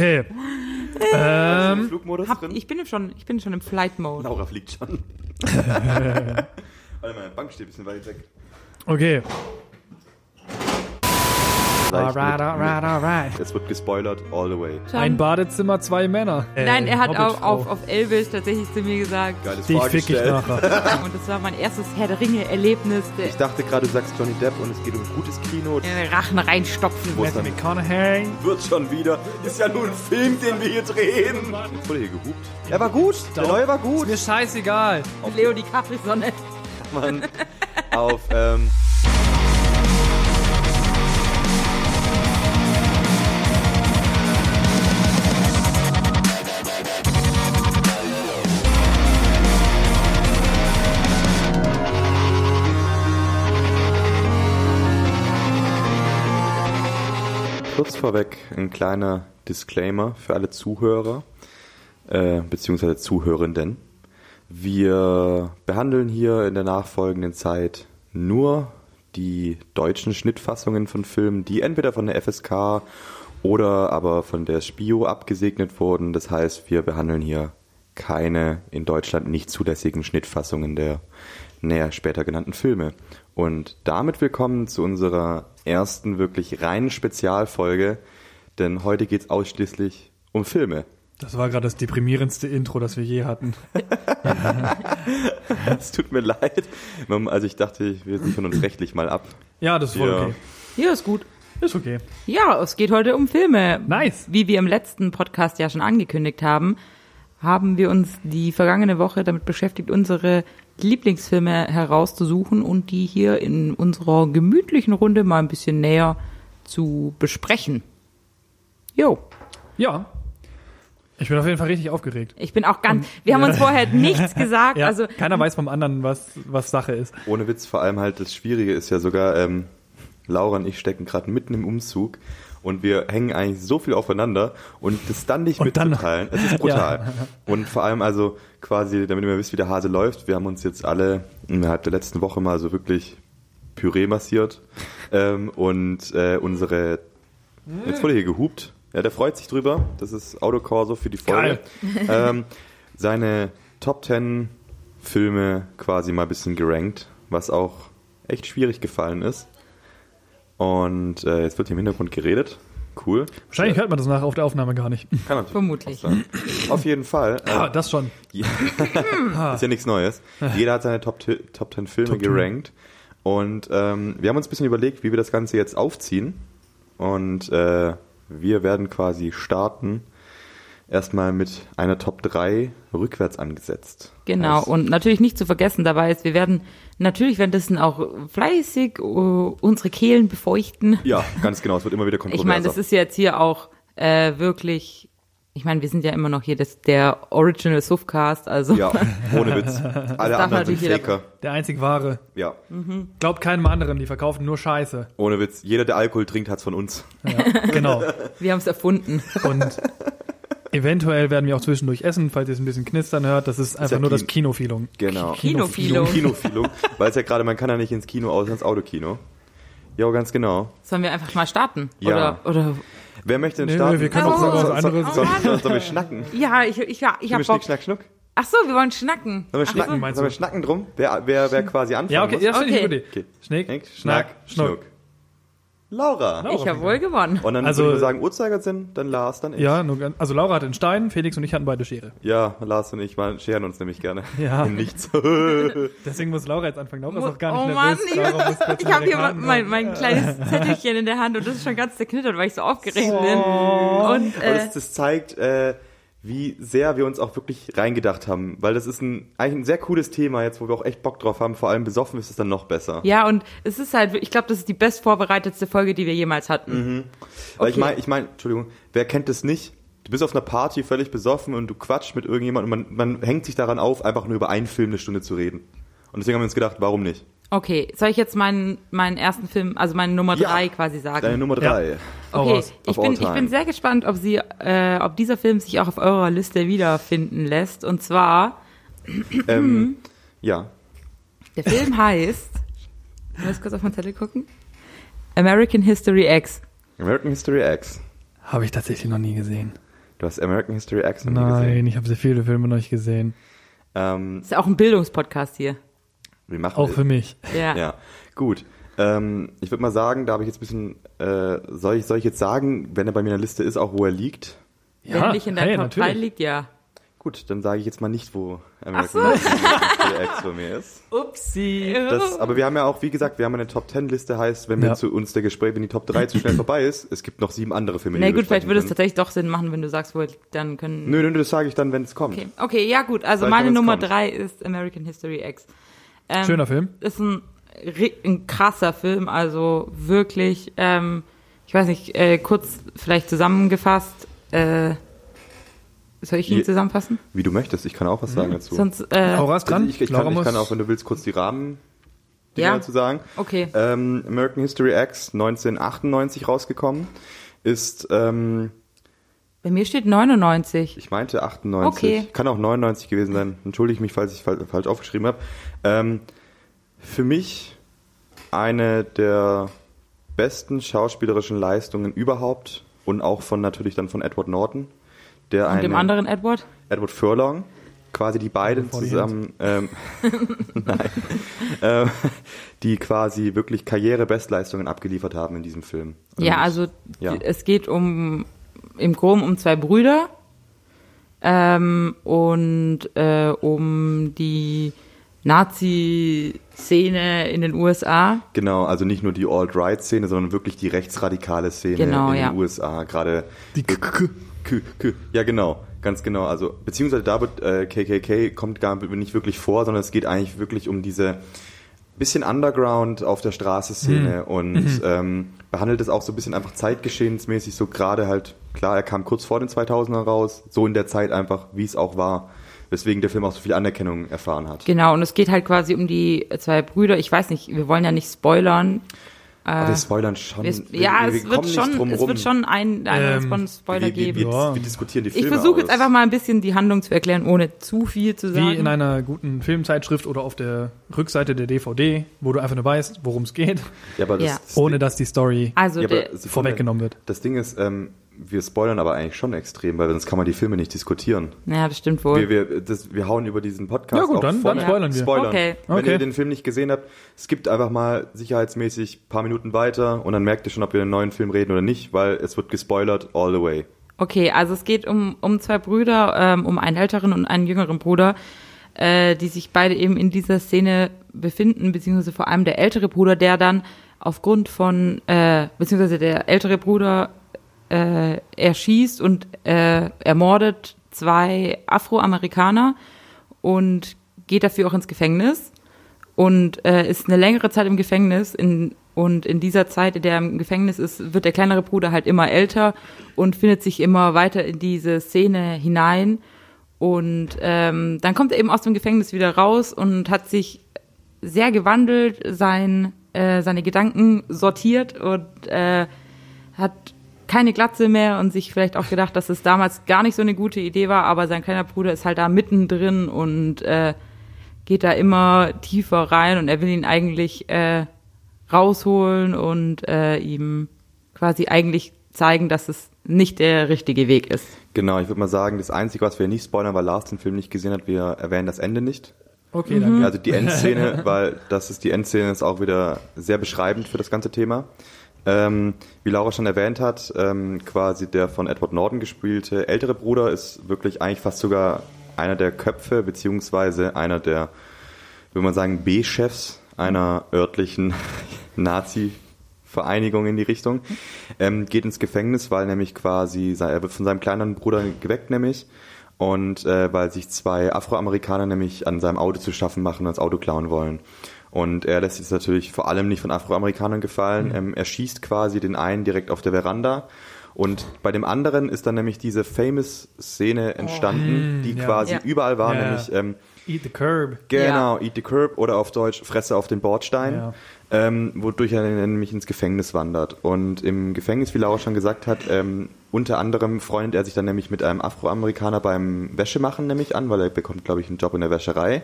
Okay. ähm, Flugmodus Hab, drin? ich, bin schon, ich bin schon im Flight-Mode. Laura fliegt schon. Warte mal, meine Bank steht ein bisschen weit weg. okay. Alright, mit- alright, alright. Es wird gespoilert all the way. Ein Badezimmer, zwei Männer. Äh, Nein, er hat auch auf, auf Elbisch tatsächlich zu mir gesagt. Geiles Dich Frage fick ich nachher. Und das war mein erstes Herr der Ringe-Erlebnis. Ich dachte gerade, du sagst Johnny Depp und es geht um gutes Kino. Rachen reinstopfen. Wo ist Matthew McConaughey. wird schon wieder. Ist ja nur ein Film, den wir hier drehen. Jetzt wurde hier gehupt. Er war gut. Der neue war gut. Mir scheißegal. Leo die Capri-Sonne. Mann. Auf, ähm, Kurz vorweg ein kleiner Disclaimer für alle Zuhörer, äh, beziehungsweise Zuhörenden. Wir behandeln hier in der nachfolgenden Zeit nur die deutschen Schnittfassungen von Filmen, die entweder von der FSK oder aber von der Spio abgesegnet wurden. Das heißt, wir behandeln hier keine in Deutschland nicht zulässigen Schnittfassungen der näher später genannten Filme. Und damit willkommen zu unserer ersten wirklich reinen Spezialfolge, denn heute geht es ausschließlich um Filme. Das war gerade das deprimierendste Intro, das wir je hatten. Es tut mir leid. Also ich dachte, wir sichern uns rechtlich mal ab. Ja, das ist voll Ja. okay. Ja, ist gut. Ist okay. Ja, es geht heute um Filme. Nice. Wie wir im letzten Podcast ja schon angekündigt haben, haben wir uns die vergangene Woche damit beschäftigt, unsere Lieblingsfilme herauszusuchen und die hier in unserer gemütlichen Runde mal ein bisschen näher zu besprechen. Jo, Ja. Ich bin auf jeden Fall richtig aufgeregt. ich bin auch ganz, wir haben uns vorher nichts gesagt, Ja, also keiner weiß vom anderen, was, was Sache ist. Ohne Witz, vor allem halt das Schwierige ist ja sogar, ähm, Laura und ich stecken gerade mitten im Umzug und wir hängen eigentlich so viel aufeinander und das dann nicht Und dann- mitzuteilen, es ist brutal. Und vor allem also quasi, damit ihr mal wisst, wie der Hase läuft, wir haben uns jetzt alle innerhalb der letzten Woche mal so wirklich Püree massiert ähm, und äh, unsere, jetzt wurde hier gehupt, ja, der freut sich drüber, das ist Autokorso für die Folge. ähm, seine Top 10 Filme quasi mal ein bisschen gerankt, was auch echt schwierig gefallen ist. Und äh, jetzt wird hier im Hintergrund geredet. Cool. Wahrscheinlich hört man das nachher auf der Aufnahme gar nicht. Kann natürlich Vermutlich. sein. Auf jeden Fall. Ah, Äh, das schon. ist ja nichts Neues. Jeder hat seine Top, Top 10 Filme Top 10. gerankt. Und ähm, wir haben uns ein bisschen überlegt, wie wir das Ganze jetzt aufziehen. Und äh, wir werden quasi starten. Erstmal mit einer Top 3 rückwärts angesetzt. Genau, Heißt, und natürlich nicht zu vergessen dabei ist, wir werden natürlich währenddessen auch fleißig äh, unsere Kehlen befeuchten. Ja, ganz genau. Es wird immer wieder Ich kontroverser. meine, das ist jetzt hier auch äh, wirklich, ich meine, wir sind ja immer noch hier das, der Original Suffcast, also Ja, ohne Witz. Alle anderen sind Faker. Der einzig wahre. Ja, Glaubt keinem anderen, die verkaufen nur Scheiße. ohne Witz. Jeder, der Alkohol trinkt, hat's von uns. Ja, genau. wir haben es erfunden. Und eventuell werden wir auch zwischendurch essen, falls ihr es ein bisschen knistern hört. Das ist einfach ja nur das Kino. Kinofeeling. Genau. Kinofilo. Kinofilung. Weil es ja gerade, man kann ja nicht ins Kino, außer ins Autokino. Ja, ganz genau. Sollen wir einfach mal starten? Ja. Oder, oder Wer möchte denn Nee, starten? wir können auch Oh, was Soll- anderes. Soll, Oh, soll, sollen wir schnacken? ja, ich, ich, ja, ich Sollen hab wir Schnick. Schnack, Schnuck? Ach so, wir wollen schnacken. Sollen wir schnacken? so. Sollen wir schnacken drum? Wer, wer, wer quasi anfangen Ja, okay, muss? ja, Okay. Okay. Schnick, Schnick, Schnack, Schnuck. Schnuck. Laura. Laura. Ich habe wohl gewonnen. Und dann Also- würde ich sagen, Uhrzeigersinn, dann Lars, dann ich. Ja, nur, ganz- also Laura hat den Stein, Felix und ich hatten beide Schere. Ja, Lars und ich mal scheren uns nämlich gerne. Ja. In nichts. Deswegen muss Laura jetzt anfangen. Laura ist auch gar oh nicht Mann, nervös. ich, kurz ich in habe hier mein, schauen. mein kleines Zettelchen in der Hand und das ist schon ganz zerknittert, weil ich so aufgeregt bin. Und äh, das, das zeigt, äh, wie sehr wir uns auch wirklich reingedacht haben. Weil das ist ein, eigentlich ein sehr cooles Thema jetzt, wo wir auch echt Bock drauf haben. Vor allem besoffen ist es dann noch besser. ja, und es ist halt, ich glaube, das ist die best vorbereitetste Folge, die wir jemals hatten. Weil ich Okay. meine, ich mein, Entschuldigung, wer kennt das nicht? Du bist auf einer Party völlig besoffen und du quatscht mit irgendjemandem und man, man hängt sich daran auf, einfach nur über einen Film eine Stunde zu reden. Und deswegen haben wir uns gedacht, warum nicht? Okay, soll ich jetzt meinen, meinen ersten Film, also meine Nummer Ja. drei quasi sagen? Deine Nummer drei. Hau Okay, ich bin, ich bin sehr gespannt, ob sie, äh, ob dieser Film sich auch auf eurer Liste wiederfinden lässt. Und zwar, Ähm, ja. der Film heißt, ich muss kurz auf mein Zettel gucken, American History X. American History X. Habe ich tatsächlich noch nie gesehen. Du hast American History X noch nie gesehen. Nein, ich habe sehr viele Filme noch nicht gesehen. Ähm, Ist ja auch ein Bildungspodcast hier. Wir machen Auch für mich. Ja. Ja, gut. Ähm, ich würde mal sagen, da habe ich jetzt ein bisschen, äh, soll, ich, soll ich jetzt sagen, wenn er bei mir in der Liste ist, auch wo er liegt? Wenn er nicht in deinem hey, Top 3 natürlich. liegt, ja. Gut, dann sage ich jetzt mal nicht, wo American so. History X bei mir ist. Upsi. Das, aber wir haben ja auch, wie gesagt, wir haben eine Top 10 Liste, heißt, wenn wir Ja. zu uns der Gespräch, wenn die Top 3 zu schnell vorbei ist, es gibt noch sieben andere Filme, Na gut, vielleicht würde es tatsächlich doch Sinn machen, wenn du sagst, wo er liegt, dann können. Nö, nö, das sage ich dann, wenn es kommt. Okay. okay, ja gut. Also Vielleicht, meine wenn Nummer kommt. 3 ist American History X. Ähm, Schöner Film. Ist ein, ein krasser Film, also wirklich, ähm, ich weiß nicht, äh, kurz vielleicht zusammengefasst, äh, soll ich ihn Je- zusammenfassen? Wie du möchtest, ich kann auch was sagen dazu. Sonst, äh, Laura ist dran. ich, ich, Laura kann, ich kann auch, wenn du willst, kurz die Rahmen Ja. dazu sagen. okay. Ähm, American History X 1998 rausgekommen. Ist, ähm, Bei mir steht 99. ich meinte 98, Okay. kann auch 99 gewesen sein. Entschuldige ich mich, falls ich fal- falsch aufgeschrieben habe. Ähm, für mich eine der besten schauspielerischen Leistungen überhaupt und auch von natürlich dann von Edward Norton, der Und eine, dem anderen Edward? Edward Furlong, quasi die beiden zusammen, ähm, nein, ähm, die quasi wirklich Karriere-Bestleistungen abgeliefert haben in diesem Film. Ja, Und- also ja. es geht um im Groben um zwei Brüder ähm, und äh, um die Nazi-Szene in den USA. Genau, also nicht nur die Alt-Right-Szene, sondern wirklich die rechtsradikale Szene Genau, in ja. den USA. Gerade Die K K K K ja genau, ganz genau. Also beziehungsweise da wird äh, KKK kommt gar nicht wirklich vor, sondern es geht eigentlich wirklich um diese bisschen Underground auf der Straße Szene und ähm, behandelt es auch so ein bisschen einfach zeitgeschehensmäßig, so gerade halt, klar, er kam kurz vor den 2000er raus, so in der Zeit einfach, wie es auch war, weswegen der Film auch so viel Anerkennung erfahren hat. Genau, und es geht halt quasi um die zwei Brüder. Ich weiß nicht, wir wollen ja nicht spoilern. Aber wir spoilern schon. Wir, wir- ja, wir es kommen wird schon, es wird schon ein, einen Ähm, Spoiler wir, wir, geben. wir, Ja. wir diskutieren die Ich Filme versuche jetzt einfach mal ein bisschen die Handlung zu erklären, ohne zu viel zu sagen. Wie in einer guten Filmzeitschrift oder auf der Rückseite der DVD, wo du einfach nur weißt, worum es geht, Ja, aber das, Ja. ohne dass die Story also ja, vorweggenommen wird. Das Ding ist, ähm, wir spoilern aber eigentlich schon extrem, weil sonst kann man die Filme nicht diskutieren. ja, das stimmt wohl. Wir, wir, das, wir hauen über diesen Podcast Ja gut, auch dann- voll dann spoilern wir. Spoilern. Okay. Wenn Okay. ihr den Film nicht gesehen habt, skippt einfach mal sicherheitsmäßig ein paar Minuten weiter und dann merkt ihr schon, ob wir einen neuen Film reden oder nicht, weil es wird gespoilert all the way. Okay, also es geht um, um zwei Brüder, ähm, um einen älteren und einen jüngeren Bruder, äh, die sich beide eben in dieser Szene befinden, beziehungsweise vor allem der ältere Bruder, der dann aufgrund von, äh, beziehungsweise der ältere Bruder äh, erschießt und äh, ermordet zwei Afroamerikaner und geht dafür auch ins Gefängnis und äh, ist eine längere Zeit im Gefängnis. In, und in dieser Zeit, in der er im Gefängnis ist, wird der kleinere Bruder halt immer älter und findet sich immer weiter in diese Szene hinein. Und ähm, dann kommt er eben aus dem Gefängnis wieder raus und hat sich sehr gewandelt, sein, äh, seine Gedanken sortiert und äh, hat keine Glatze mehr und sich vielleicht auch gedacht, dass es damals gar nicht so eine gute Idee war, aber sein kleiner Bruder ist halt da mittendrin und äh, geht da immer tiefer rein und er will ihn eigentlich äh, rausholen und äh, ihm quasi eigentlich zeigen, dass es nicht der richtige Weg ist. Genau, ich würde mal sagen, das Einzige, was wir nicht spoilern, weil Lars den Film nicht gesehen hat, wir erwähnen das Ende nicht. Okay, danke. Also die Endszene, weil das ist die Endszene ist auch wieder sehr beschreibend für das ganze Thema. Ähm, wie Laura schon erwähnt hat, ähm, quasi der von Edward Norton gespielte ältere Bruder ist wirklich eigentlich fast sogar einer der Köpfe beziehungsweise einer der, würde man sagen, B-Chefs einer örtlichen Nazi-Vereinigung in die Richtung. Ähm, geht ins Gefängnis, weil nämlich quasi er wird von seinem kleineren Bruder geweckt nämlich und äh, weil sich zwei Afroamerikaner nämlich an seinem Auto zu schaffen machen und das Auto klauen wollen. Und er lässt sich natürlich vor allem nicht von Afroamerikanern gefallen. Ähm, er schießt quasi den einen direkt auf der Veranda. Und bei dem anderen ist dann nämlich diese famous-Szene entstanden, die ja. quasi Ja. überall war, Ja. nämlich ähm, Eat the Curb. Genau, Eat the Curb oder auf Deutsch Fresse auf den Bordstein, Ja. Ähm, wodurch er nämlich ins Gefängnis wandert. Und im Gefängnis, wie Laura schon gesagt hat, ähm, unter anderem freundet er sich dann nämlich mit einem Afroamerikaner beim Wäschemachen nämlich an, weil er bekommt, glaube ich, einen Job in der Wäscherei,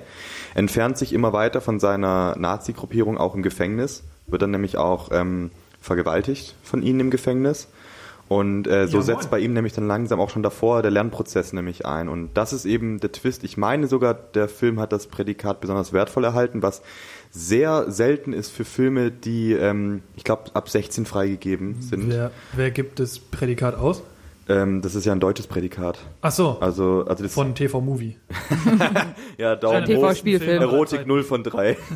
entfernt sich immer weiter von seiner Nazi-Gruppierung auch im Gefängnis, wird dann nämlich auch ähm, vergewaltigt von ihnen im Gefängnis Und äh, so Ja, setzt bei ihm nämlich dann langsam auch schon davor der Lernprozess nämlich ein. Und das ist eben der Twist. Ich meine sogar, der Film hat das Prädikat besonders wertvoll erhalten, was sehr selten ist für Filme, die, ähm, ich glaube, ab 16 freigegeben sind. Wer, wer gibt das Prädikat aus? Ähm, das ist ja ein deutsches Prädikat. Ach so, Also, also das von TV Movie. ja, Daumen Ein hoch. TV-Spielfilm. Erotik 0 von 3.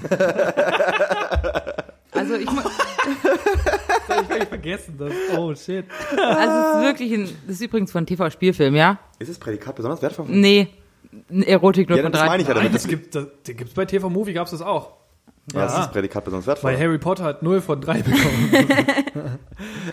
Also ich, mu- Das hab ich völlig vergessen. Das, oh shit. also es ist wirklich ein, das ist übrigens von TV-Spielfilm, ja? Ist das Prädikat besonders wertvoll? Nee, Erotik nur Ja, von das drei. meine ich ja Nein, damit. das Das, gibt das, den gibt's bei TV Movie gab's das auch. Ja. das ist das Prädikat besonders wertvoll. Weil Harry Potter hat 0 von 3 bekommen.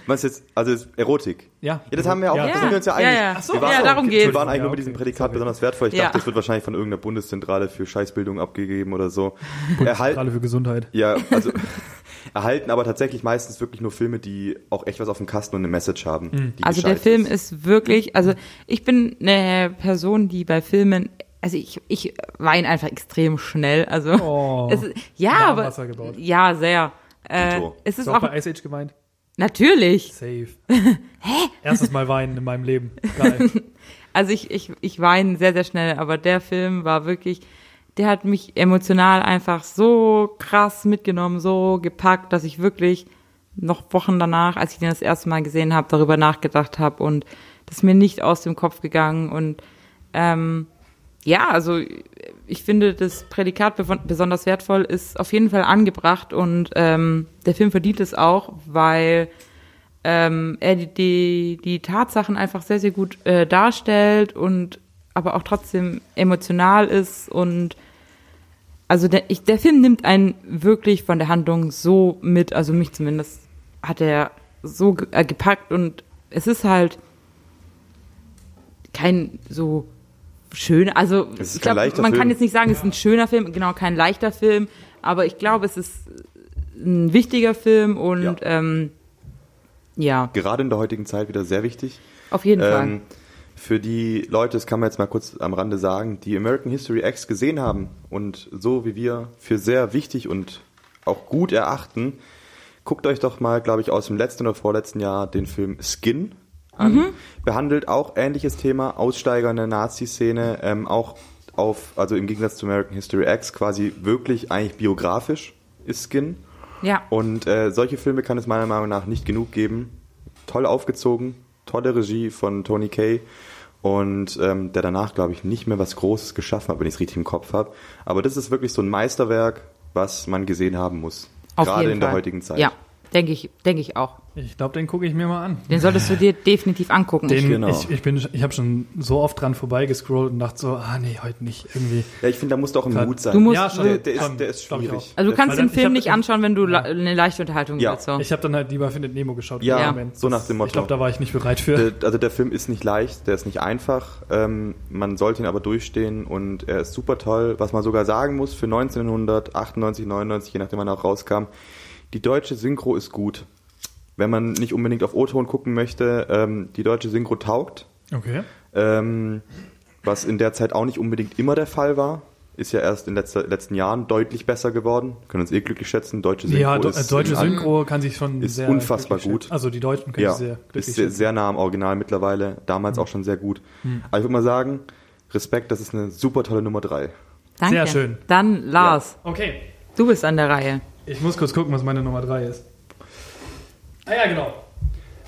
Meinst du jetzt, also ist Erotik? ja. Ja, das haben wir auch, Ja. da sind wir uns ja ja, einig. ja. Ach so, Wir waren ja, auch- darum Wir geht's. waren eigentlich Ja, nur okay. diesem Prädikat Sorry. besonders wertvoll. Ich Ja. dachte, das wird wahrscheinlich von irgendeiner Bundeszentrale für Scheißbildung abgegeben oder so. Erhalten, Gerade für Gesundheit. ja, also erhalten aber tatsächlich meistens wirklich nur Filme, die auch echt was auf dem Kasten und eine Message haben. die Also der Film ist wirklich, also ich bin eine Person, die bei Filmen, also ich, ich weine einfach extrem schnell. Also Oh. es, ja, aber Wasser gebaut. ja, sehr. Äh, es Ist ist auch auch bei Ice Age gemeint? natürlich. Safe. Hä? Erstes Mal weinen in meinem Leben. Geil. Also ich, ich, ich weine sehr, sehr schnell, aber der Film war wirklich, der hat mich emotional einfach so krass mitgenommen, so gepackt, dass ich wirklich noch Wochen danach, als ich den das erste Mal gesehen habe, darüber nachgedacht habe und das ist mir nicht aus dem Kopf gegangen und ähm, ja, also ich finde, das Prädikat besonders wertvoll ist auf jeden Fall angebracht und ähm, der Film verdient es auch, weil ähm, er die, die, die Tatsachen einfach sehr, sehr gut äh, darstellt und aber auch trotzdem emotional ist und also der, ich, der Film nimmt einen wirklich von der Handlung so mit, also mich zumindest hat er so äh, gepackt und es ist halt kein so schöner, also ich leichter man kann Film. jetzt nicht sagen, es ist ein schöner Film, genau, kein leichter Film, aber ich glaube, es ist ein wichtiger Film und Ja. ähm, ja, Gerade in der heutigen Zeit wieder sehr wichtig. auf jeden Fall. Ähm, für die Leute, das kann man jetzt mal kurz am Rande sagen, die American History X gesehen haben und so wie wir für sehr wichtig und auch gut erachten, guckt euch doch mal, glaube ich, aus dem letzten oder vorletzten Jahr den Film Skin an. Behandelt auch ähnliches Thema, Aussteiger in der Nazi-Szene, ähm, auch auf, also im Gegensatz zu American History X, quasi wirklich eigentlich biografisch ist Skin. Ja. Und äh, solche Filme kann es meiner Meinung nach nicht genug geben. Toll aufgezogen, tolle Regie von Tony Kay und ähm, der danach, glaube ich, nicht mehr was Großes geschaffen hat, wenn ich es richtig im Kopf habe. Aber das ist wirklich so ein Meisterwerk, was man gesehen haben muss. Auf Gerade in der Fall. heutigen Zeit. Ja, denke ich, denke ich auch. Ich glaube, den gucke ich mir mal an. Den solltest du dir definitiv angucken. Den, Genau. ich, ich, bin, ich habe schon so oft dran vorbeigescrollt und dachte so, ah nee, heute nicht irgendwie. Ja, ich finde, da muss doch im Klar. Mut sein. Du musst- ja, schon. der, der, ist, der ist schwierig. also du kannst den Film hab- nicht anschauen, wenn du la- eine leichte Unterhaltung Ja. willst. So. Ich habe dann halt lieber Findet Nemo geschaut. Ja, im Ja. Moment. so nach dem Motto. Ich glaube, da war ich nicht bereit für. Der, also der Film ist nicht leicht, der ist nicht einfach. Ähm, man sollte ihn aber durchstehen und er ist super toll. Was man sogar sagen muss, für 1998, 99, je nachdem wann er auch rauskam, die deutsche Synchro ist gut. Wenn man nicht unbedingt auf O-Ton gucken möchte, ähm, die deutsche Synchro taugt. Okay. Ähm, was in der Zeit auch nicht unbedingt immer der Fall war. Ist ja erst in letzter, letzten Jahren deutlich besser geworden. Können uns eh glücklich schätzen. Deutsche Synchro Ja, do, ist äh, deutsche Synchro kann sich schon ist sehr unfassbar gut. schätzen. Also die Deutschen können Ja, sich sehr glücklich ist sehr, schätzen. sehr nah am Original mittlerweile. Damals auch schon sehr gut. Aber ich würde mal sagen, Respekt, das ist eine super tolle Nummer drei. Danke. Sehr schön. Dann Lars, Okay. du bist an der Reihe. Ich muss kurz gucken, was meine Nummer 3 ist. Ah ja, genau.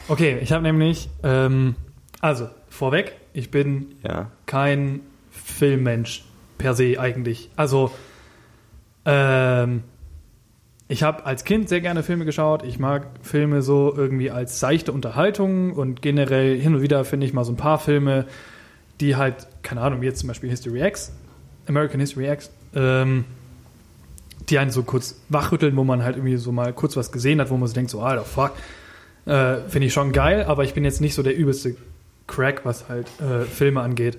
Okay, ich habe nämlich, ähm, also vorweg, ich bin Ja. kein Filmmensch per se eigentlich. Also, ähm, ich habe als Kind sehr gerne Filme geschaut. Ich mag Filme so irgendwie als seichte Unterhaltung und generell hin und wieder finde ich mal so ein paar Filme, die halt, keine Ahnung, wie jetzt zum Beispiel History X, American History X, ähm, die einen so kurz wachrütteln, wo man halt irgendwie so mal kurz was gesehen hat, wo man sich denkt, so, alter, fuck, äh, finde ich schon geil, aber ich bin jetzt nicht so der übelste Crack, was halt äh, Filme angeht.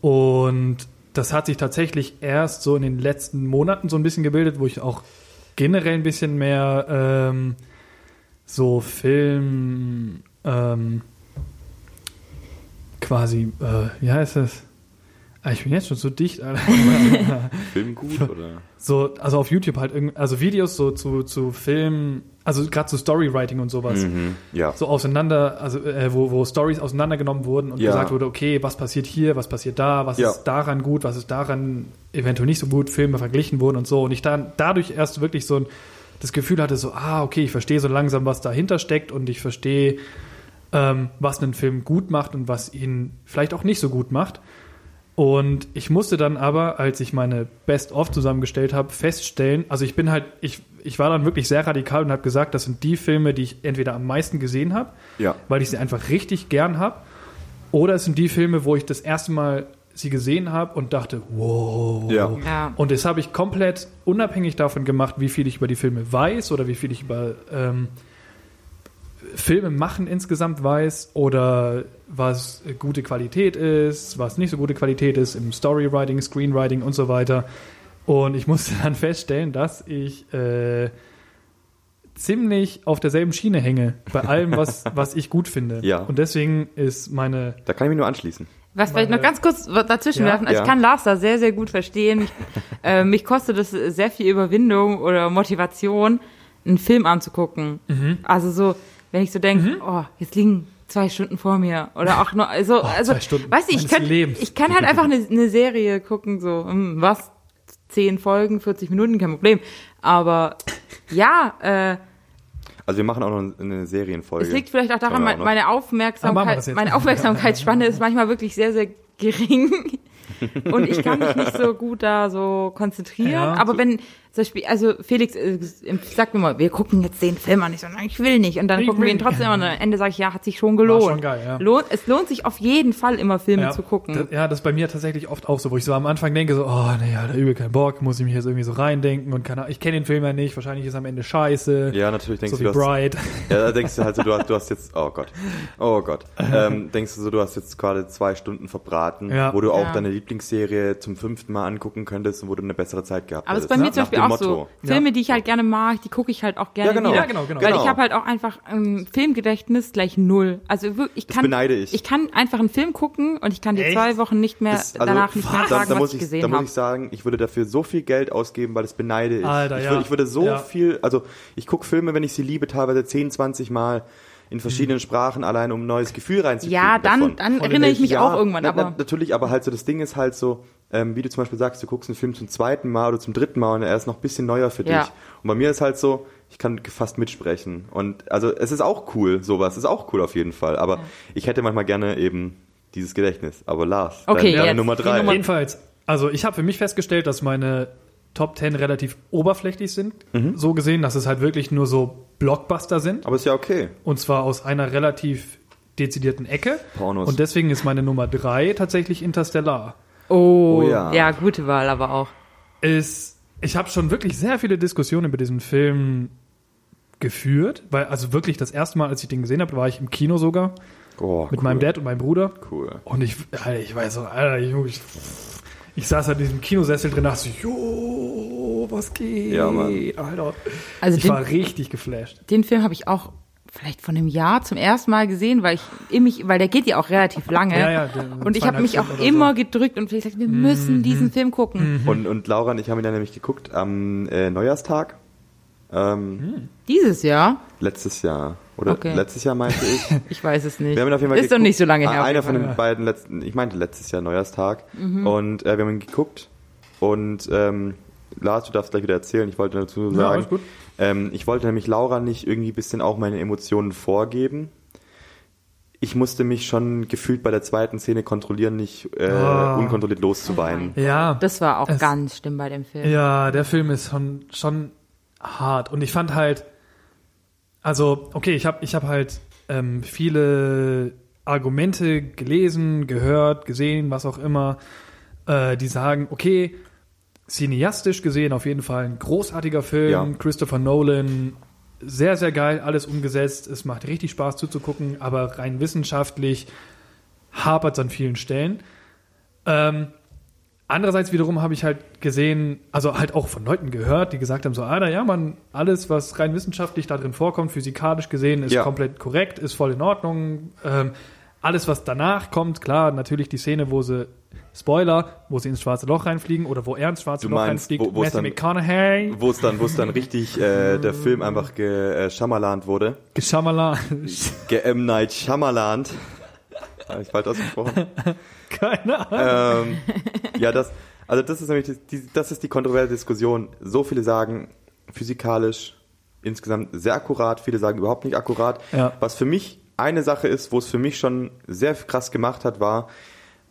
Und das hat sich tatsächlich erst so in den letzten Monaten so ein bisschen gebildet, wo ich auch generell ein bisschen mehr ähm, so Film ähm, quasi, äh, wie heißt es? Ah, Ich bin jetzt schon so dicht, Alter. Film gut oder? So, also auf YouTube halt, also Videos so zu, zu Filmen, also gerade zu Storywriting und sowas. Mhm. Ja. So auseinander, also äh, wo, wo Stories auseinandergenommen wurden und Ja. gesagt wurde, okay, was passiert hier, was passiert da, was Ja. ist daran gut, was ist daran eventuell nicht so gut, Filme verglichen wurden und so. Und ich dann dadurch erst wirklich so ein, das Gefühl hatte, so, ah, okay, ich verstehe so langsam, was dahinter steckt und ich verstehe, ähm, was einen Film gut macht und was ihn vielleicht auch nicht so gut macht. Und ich musste dann aber, als ich meine Best-of zusammengestellt habe, feststellen, also ich bin halt, ich, ich war dann wirklich sehr radikal und habe gesagt, das sind die Filme, die ich entweder am meisten gesehen habe, Ja. weil ich sie einfach richtig gern habe, oder es sind die Filme, wo ich das erste Mal sie gesehen habe und dachte, wow. Ja. Ja. Und das habe ich komplett unabhängig davon gemacht, wie viel ich über die Filme weiß oder wie viel ich über ähm, Filme machen insgesamt weiß oder was gute Qualität ist, was nicht so gute Qualität ist im Storywriting, Screenwriting und so weiter. Und ich musste dann feststellen, dass ich äh, ziemlich auf derselben Schiene hänge bei allem, was, was ich gut finde. Ja. Und deswegen ist meine Da kann ich mich nur anschließen. Was vielleicht noch ganz kurz dazwischen Ja? werfen. Also Ja. ich kann Lars da sehr, sehr gut verstehen. Mich, äh, mich kostet es sehr viel Überwindung oder Motivation, einen Film anzugucken. Mhm. Also so, wenn ich so denke, oh, jetzt liegen zwei Stunden vor mir oder auch nur, also, also, Oh, zwei Stunden weiß ich, ich kann, Lebens. ich kann halt einfach eine, eine Serie gucken, so, hm, was, zehn Folgen, 40 Minuten, kein Problem. Aber ja, äh, Also wir machen auch noch eine Serienfolge. es liegt vielleicht auch daran, auch meine Aufmerksamkeit, meine Aufmerksamkeitsspanne ist manchmal wirklich sehr, sehr gering. Und ich kann mich nicht so gut da so konzentrieren. Ja. Aber wenn zum Beispiel, also Felix äh, sagt mir mal, wir gucken jetzt den Film an. Ich so, nein, ich will nicht. Und dann Ich gucken wir will ihn nicht. trotzdem an. Und am Ende sage ich, ja, hat sich schon gelohnt. schon geil, ja. Lohnt, es lohnt sich auf jeden Fall immer Filme Ja, zu gucken. Das, ja, das ist bei mir tatsächlich oft auch so, wo ich so am Anfang denke, so, oh nee, ja, da übel keinen Bock, muss ich mich jetzt irgendwie so reindenken und keine, ich kenne den Film ja nicht, wahrscheinlich ist am Ende scheiße. Ja, natürlich denkst so du, wie du hast, Bright. ja, da denkst du halt so, du hast, du hast jetzt, oh Gott, oh Gott, ähm, denkst du so, du hast jetzt gerade zwei Stunden verbraten, Ja. wo du auch Ja. deine Lieblingsserie zum fünften Mal angucken könntest und wo du eine bessere Zeit gehabt Aber es bei mir zum Beispiel auch so. Motto. Filme, die ich halt gerne mag, die gucke ich halt auch gerne Ja, genau. wieder. Ja, genau, genau. Weil Genau. ich habe halt auch einfach ähm, Filmgedächtnis gleich null. Also ich Das kann, beneide ich. ich kann einfach einen Film gucken und ich kann dir Echt? zwei Wochen nicht mehr Das- also, danach nicht mehr da, sagen, da was muss ich ich, gesehen da muss habe. ich sagen, ich würde dafür so viel Geld ausgeben, weil das beneide ich. Alter, ich, ja. würde, ich würde so Ja. viel, also ich gucke Filme, wenn ich sie liebe, teilweise 10, 20 Mal in verschiedenen Sprachen, allein um ein neues Gefühl reinzukriegen. Ja, dann, davon. dann erinnere ich mich Ja, auch irgendwann, na, aber na, natürlich, aber halt so das Ding ist halt so, ähm, wie du zum Beispiel sagst, du guckst einen Film zum zweiten Mal oder zum dritten Mal und er ist noch ein bisschen neuer für Ja. dich. Und bei mir ist halt so, ich kann fast mitsprechen. Und also es ist auch cool, sowas ist auch cool auf jeden Fall. Aber ich hätte manchmal gerne eben dieses Gedächtnis. Aber Lars, Okay, deine, deine jetzt Nummer drei. Nummer- Jedenfalls, also ich habe für mich festgestellt, dass meine Top 10 relativ oberflächlich sind. Mhm. So gesehen, dass es halt wirklich nur so Blockbuster sind. aber ist ja okay. Und zwar aus einer relativ dezidierten Ecke. Pornos. Und deswegen ist meine Nummer 3 tatsächlich Interstellar. Oh, Oh ja. ja. gute Wahl aber auch. ist, ich habe schon wirklich sehr viele Diskussionen über diesen Film geführt, weil also wirklich das erste Mal, als ich den gesehen habe, war ich im Kino sogar Oh, mit cool. meinem Dad und meinem Bruder Cool. und ich, Alter, ich weiß so, Alter, ich, ich, ich saß halt in diesem Kinosessel drin, dachte so, jo, was geht, Ja, Mann. Alter. Also ich den, war richtig geflasht. den Film habe ich auch vielleicht vor einem Jahr zum ersten Mal gesehen, weil ich mich, weil der geht ja auch relativ lange. Ja, ja, der- und ich habe mich auch immer so. gedrückt und vielleicht gesagt, wir müssen diesen Film gucken. Und, und Laura und ich haben ihn dann nämlich geguckt am äh, Neujahrstag. Ähm, Dieses Jahr? Letztes Jahr. Oder Okay. letztes Jahr meinte ich. Ich weiß es nicht. Wir haben ihn auf jeden Fall Ist doch geguckt. nicht so lange her. Ah, auf Einer von den beiden letzten, ich meinte letztes Jahr Neujahrstag. Mhm. Und äh, wir haben ihn geguckt. Und ähm, Lars, du darfst gleich wieder erzählen. Ich wollte dazu Ja, sagen, alles gut. Ähm, ich wollte nämlich Laura nicht irgendwie ein bisschen auch meine Emotionen vorgeben. Ich musste mich schon gefühlt bei der zweiten Szene kontrollieren, nicht äh, Ah. unkontrolliert loszuweinen. Ja, Das war auch Es- ganz schlimm bei dem Film. Ja, der Film ist schon, schon hart. Und ich fand halt, also, okay, ich habe ich hab halt ähm, viele Argumente gelesen, gehört, gesehen, was auch immer, äh, die sagen, okay, cineastisch gesehen auf jeden Fall ein großartiger Film, Ja. Christopher Nolan, sehr, sehr geil, alles umgesetzt, es macht richtig Spaß zuzugucken, aber rein wissenschaftlich hapert es an vielen Stellen. Ähm, Andererseits wiederum habe ich halt gesehen, also halt auch von Leuten gehört, die gesagt haben, so, Alter, ja, man, alles, was rein wissenschaftlich da drin vorkommt, physikalisch gesehen, ist Ja. komplett korrekt, ist voll in Ordnung. Ähm, alles, was danach kommt, klar, natürlich die Szene, wo sie, Spoiler, wo sie ins schwarze Loch reinfliegen oder wo er ins schwarze Du Loch meinst, reinfliegt, wo- Matthew dann- McConaughey, Wo es dann, dann richtig äh, der Film einfach geschammerland wurde. Geschammala, Ge M. Night Shyamalan. Habe ich falsch ausgesprochen? keine Ahnung. ähm, ja, das, also das ist nämlich, die, das ist die kontroverse Diskussion. So viele sagen physikalisch insgesamt sehr akkurat, viele sagen überhaupt nicht akkurat. Ja. Was für mich eine Sache ist, wo es für mich schon sehr krass gemacht hat, war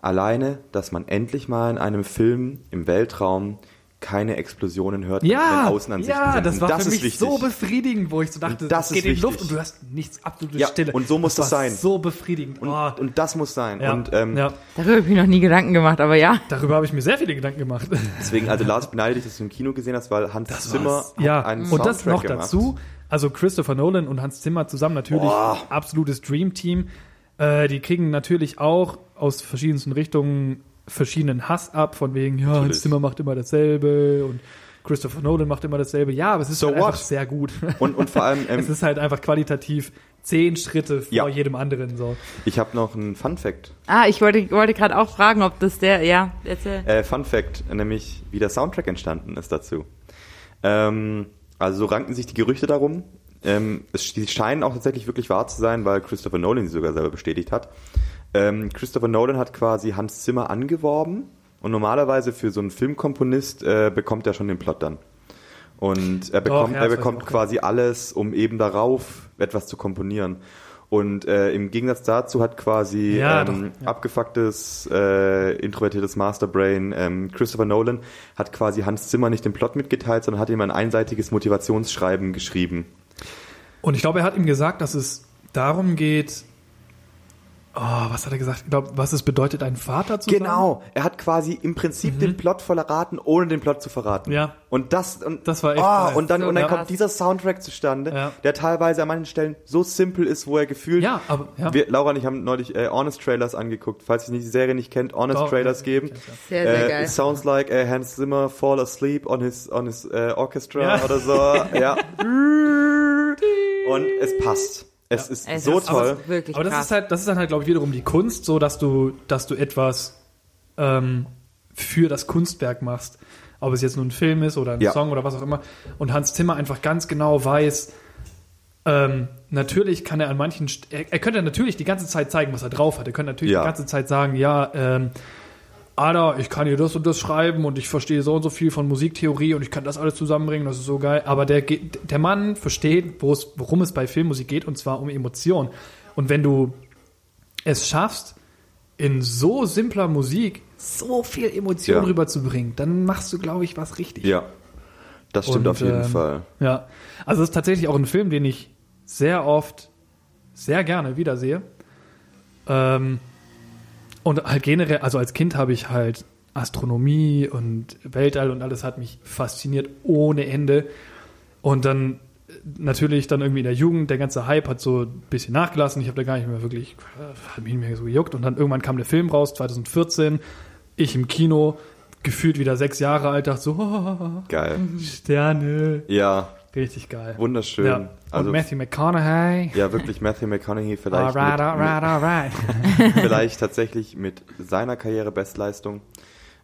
alleine, dass man endlich mal in einem Film im Weltraum keine Explosionen hört, Ja, wenn Außenansichten ja, sind. das Und war das für ist mich wichtig. so befriedigend, wo ich so dachte, Und das das geht ist in die Luft wichtig. und du hast nichts, absolute Ja, Stille. und so muss das war sein. so befriedigend. und, oh, und das muss sein. ja, Und ähm, ja, Darüber habe ich mir noch nie Gedanken gemacht, aber ja. darüber habe ich mir sehr viele Gedanken gemacht. deswegen, also Lars, ich beneide dich, dass du im Kino gesehen hast, weil Hans Zimmer hat ja, einen und das Soundtrack noch gemacht. dazu. Also Christopher Nolan und Hans Zimmer zusammen natürlich Boah. absolutes Dream-Team. Äh, die kriegen natürlich auch aus verschiedensten Richtungen verschiedenen Hass ab, von wegen, ja, Hans Natürlich. Zimmer macht immer dasselbe und Christopher Nolan macht immer dasselbe. Ja, aber es ist So halt einfach sehr gut. Und, und vor allem, es ähm, ist halt einfach qualitativ zehn Schritte vor Ja. jedem anderen. So. ich habe noch einen Fun Fact. Ah, ich wollte, wollte gerade auch fragen, ob das der, ja, erzähl. Äh, Fun Fact, nämlich wie der Soundtrack entstanden ist dazu. Ähm, also so ranken sich die Gerüchte darum. Ähm, es, die scheinen auch tatsächlich wirklich wahr zu sein, weil Christopher Nolan sie sogar selber bestätigt hat. Ähm, Christopher Nolan hat quasi Hans Zimmer angeworben und normalerweise für so einen Filmkomponist äh, bekommt er schon den Plot dann. Und er bekommt, ja, er bekommt quasi alles, um eben darauf etwas zu komponieren. Und äh, im Gegensatz dazu hat quasi Ja, ähm, doch, ja. abgefucktes, äh, introvertiertes Masterbrain ähm, Christopher Nolan hat quasi Hans Zimmer nicht den Plot mitgeteilt, sondern hat ihm ein einseitiges Motivationsschreiben geschrieben. Und ich glaube, er hat ihm gesagt, dass es darum geht, oh, was hat er gesagt? Ich glaube, was es bedeutet, ein Vater zu sein. Genau, er hat quasi im Prinzip den Plot verraten, ohne den Plot zu verraten. Mhm. Ja. Und das und Das war echt oh, geil. und dann So und dann krass. kommt dieser Soundtrack zustande, Ja. der teilweise an manchen Stellen so simpel ist, wo er gefühlt Ja, aber ja. Wir, Laura und ich haben neulich äh, Honest Trailers angeguckt. Falls ihr die Serie nicht kennt, Honest Doch, Trailers ja, geben. Sehr, sehr äh, geil. It sounds like uh, Hans Zimmer fall asleep on his on his uh, orchestra Ja. oder so. ja. Und es passt. Es ist Es so ist toll. Wirklich Aber das krass. ist halt, das ist dann halt, glaube ich, wiederum die Kunst, so dass du, dass du etwas ähm, für das Kunstwerk machst. Ob es jetzt nur ein Film ist oder ein Ja. Song oder was auch immer. Und Hans Zimmer einfach ganz genau weiß, ähm, natürlich kann er an manchen, St er, er könnte natürlich die ganze Zeit zeigen, was er drauf hat. Er könnte natürlich Ja. die ganze Zeit sagen, ja, ähm, Ada, ich kann hier das und das schreiben und ich verstehe so und so viel von Musiktheorie und ich kann das alles zusammenbringen, das ist so geil. Aber der, der Mann versteht, worum es bei Filmmusik geht und zwar um Emotionen. Und wenn du es schaffst, in so simpler Musik so viel Emotion Ja. rüberzubringen, dann machst du, glaube ich, was richtig. Ja. Das stimmt Und, auf jeden ähm, Fall. Ja, also es ist tatsächlich auch ein Film, den ich sehr oft, sehr gerne wiedersehe. Ähm, und halt generell, also als Kind habe ich halt Astronomie und Weltall und alles hat mich fasziniert ohne Ende. Und dann äh, natürlich dann irgendwie in der Jugend, der ganze Hype hat so ein bisschen nachgelassen. Ich habe da gar nicht mehr wirklich, hat mich nicht mehr so gejuckt. Und dann irgendwann kam der Film raus, 2014. Ich im Kino, gefühlt wieder sechs Jahre alt, dachte so, oh, Geil. Sterne. Ja, Richtig geil. wunderschön. Ja. Und Also Matthew McConaughey. ja, wirklich Matthew McConaughey vielleicht Alright, alright, alright. vielleicht tatsächlich mit seiner Karriere Bestleistung.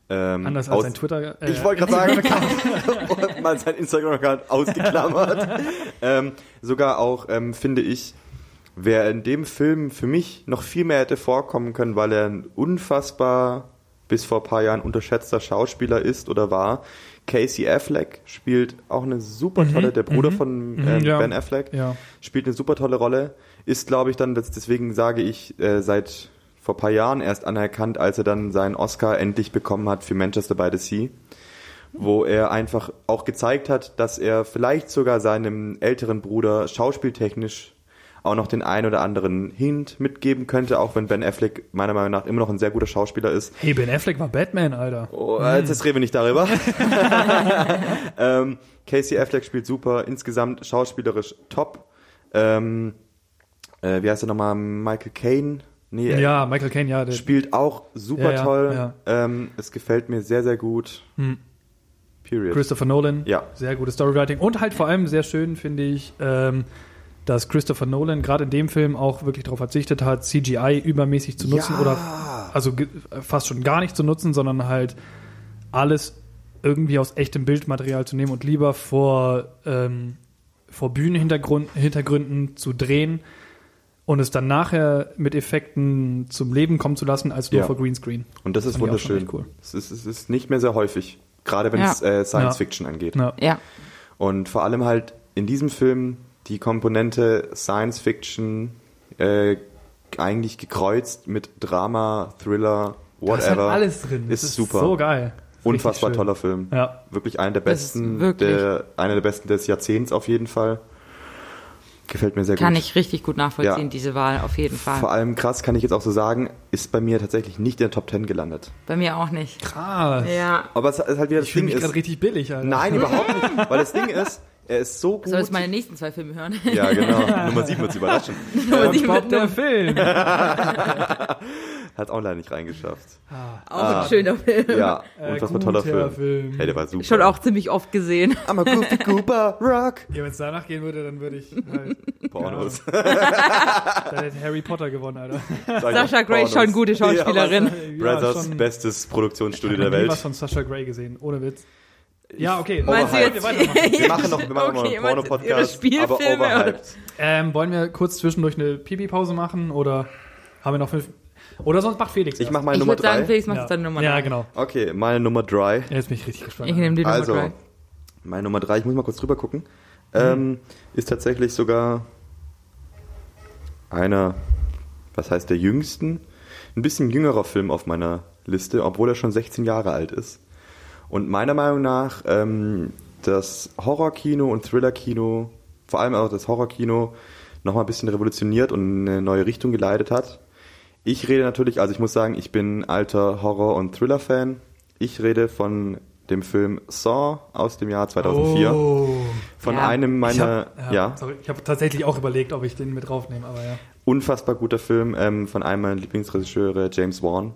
Ähm, Anders als sein Twitter. Äh, Ich wollte gerade sagen, und mal sein Instagram-Account ausgeklammert. ähm, sogar auch, ähm, finde ich, wer in dem Film für mich noch viel mehr hätte vorkommen können, weil er ein unfassbar bis vor ein paar Jahren unterschätzter Schauspieler ist oder war. Casey Affleck spielt auch eine super tolle, der Bruder von mhm, ähm, ja. Ben Affleck, Ja. spielt eine super tolle Rolle. Ist, glaube ich, dann, deswegen sage ich, äh, seit vor ein paar Jahren erst anerkannt, als er dann seinen Oscar endlich bekommen hat für Manchester by the Sea, wo er einfach auch gezeigt hat, dass er vielleicht sogar seinem älteren Bruder schauspieltechnisch auch noch den ein oder anderen Hint mitgeben könnte, auch wenn Ben Affleck meiner Meinung nach immer noch ein sehr guter Schauspieler ist. Hey, Ben Affleck war Batman, Alter. Oh, äh, jetzt reden wir nicht darüber. ähm, Casey Affleck spielt super, insgesamt schauspielerisch top. Ähm, äh, wie heißt er nochmal? Michael Caine? Nee, er Ja, Michael Caine, ja. Der, spielt auch super Ja, ja, toll. ja. Ähm, es gefällt mir sehr, sehr gut. Hm. Period. Christopher Nolan. Ja. Sehr gutes Storywriting. Und halt vor allem sehr schön, finde ich, ähm, dass Christopher Nolan gerade in dem Film auch wirklich darauf verzichtet hat, CGI übermäßig zu nutzen Ja. oder also fast schon gar nicht zu nutzen, sondern halt alles irgendwie aus echtem Bildmaterial zu nehmen und lieber vor, ähm, vor Bühnenhintergrund, Hintergründen zu drehen und es dann nachher mit Effekten zum Leben kommen zu lassen, als nur Ja. vor Greenscreen. Und das ist auch schon wunderschön. cool. Es, ist, es ist nicht mehr sehr häufig, gerade wenn es äh, Science Ja. Fiction angeht. Ja. Ja. Und vor allem halt in diesem Film die Komponente Science Fiction äh, eigentlich gekreuzt mit Drama, Thriller, ist halt whatever. alles drin. Das Ist, super. So geil. Ist Unfassbar toller Film. Ja. Wirklich einer der Das ist besten, wirklich- der, einer der besten des Jahrzehnts auf jeden Fall. Gefällt mir sehr Kann gut. ich richtig gut nachvollziehen, Ja. diese Wahl, auf jeden Vor Fall. allem krass kann ich jetzt auch so sagen, ist bei mir tatsächlich nicht in der Top 10 gelandet. Bei mir auch nicht. Krass. Ja. Aber es ist halt wieder das Ich Ding mich gerade ist. richtig billig, Alter. Nein, überhaupt nicht. Weil das Ding ist, er ist so gut. Sollst meine nächsten zwei Filme hören. ja, genau. Nummer 7 wird überraschen. Aber die Sport mit der Film. Hat auch leider nicht reingeschafft. Auch ein schöner Film. Ja, Äh, unfassbar toller guter Film. Film. Hey, der war super. Schon auch ziemlich oft gesehen. I'm a Goofy Cooper, Rock. Ja, wenn es danach gehen würde, dann würde ich halt. Pornos. Dann hätte Harry Potter gewonnen, Alter. Sasha Grey Pornos. schon gute Schauspielerin. Brothers, schon- bestes Produktionsstudio der Ich habe was Welt. von Sasha Grey gesehen, ohne Witz. Ja, okay. Meinst du jetzt? Wir machen noch, wir machen Okay, noch einen Porno-Podcast, aber Spielfilme, overhyped. Ähm, wollen wir kurz zwischendurch eine Pipi-Pause machen oder haben wir noch fünf? Oder sonst macht Felix. Ich erst. mache meine Ich Nummer würde sagen, 3. Felix macht ja. deine Nummer Ja, drei. genau. Okay, meine Nummer 3. Jetzt bin ich richtig gespannt. Ich nehme die Nummer Also, drei. meine Nummer 3, ich muss mal kurz drüber gucken, ähm, ist tatsächlich sogar einer, was heißt der jüngsten, ein bisschen jüngerer Film auf meiner Liste, obwohl er schon 16 Jahre alt ist. Und meiner Meinung nach ähm, das Horrorkino und Thrillerkino, vor allem auch das Horrorkino, nochmal ein bisschen revolutioniert und eine neue Richtung geleitet hat. Ich rede natürlich, also ich muss sagen, ich bin alter Horror- und Thriller-Fan. Ich rede von dem Film Saw aus dem Jahr 2004. Oh. Von Ja. einem Ich meiner, hab, ja, Sorry, ich habe tatsächlich auch überlegt, ob ich den mit draufnehme, aber ja. unfassbar guter Film ähm, von einem meiner Lieblingsregisseure, James Wan.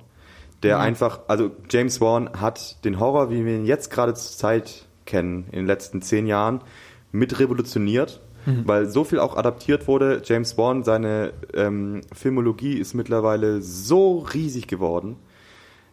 Der einfach, also James Wan hat den Horror, wie wir ihn jetzt gerade zur Zeit kennen, in den letzten zehn Jahren, mit revolutioniert, weil so viel auch adaptiert wurde. James Wan, seine ähm, Filmologie ist mittlerweile so riesig geworden.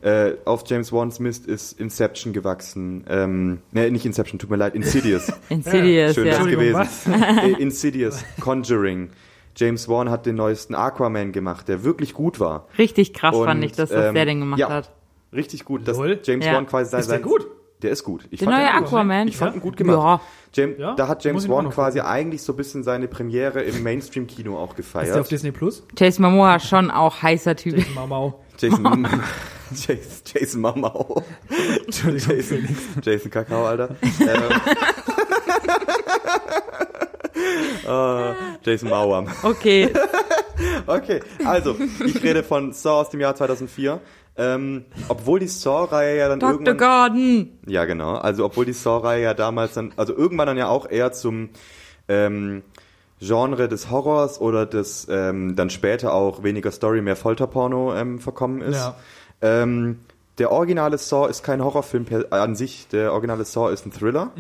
Äh, auf James Wans Mist ist Inception gewachsen. Ähm, ne, nicht Inception, tut mir leid, Insidious. Insidious, Schön ja. das gewesen. Äh, Insidious, Conjuring. James Wan hat den neuesten Aquaman gemacht, der wirklich gut war. Richtig krass Und, fand ich, dass das ähm, der den gemacht ja, hat. Richtig gut, dass Lol. James Ja. Wan quasi sein, Ist der gut? Der ist gut. Ich Der fand neue. Aquaman. Ich fand ihn gut Ja. gemacht. James, Ja, da hat James Wan quasi gucken. eigentlich so ein bisschen seine Premiere im Mainstream-Kino auch Ist der auf gefeiert. Disney Plus? Jason Momoa schon auch heißer Typ. Jason Mau. Jason, Jason, Jason Mamau. Entschuldigung, Jason. Jason Kakao, Alter. ähm, äh, Jason Mauam. Okay, Okay, also, ich rede von Saw aus dem Jahr 2004. Ähm, obwohl die Saw-Reihe ja dann Dr. irgendwann... Gordon. Ja, genau. Also, obwohl die Saw-Reihe ja damals dann... Also, irgendwann dann ja auch eher zum ähm, Genre des Horrors oder des ähm, dann später auch weniger Story, mehr Folterporno ähm, verkommen ist. Ja. Ähm, der originale Saw ist kein Horrorfilm per, an sich. Der originale Saw ist ein Thriller.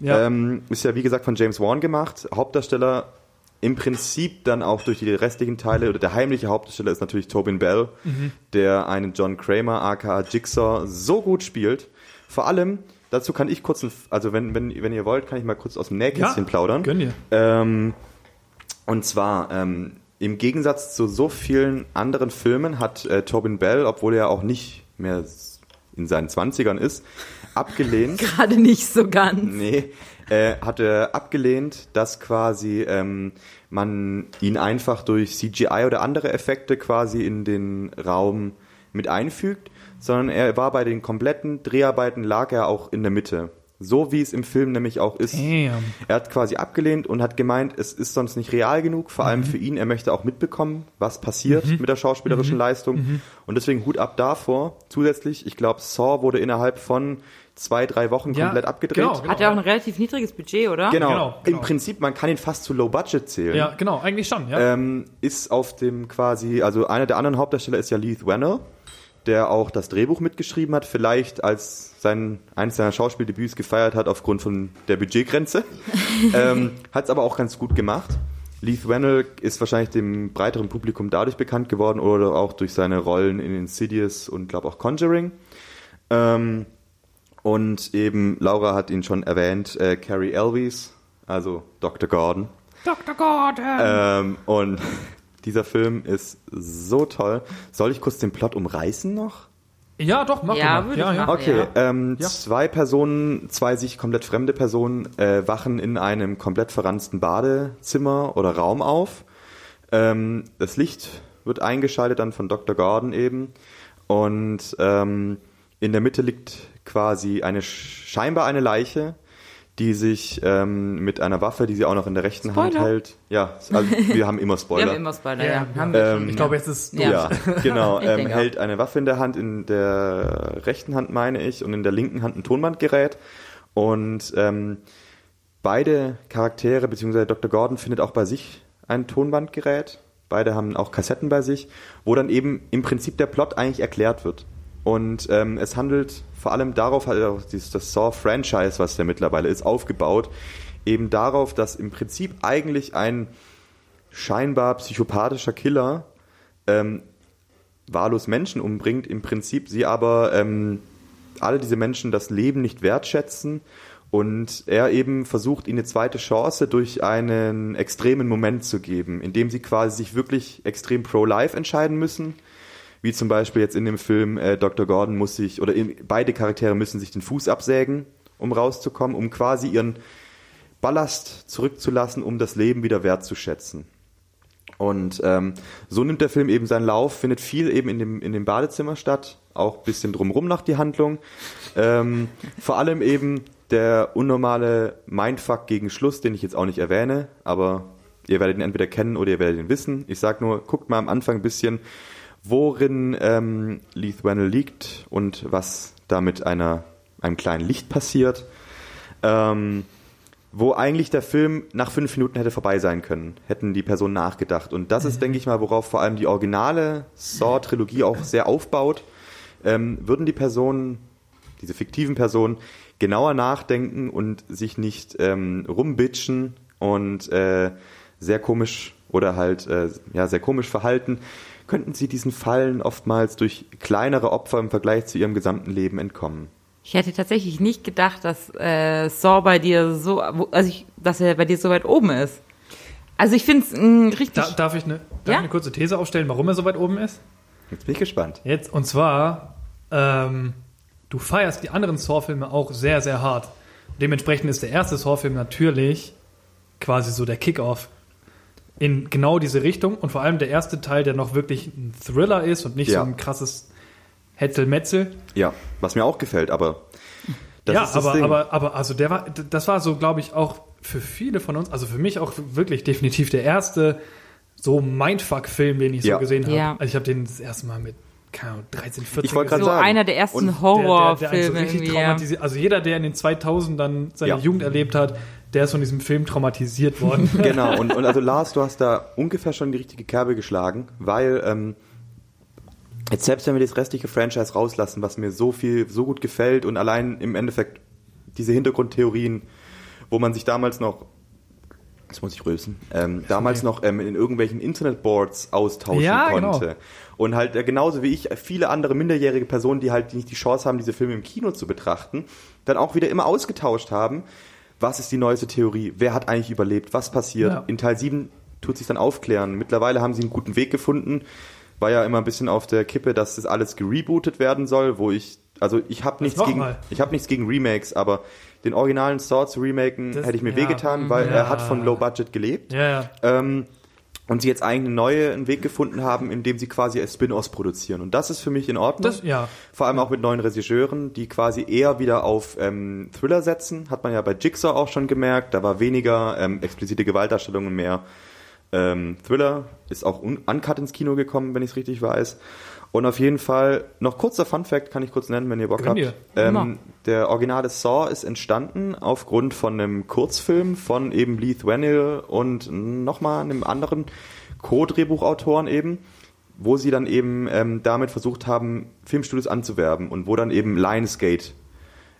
Ja. Ähm, ist ja wie gesagt von James Wan gemacht. Hauptdarsteller im Prinzip dann auch durch die restlichen Teile oder der heimliche Hauptdarsteller ist natürlich Tobin Bell, der einen John Kramer aka Jigsaw so gut spielt. Vor allem dazu kann ich kurz, ein, also wenn, wenn, wenn ihr wollt, kann ich mal kurz aus dem Nähkästchen plaudern. Gönn dir. Ähm, und zwar, ähm, im Gegensatz zu so vielen anderen Filmen hat äh, Tobin Bell, obwohl er auch nicht mehr in seinen Zwanzigern ist, abgelehnt. Gerade nicht so ganz. nee, äh, hat er abgelehnt, dass quasi ähm, man ihn einfach durch CGI oder andere Effekte quasi in den Raum mit einfügt, sondern er war bei den kompletten Dreharbeiten lag er auch in der Mitte. So wie es im Film nämlich auch ist. Damn. Er hat quasi abgelehnt und hat gemeint, es ist sonst nicht real genug, vor Mhm. allem für ihn. Er möchte auch mitbekommen, was passiert mit der schauspielerischen Mhm. Leistung. Und deswegen Hut ab davor. Zusätzlich, ich glaube, Saw wurde innerhalb von zwei, drei Wochen Ja, komplett abgedreht. genau, Hat ja auch ein relativ niedriges Budget, oder? Genau. Genau, genau. Im Prinzip, man kann ihn fast zu Low Budget zählen. Ja, genau, eigentlich schon, ja. Ähm, ist auf dem quasi, also einer der anderen Hauptdarsteller ist ja Leith Wenner, der auch das Drehbuch mitgeschrieben hat, vielleicht als sein eines seiner Schauspieldebüts gefeiert hat aufgrund von der Budgetgrenze. ähm, hat es aber auch ganz gut gemacht. Leith Wennell ist wahrscheinlich dem breiteren Publikum dadurch bekannt geworden oder auch durch seine Rollen in Insidious und glaube auch Conjuring. Ähm, und eben, Laura hat ihn schon erwähnt, äh, Carrie Elvis, also Dr. Gordon. Dr. Gordon! Ähm, und dieser Film ist so toll. Soll ich kurz den Plot umreißen noch? Ja, doch, mach Ja, mal. würde ja, ich ja. machen. Okay, Ja. ähm, Ja. zwei Personen, zwei sich komplett fremde Personen, äh, wachen in einem komplett verranzten Badezimmer oder Raum auf. Ähm, das Licht wird eingeschaltet dann von Dr. Gordon eben. Und ähm, in der Mitte liegt quasi eine scheinbar eine Leiche, die sich ähm, mit einer Waffe, die sie auch noch in der rechten Hand Spoiler. hält. Ja, also wir haben immer Wir Spoiler. haben immer Spoiler, Ja, ja. wir Ähm, schon, Ich glaube, jetzt ist Ja. Ja, genau. Ähm, hält eine Waffe in der Hand, in der rechten Hand meine ich, und in der linken Hand ein Tonbandgerät. Und ähm, beide Charaktere, beziehungsweise Dr. Gordon findet auch bei sich ein Tonbandgerät. Beide haben auch Kassetten bei sich, wo dann eben im Prinzip der Plot eigentlich erklärt wird. Und ähm, es handelt vor allem darauf, hat dieses, das Saw-Franchise, was der mittlerweile ist, aufgebaut, eben darauf, dass im Prinzip eigentlich ein scheinbar psychopathischer Killer ähm, wahllos Menschen umbringt, im Prinzip sie aber ähm, alle diese Menschen das Leben nicht wertschätzen und er eben versucht, ihnen eine zweite Chance durch einen extremen Moment zu geben, indem sie quasi sich wirklich extrem pro-life entscheiden müssen. Wie zum Beispiel jetzt in dem Film äh, Dr. Gordon muss sich, oder in, beide Charaktere müssen sich den Fuß absägen, um rauszukommen, um quasi ihren Ballast zurückzulassen, um das Leben wieder wertzuschätzen. Und ähm, so nimmt der Film eben seinen Lauf, findet viel eben in dem, in dem Badezimmer statt, auch bisschen drumrum nach die Handlung. Ähm, vor allem eben der unnormale Mindfuck gegen Schluss, den ich jetzt auch nicht erwähne, aber ihr werdet ihn entweder kennen oder ihr werdet ihn wissen. Ich sag nur, guckt mal am Anfang ein bisschen, worin ähm, Leith Wennell liegt und was da mit einer, einem kleinen Licht passiert. Ähm, wo eigentlich der Film nach fünf Minuten hätte vorbei sein können, hätten die Personen nachgedacht. Und das ist, denke ich mal, worauf vor allem die originale Saw-Trilogie auch sehr aufbaut. Ähm, würden die Personen, diese fiktiven Personen, genauer nachdenken und sich nicht ähm, rumbitchen und äh, sehr komisch oder halt äh, ja sehr komisch verhalten, könnten sie diesen Fallen oftmals durch kleinere Opfer im Vergleich zu ihrem gesamten Leben entkommen. Ich hätte tatsächlich nicht gedacht, dass äh, Saw bei dir so, also ich, dass er bei dir so weit oben ist. Also ich finde es richtig. Da, darf ich, eine, darf Ja? ich eine kurze These aufstellen, warum er so weit oben ist? Jetzt bin ich gespannt. Jetzt, und zwar, ähm, du feierst die anderen Saw-Filme auch sehr, sehr hart. Dementsprechend ist der erste Saw-Film natürlich quasi so der Kickoff in genau diese Richtung und vor allem der erste Teil, der noch wirklich ein Thriller ist und nicht Ja. so ein krasses Hetzelmetzel. Ja, was mir auch gefällt, aber das ja, ist das aber, Ding. aber, aber, also der war, das war so, glaube ich, auch für viele von uns, also für mich auch wirklich definitiv der erste so Mindfuck-Film, den ich Ja. so gesehen habe. Ja. Also ich habe den das erste Mal mit, keine Ahnung, 13, 14 Ich wollte gerade so sagen. einer der ersten Horrorfilme einen so richtig irgendwie. Ja. Also jeder, der in den 2000ern seine Ja. Jugend erlebt hat, der ist von diesem Film traumatisiert worden. Genau, und, und also Lars, du hast da ungefähr schon die richtige Kerbe geschlagen, weil ähm, jetzt selbst wenn wir das restliche Franchise rauslassen, was mir so viel, so gut gefällt und allein im Endeffekt diese Hintergrundtheorien, wo man sich damals noch das muss ich rülpsen, ähm, damals okay. noch ähm, in irgendwelchen Internetboards austauschen Ja, genau. konnte. Und halt äh, genauso wie ich, äh, viele andere minderjährige Personen, die halt nicht die Chance haben, diese Filme im Kino zu betrachten, dann auch wieder immer ausgetauscht haben. Was ist die neueste Theorie? Wer hat eigentlich überlebt? Was passiert? Ja. In Teil 7 tut sich dann aufklären. Mittlerweile haben sie einen guten Weg gefunden. War ja immer ein bisschen auf der Kippe, dass das alles gerebootet werden soll, wo ich, also ich habe nichts gegen, mal. ich habe nichts gegen Remakes, aber den originalen Saw zu remaken, Das- hätte ich mir ja. wehgetan, weil Ja. er hat von Low Budget gelebt. ja, ja. Ähm, und sie jetzt eigentlich einen neuen Weg gefunden haben, indem sie quasi Spin-offs produzieren. Und das ist für mich in Ordnung. Das, ja. Vor allem auch mit neuen Regisseuren, die quasi eher wieder auf ähm, Thriller setzen. Hat man ja bei Jigsaw auch schon gemerkt. Da war weniger ähm, explizite Gewaltdarstellung und mehr ähm, Thriller. Ist auch un uncut ins Kino gekommen, wenn ich es richtig weiß. Und auf jeden Fall, noch kurzer Fun-Fact kann ich kurz nennen, wenn ihr Bock Gönn habt. Ähm, der originale Saw ist entstanden aufgrund von einem Kurzfilm von eben Leith Wennell und nochmal einem anderen Co-Drehbuchautoren eben, wo sie dann eben ähm, damit versucht haben, Filmstudios anzuwerben und wo dann eben Lionsgate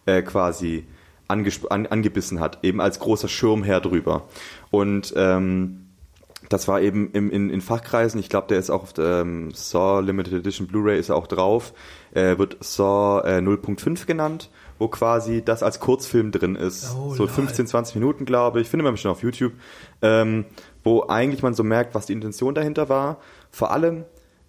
äh, quasi an, angebissen hat, eben als großer Schirmherr drüber. Und ähm, das war eben im, in, in Fachkreisen, ich glaube, der ist auch auf der ähm, Saw Limited Edition Blu-ray ist er auch drauf, äh, wird Saw äh, 0.5 genannt, wo quasi das als Kurzfilm drin ist. Oh, so lol. 15, 20 Minuten, glaube ich, findet man bestimmt auf YouTube, ähm, wo eigentlich man so merkt, was die Intention dahinter war. Vor allem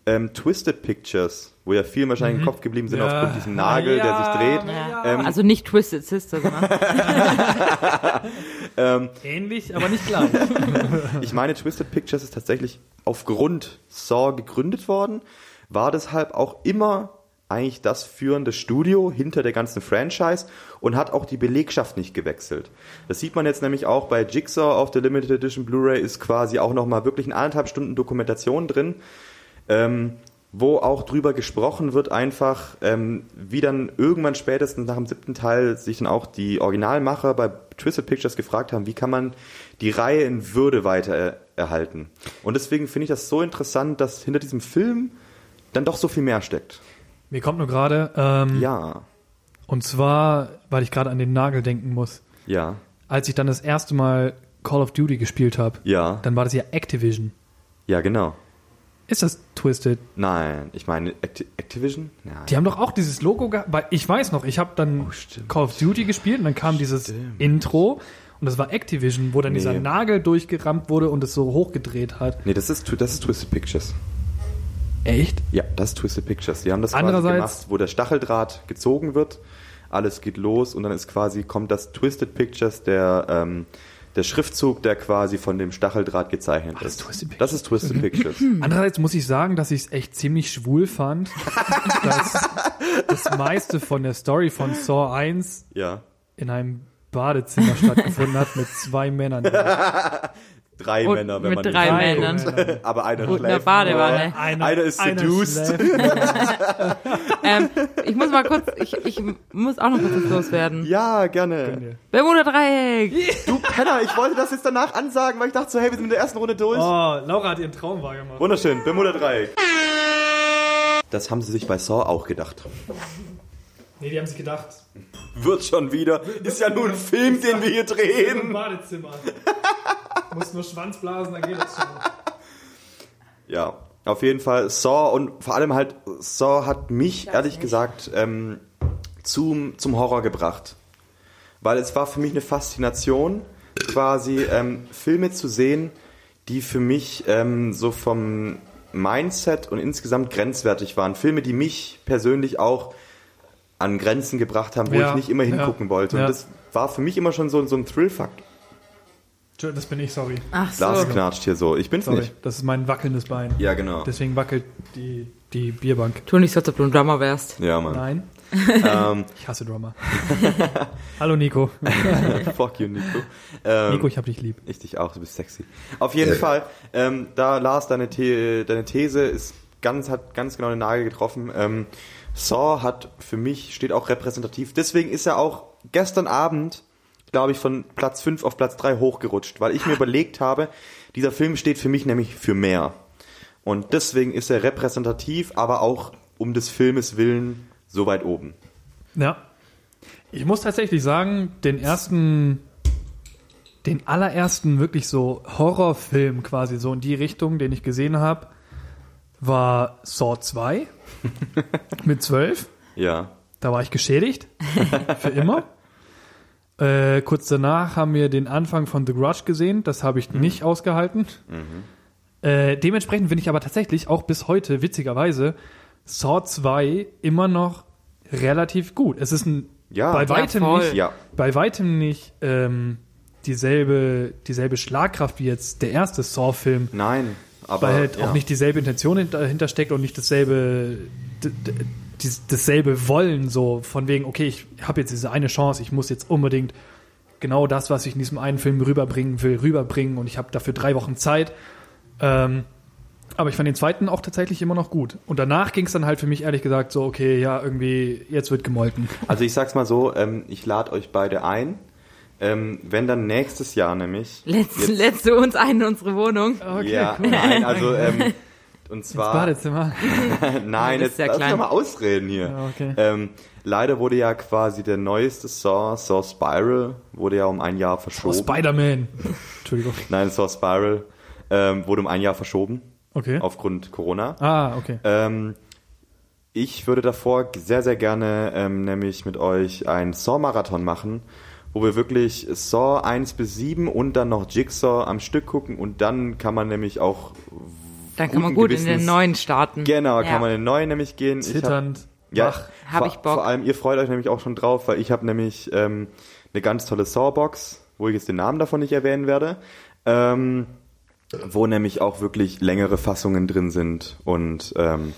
ähm, Twisted Pictures, wo ja vielen wahrscheinlich im Kopf geblieben sind Ja. aufgrund diesem Nagel, der sich dreht. Ja. Ähm, also nicht Twisted Sister, sondern Ähnlich, aber nicht gleich. Ich meine, Twisted Pictures ist tatsächlich aufgrund Saw gegründet worden, war deshalb auch immer eigentlich das führende Studio hinter der ganzen Franchise und hat auch die Belegschaft nicht gewechselt. Das sieht man jetzt nämlich auch bei Jigsaw auf der Limited Edition Blu-ray ist quasi auch nochmal wirklich in eineinhalb Stunden Dokumentation drin, ähm, wo auch drüber gesprochen wird einfach, ähm, wie dann irgendwann spätestens nach dem siebten Teil sich dann auch die Originalmacher bei Twisted Pictures gefragt haben, wie kann man die Reihe in Würde weiter er erhalten. Und deswegen finde ich das so interessant, dass hinter diesem Film dann doch so viel mehr steckt. Mir kommt nur gerade, ähm, Ja, und zwar, weil ich gerade an den Nagel denken muss. ja, Als ich dann das erste Mal Call of Duty gespielt habe, ja, dann war das ja Activision. ja, genau. Ist das Twisted? Nein, ich meine Acti Activision? Nein. Die haben doch auch dieses Logo gehabt. Ich weiß noch, ich habe dann Oh. Call of Duty gespielt und dann kam dieses Stimmt. Intro und das war Activision, wo dann Nee. dieser Nagel durchgerammt wurde und es so hochgedreht hat. Nee, das ist, das ist Twisted Pictures. Echt? Ja, das ist Twisted Pictures. Die haben das quasi Andererseits- gemacht, wo der Stacheldraht gezogen wird, alles geht los und dann ist quasi, kommt das Twisted Pictures, der, ähm, der Schriftzug, der quasi von dem Stacheldraht gezeichnet das ist. ist Twisted Pictures? Das ist Twisted Pictures. Andererseits muss ich sagen, dass ich es echt ziemlich schwul fand, dass das meiste von der Story von Saw 1 Ja. in einem Badezimmer stattgefunden hat mit zwei Männern. Drei Und Männer, wenn mit man drei den- Männern. Männern. Aber einer Und einer schläft. Badewanne. Einer, Einer ist seduced. schläft. ähm, ich muss mal kurz, ich, ich muss auch noch kurz loswerden. Ja, gerne. Bermuda Dreieck! Du Penner, ich wollte das jetzt danach ansagen, weil ich dachte so, hey, wir sind in der ersten Runde durch. Oh, Laura hat ihren Traum wahrgemacht. Wunderschön, Bermuda Dreieck. Das haben sie sich bei Saw auch gedacht. Nee, die haben sich gedacht, Wird schon wieder. Ist ja nur ein Film, den wir hier im drehen. Badezimmer. Muss nur Schwanz blasen, dann geht das schon. Ja, auf jeden Fall Saw und vor allem halt Saw hat mich ehrlich gesagt ähm, zum, zum Horror gebracht. Weil es war für mich eine Faszination, quasi ähm, Filme zu sehen, die für mich ähm, so vom Mindset und insgesamt grenzwertig waren. Filme, die mich persönlich auch an Grenzen gebracht haben, wo Ja, ich nicht immer ja, hingucken wollte. ja. Und das war für mich immer schon so, so ein Thrill-Faktor. Das bin ich, sorry. Ach so. Lars knatscht hier so. Ich bin's Sorry, nicht. das ist mein wackelndes Bein. Ja, genau. Deswegen wackelt die, die Bierbank. Tu nicht so, als ob du ein Drummer wärst. Ja, Mann. Nein, ähm, ich hasse Drummer. Hallo Nico. fuck you, Nico. Ähm, Nico, ich hab dich lieb. Ich dich auch, du bist sexy. Auf jeden Fall, ähm, da Lars, deine, The deine These ist ganz, hat ganz genau den Nagel getroffen. Ähm, Saw hat für mich, steht auch repräsentativ. Deswegen ist er auch gestern Abend, glaube ich, von Platz 5 auf Platz 3 hochgerutscht, weil ich mir überlegt habe, dieser Film steht für mich nämlich für mehr. Und deswegen ist er repräsentativ, aber auch um des Filmes willen so weit oben. Ja. Ich muss tatsächlich sagen, den ersten, den allerersten wirklich so Horrorfilm quasi so in die Richtung, den ich gesehen habe, war Saw 2 mit 12. Ja. Da war ich geschädigt. Für immer. Äh, kurz danach haben wir den Anfang von The Grudge gesehen. Das habe ich nicht ausgehalten. Äh, dementsprechend finde ich aber tatsächlich auch bis heute, witzigerweise, Saw 2 immer noch relativ gut. Es ist ein, Ja. bei Ja, weitem voll. nicht, Ja. bei weitem nicht ähm, dieselbe, dieselbe Schlagkraft wie jetzt der erste Saw-Film Nein, aber. weil halt ja. auch nicht dieselbe Intention hint- dahinter steckt und nicht dasselbe dies- dasselbe Wollen so von wegen okay ich habe jetzt diese eine Chance ich muss jetzt unbedingt genau das was ich in diesem einen Film rüberbringen will rüberbringen und ich habe dafür drei Wochen Zeit ähm, aber ich fand den zweiten auch tatsächlich immer noch gut und danach ging es dann halt für mich ehrlich gesagt so okay ja irgendwie jetzt wird gemolken Also ich sag's mal so, ähm, ich lade euch beide ein. Ähm, wenn dann nächstes Jahr nämlich. Letzt, Jetzt- lädst du uns ein in unsere Wohnung? okay ja, cool. nein, also ähm, und ins zwar. Badezimmer Nein, Das jetzt ist ja lass mich mal ausreden hier. Ja, okay. Ähm, leider wurde ja quasi der neueste Saw, Saw Spiral, wurde ja um ein Jahr oh, verschoben. Spider-Man Entschuldigung Nein, Saw Spiral Ähm, wurde um ein Jahr verschoben Okay. aufgrund Corona. Ah, okay. Ähm, ich würde davor sehr, sehr gerne ähm, nämlich mit euch einen Saw-Marathon machen, wo wir wirklich Saw 1 bis 7 und dann noch Jigsaw am Stück gucken und dann kann man nämlich auch Dann kann man gut in den Gewissens- neuen starten. Genau, Ja. kann man den neuen nämlich gehen. Ich hab- Zitternd. ja, wach. Hab vor, ich Bock. Vor allem, ihr freut euch nämlich auch schon drauf, weil ich habe nämlich ähm, eine ganz tolle Sawbox, wo ich jetzt den Namen davon nicht erwähnen werde, ähm, wo nämlich auch wirklich längere Fassungen drin sind. Und ähm,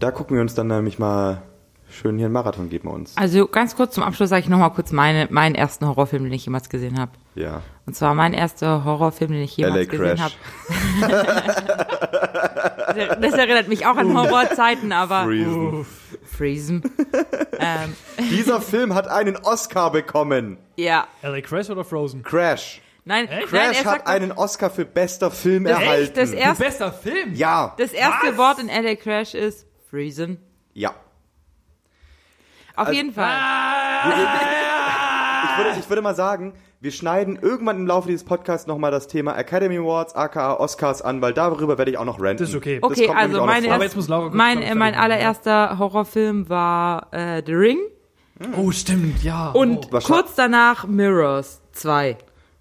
da gucken wir uns dann nämlich mal schön hier einen Marathon geben wir uns. Also ganz kurz zum Abschluss sage ich nochmal kurz meine, meinen ersten Horrorfilm, den ich jemals gesehen habe. Ja. Und zwar mein erster Horrorfilm, den ich jemals LA gesehen Crash. habe. das erinnert mich auch an Horrorzeiten, aber Reason. Friesen. ähm, Dieser Film hat einen Oscar bekommen. ja. LA Crash oder Frozen? Crash. Nein, nein, Crash er hat einen Oscar für bester Film Das- erhalten. echt? Das erste- Bester Film? ja. das erste Was? Wort in LA Crash ist Friesen. ja. Auf Also- jeden Fall. Ich würde, ich würde mal sagen, wir schneiden irgendwann im Laufe dieses Podcasts nochmal das Thema Academy Awards, aka Oscars an, weil darüber werde ich auch noch ranten. Das ist okay. Das Okay, also meine vor. Aber jetzt muss Laura kurz, mein, äh, mein allererster Horrorfilm war äh, The Ring Oh, stimmt, ja. und oh. Kurz danach Mirrors 2.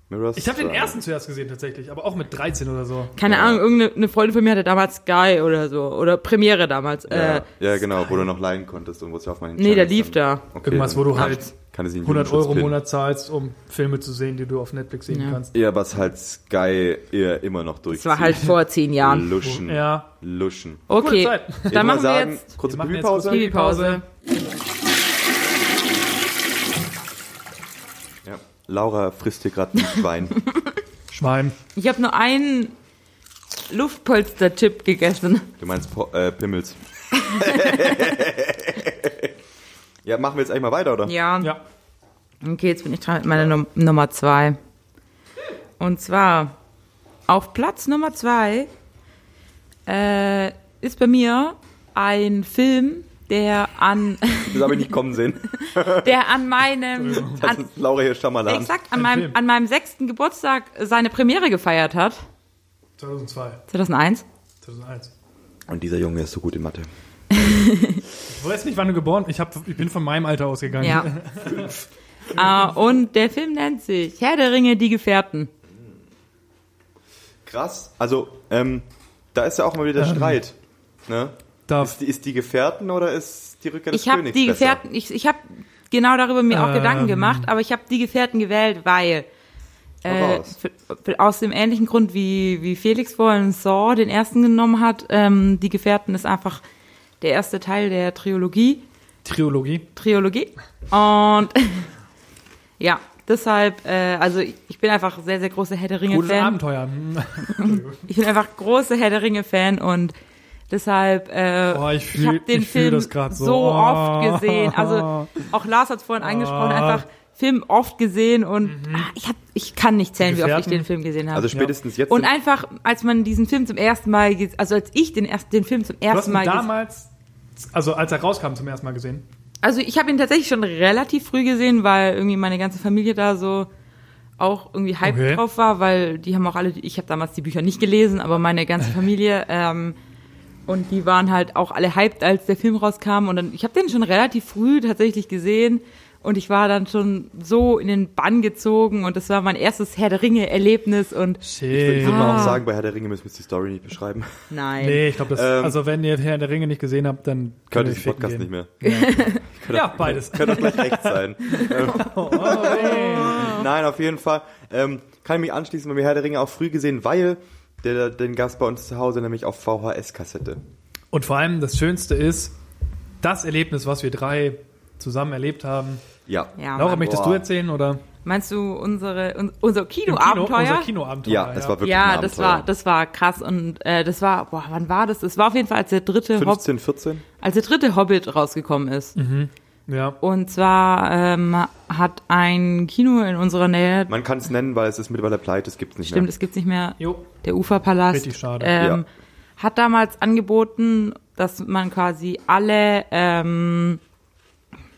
Mirror's Ich habe den ersten zuerst gesehen tatsächlich, aber auch mit 13 oder so. Keine Ja. Ahnung, irgendeine eine Freundin von mir hatte damals Sky oder so. Oder Premiere damals. Ja, Äh, ja, genau, wo du noch leihen konntest und wo es ja auf meinen nee, der lief dann- da. Okay, Irgendwas, wo du halt kann es ihn 100 Euro im. Monat zahlst, um Filme zu sehen, die du auf Netflix sehen Ja. kannst. Ja, was halt Sky eher immer noch durchzieht. Das war halt vor zehn Jahren. Luschen. Ja. Luschen. Okay, dann machen wir jetzt kurze Pipi-Pause. Pipi-Pause. Ja. Laura frisst hier gerade ein Schwein. Schwein. Ich habe nur einen Luftpolster-Chip gegessen. Du meinst Po- äh, Pimmels. ja, machen wir jetzt eigentlich mal weiter, oder? Ja. Ja. Okay, jetzt bin ich dran mit meiner Num Nummer zwei. Und zwar auf Platz Nummer zwei äh, ist bei mir ein Film, der an, Das habe ich nicht kommen sehen. der an meinem, Das an, ist Laura hier Schamalan. exakt an Ein meinem, Film. an meinem sechsten Geburtstag seine Premiere gefeiert hat. 2002. 2001. 2001. Und dieser Junge ist so gut in Mathe. Ich weiß nicht, wann du geboren ich, hab, ich bin von meinem Alter ausgegangen. Ja. Ah, und der Film nennt sich Herr der Ringe, die Gefährten. Krass. Also, ähm, da ist ja auch mal wieder der Streit. Ne? Darf, Ist, die, ist die Gefährten oder ist die Rückkehr des Ich habe Königs die besser? Gefährten, ich, ich habe genau darüber mir auch Ähm. Gedanken gemacht, aber ich habe die Gefährten gewählt, weil äh, raus. für, für, aus dem ähnlichen Grund wie, wie Felix vorhin Saw den ersten genommen hat, ähm, die Gefährten ist einfach der erste Teil der Trilogie. Triologie. Trilogie. Und ja, deshalb, äh, also ich, bin einfach sehr, sehr großer Herr der Ringe-Fan. Abenteuer. Hm. Ich bin einfach großer Herr der Ringe-Fan und deshalb, äh, Oh, ich fühl- habe den ich Film so. so, oft Oh. gesehen. Also auch Lars hat es vorhin angesprochen, einfach Film oft gesehen und ah, ich hab, ich kann nicht zählen, wie oft ich den Film gesehen habe. Also spätestens jetzt. und einfach, als man diesen Film zum ersten Mal, also als ich den ersten, den Film zum Du hast ersten ihn Mal gesehen, damals, also als er rauskam, zum ersten Mal gesehen. also ich habe ihn tatsächlich schon relativ früh gesehen, weil irgendwie meine ganze Familie da so auch irgendwie hype Okay. drauf war, weil die haben auch alle, ich habe damals die Bücher nicht gelesen, aber meine ganze Familie ähm, und die waren halt auch alle hyped, als der Film rauskam und dann, ich habe den schon relativ früh tatsächlich gesehen und ich war dann schon so in den Bann gezogen und das war mein erstes Herr der Ringe Erlebnis und ich würde Shit. mal Ah. auch sagen, bei Herr der Ringe müssen wir jetzt die Story nicht beschreiben. nein. Nee, ich glaube, das, Ähm, also wenn ihr Herr der Ringe nicht gesehen habt, dann Könnt ihr den Podcast gehen. nicht mehr. Ja, beides. Könnte doch gleich recht sein. Ähm, Nein, auf jeden Fall. Ähm, kann ich mich anschließen, weil wir Herr der Ringe auch früh gesehen, weil der, den Gast bei uns zu Hause nämlich auf VHS-Kassette. Und vor allem das Schönste ist, das Erlebnis, was wir drei zusammen erlebt haben. Ja. Ja, Laura, Mann. möchtest Boah. du erzählen oder? Meinst du unsere un, unser Kinoabenteuer? unser Kinoabenteuer. Ja, das war wirklich ja, ein das war, das war krass und äh, das war, boah, wann war das? Das war auf jeden Fall, als der dritte, Hob 15, 14? als der dritte Hobbit rausgekommen ist. Ja. Und zwar ähm, hat ein Kino in unserer Nähe, Man kann es nennen, weil es ist mittlerweile pleite, es gibt es nicht stimmt, mehr. es gibt's nicht mehr, Jo. der Uferpalast. Richtig schade. Ähm, Ja. Hat damals angeboten, dass man quasi alle ähm,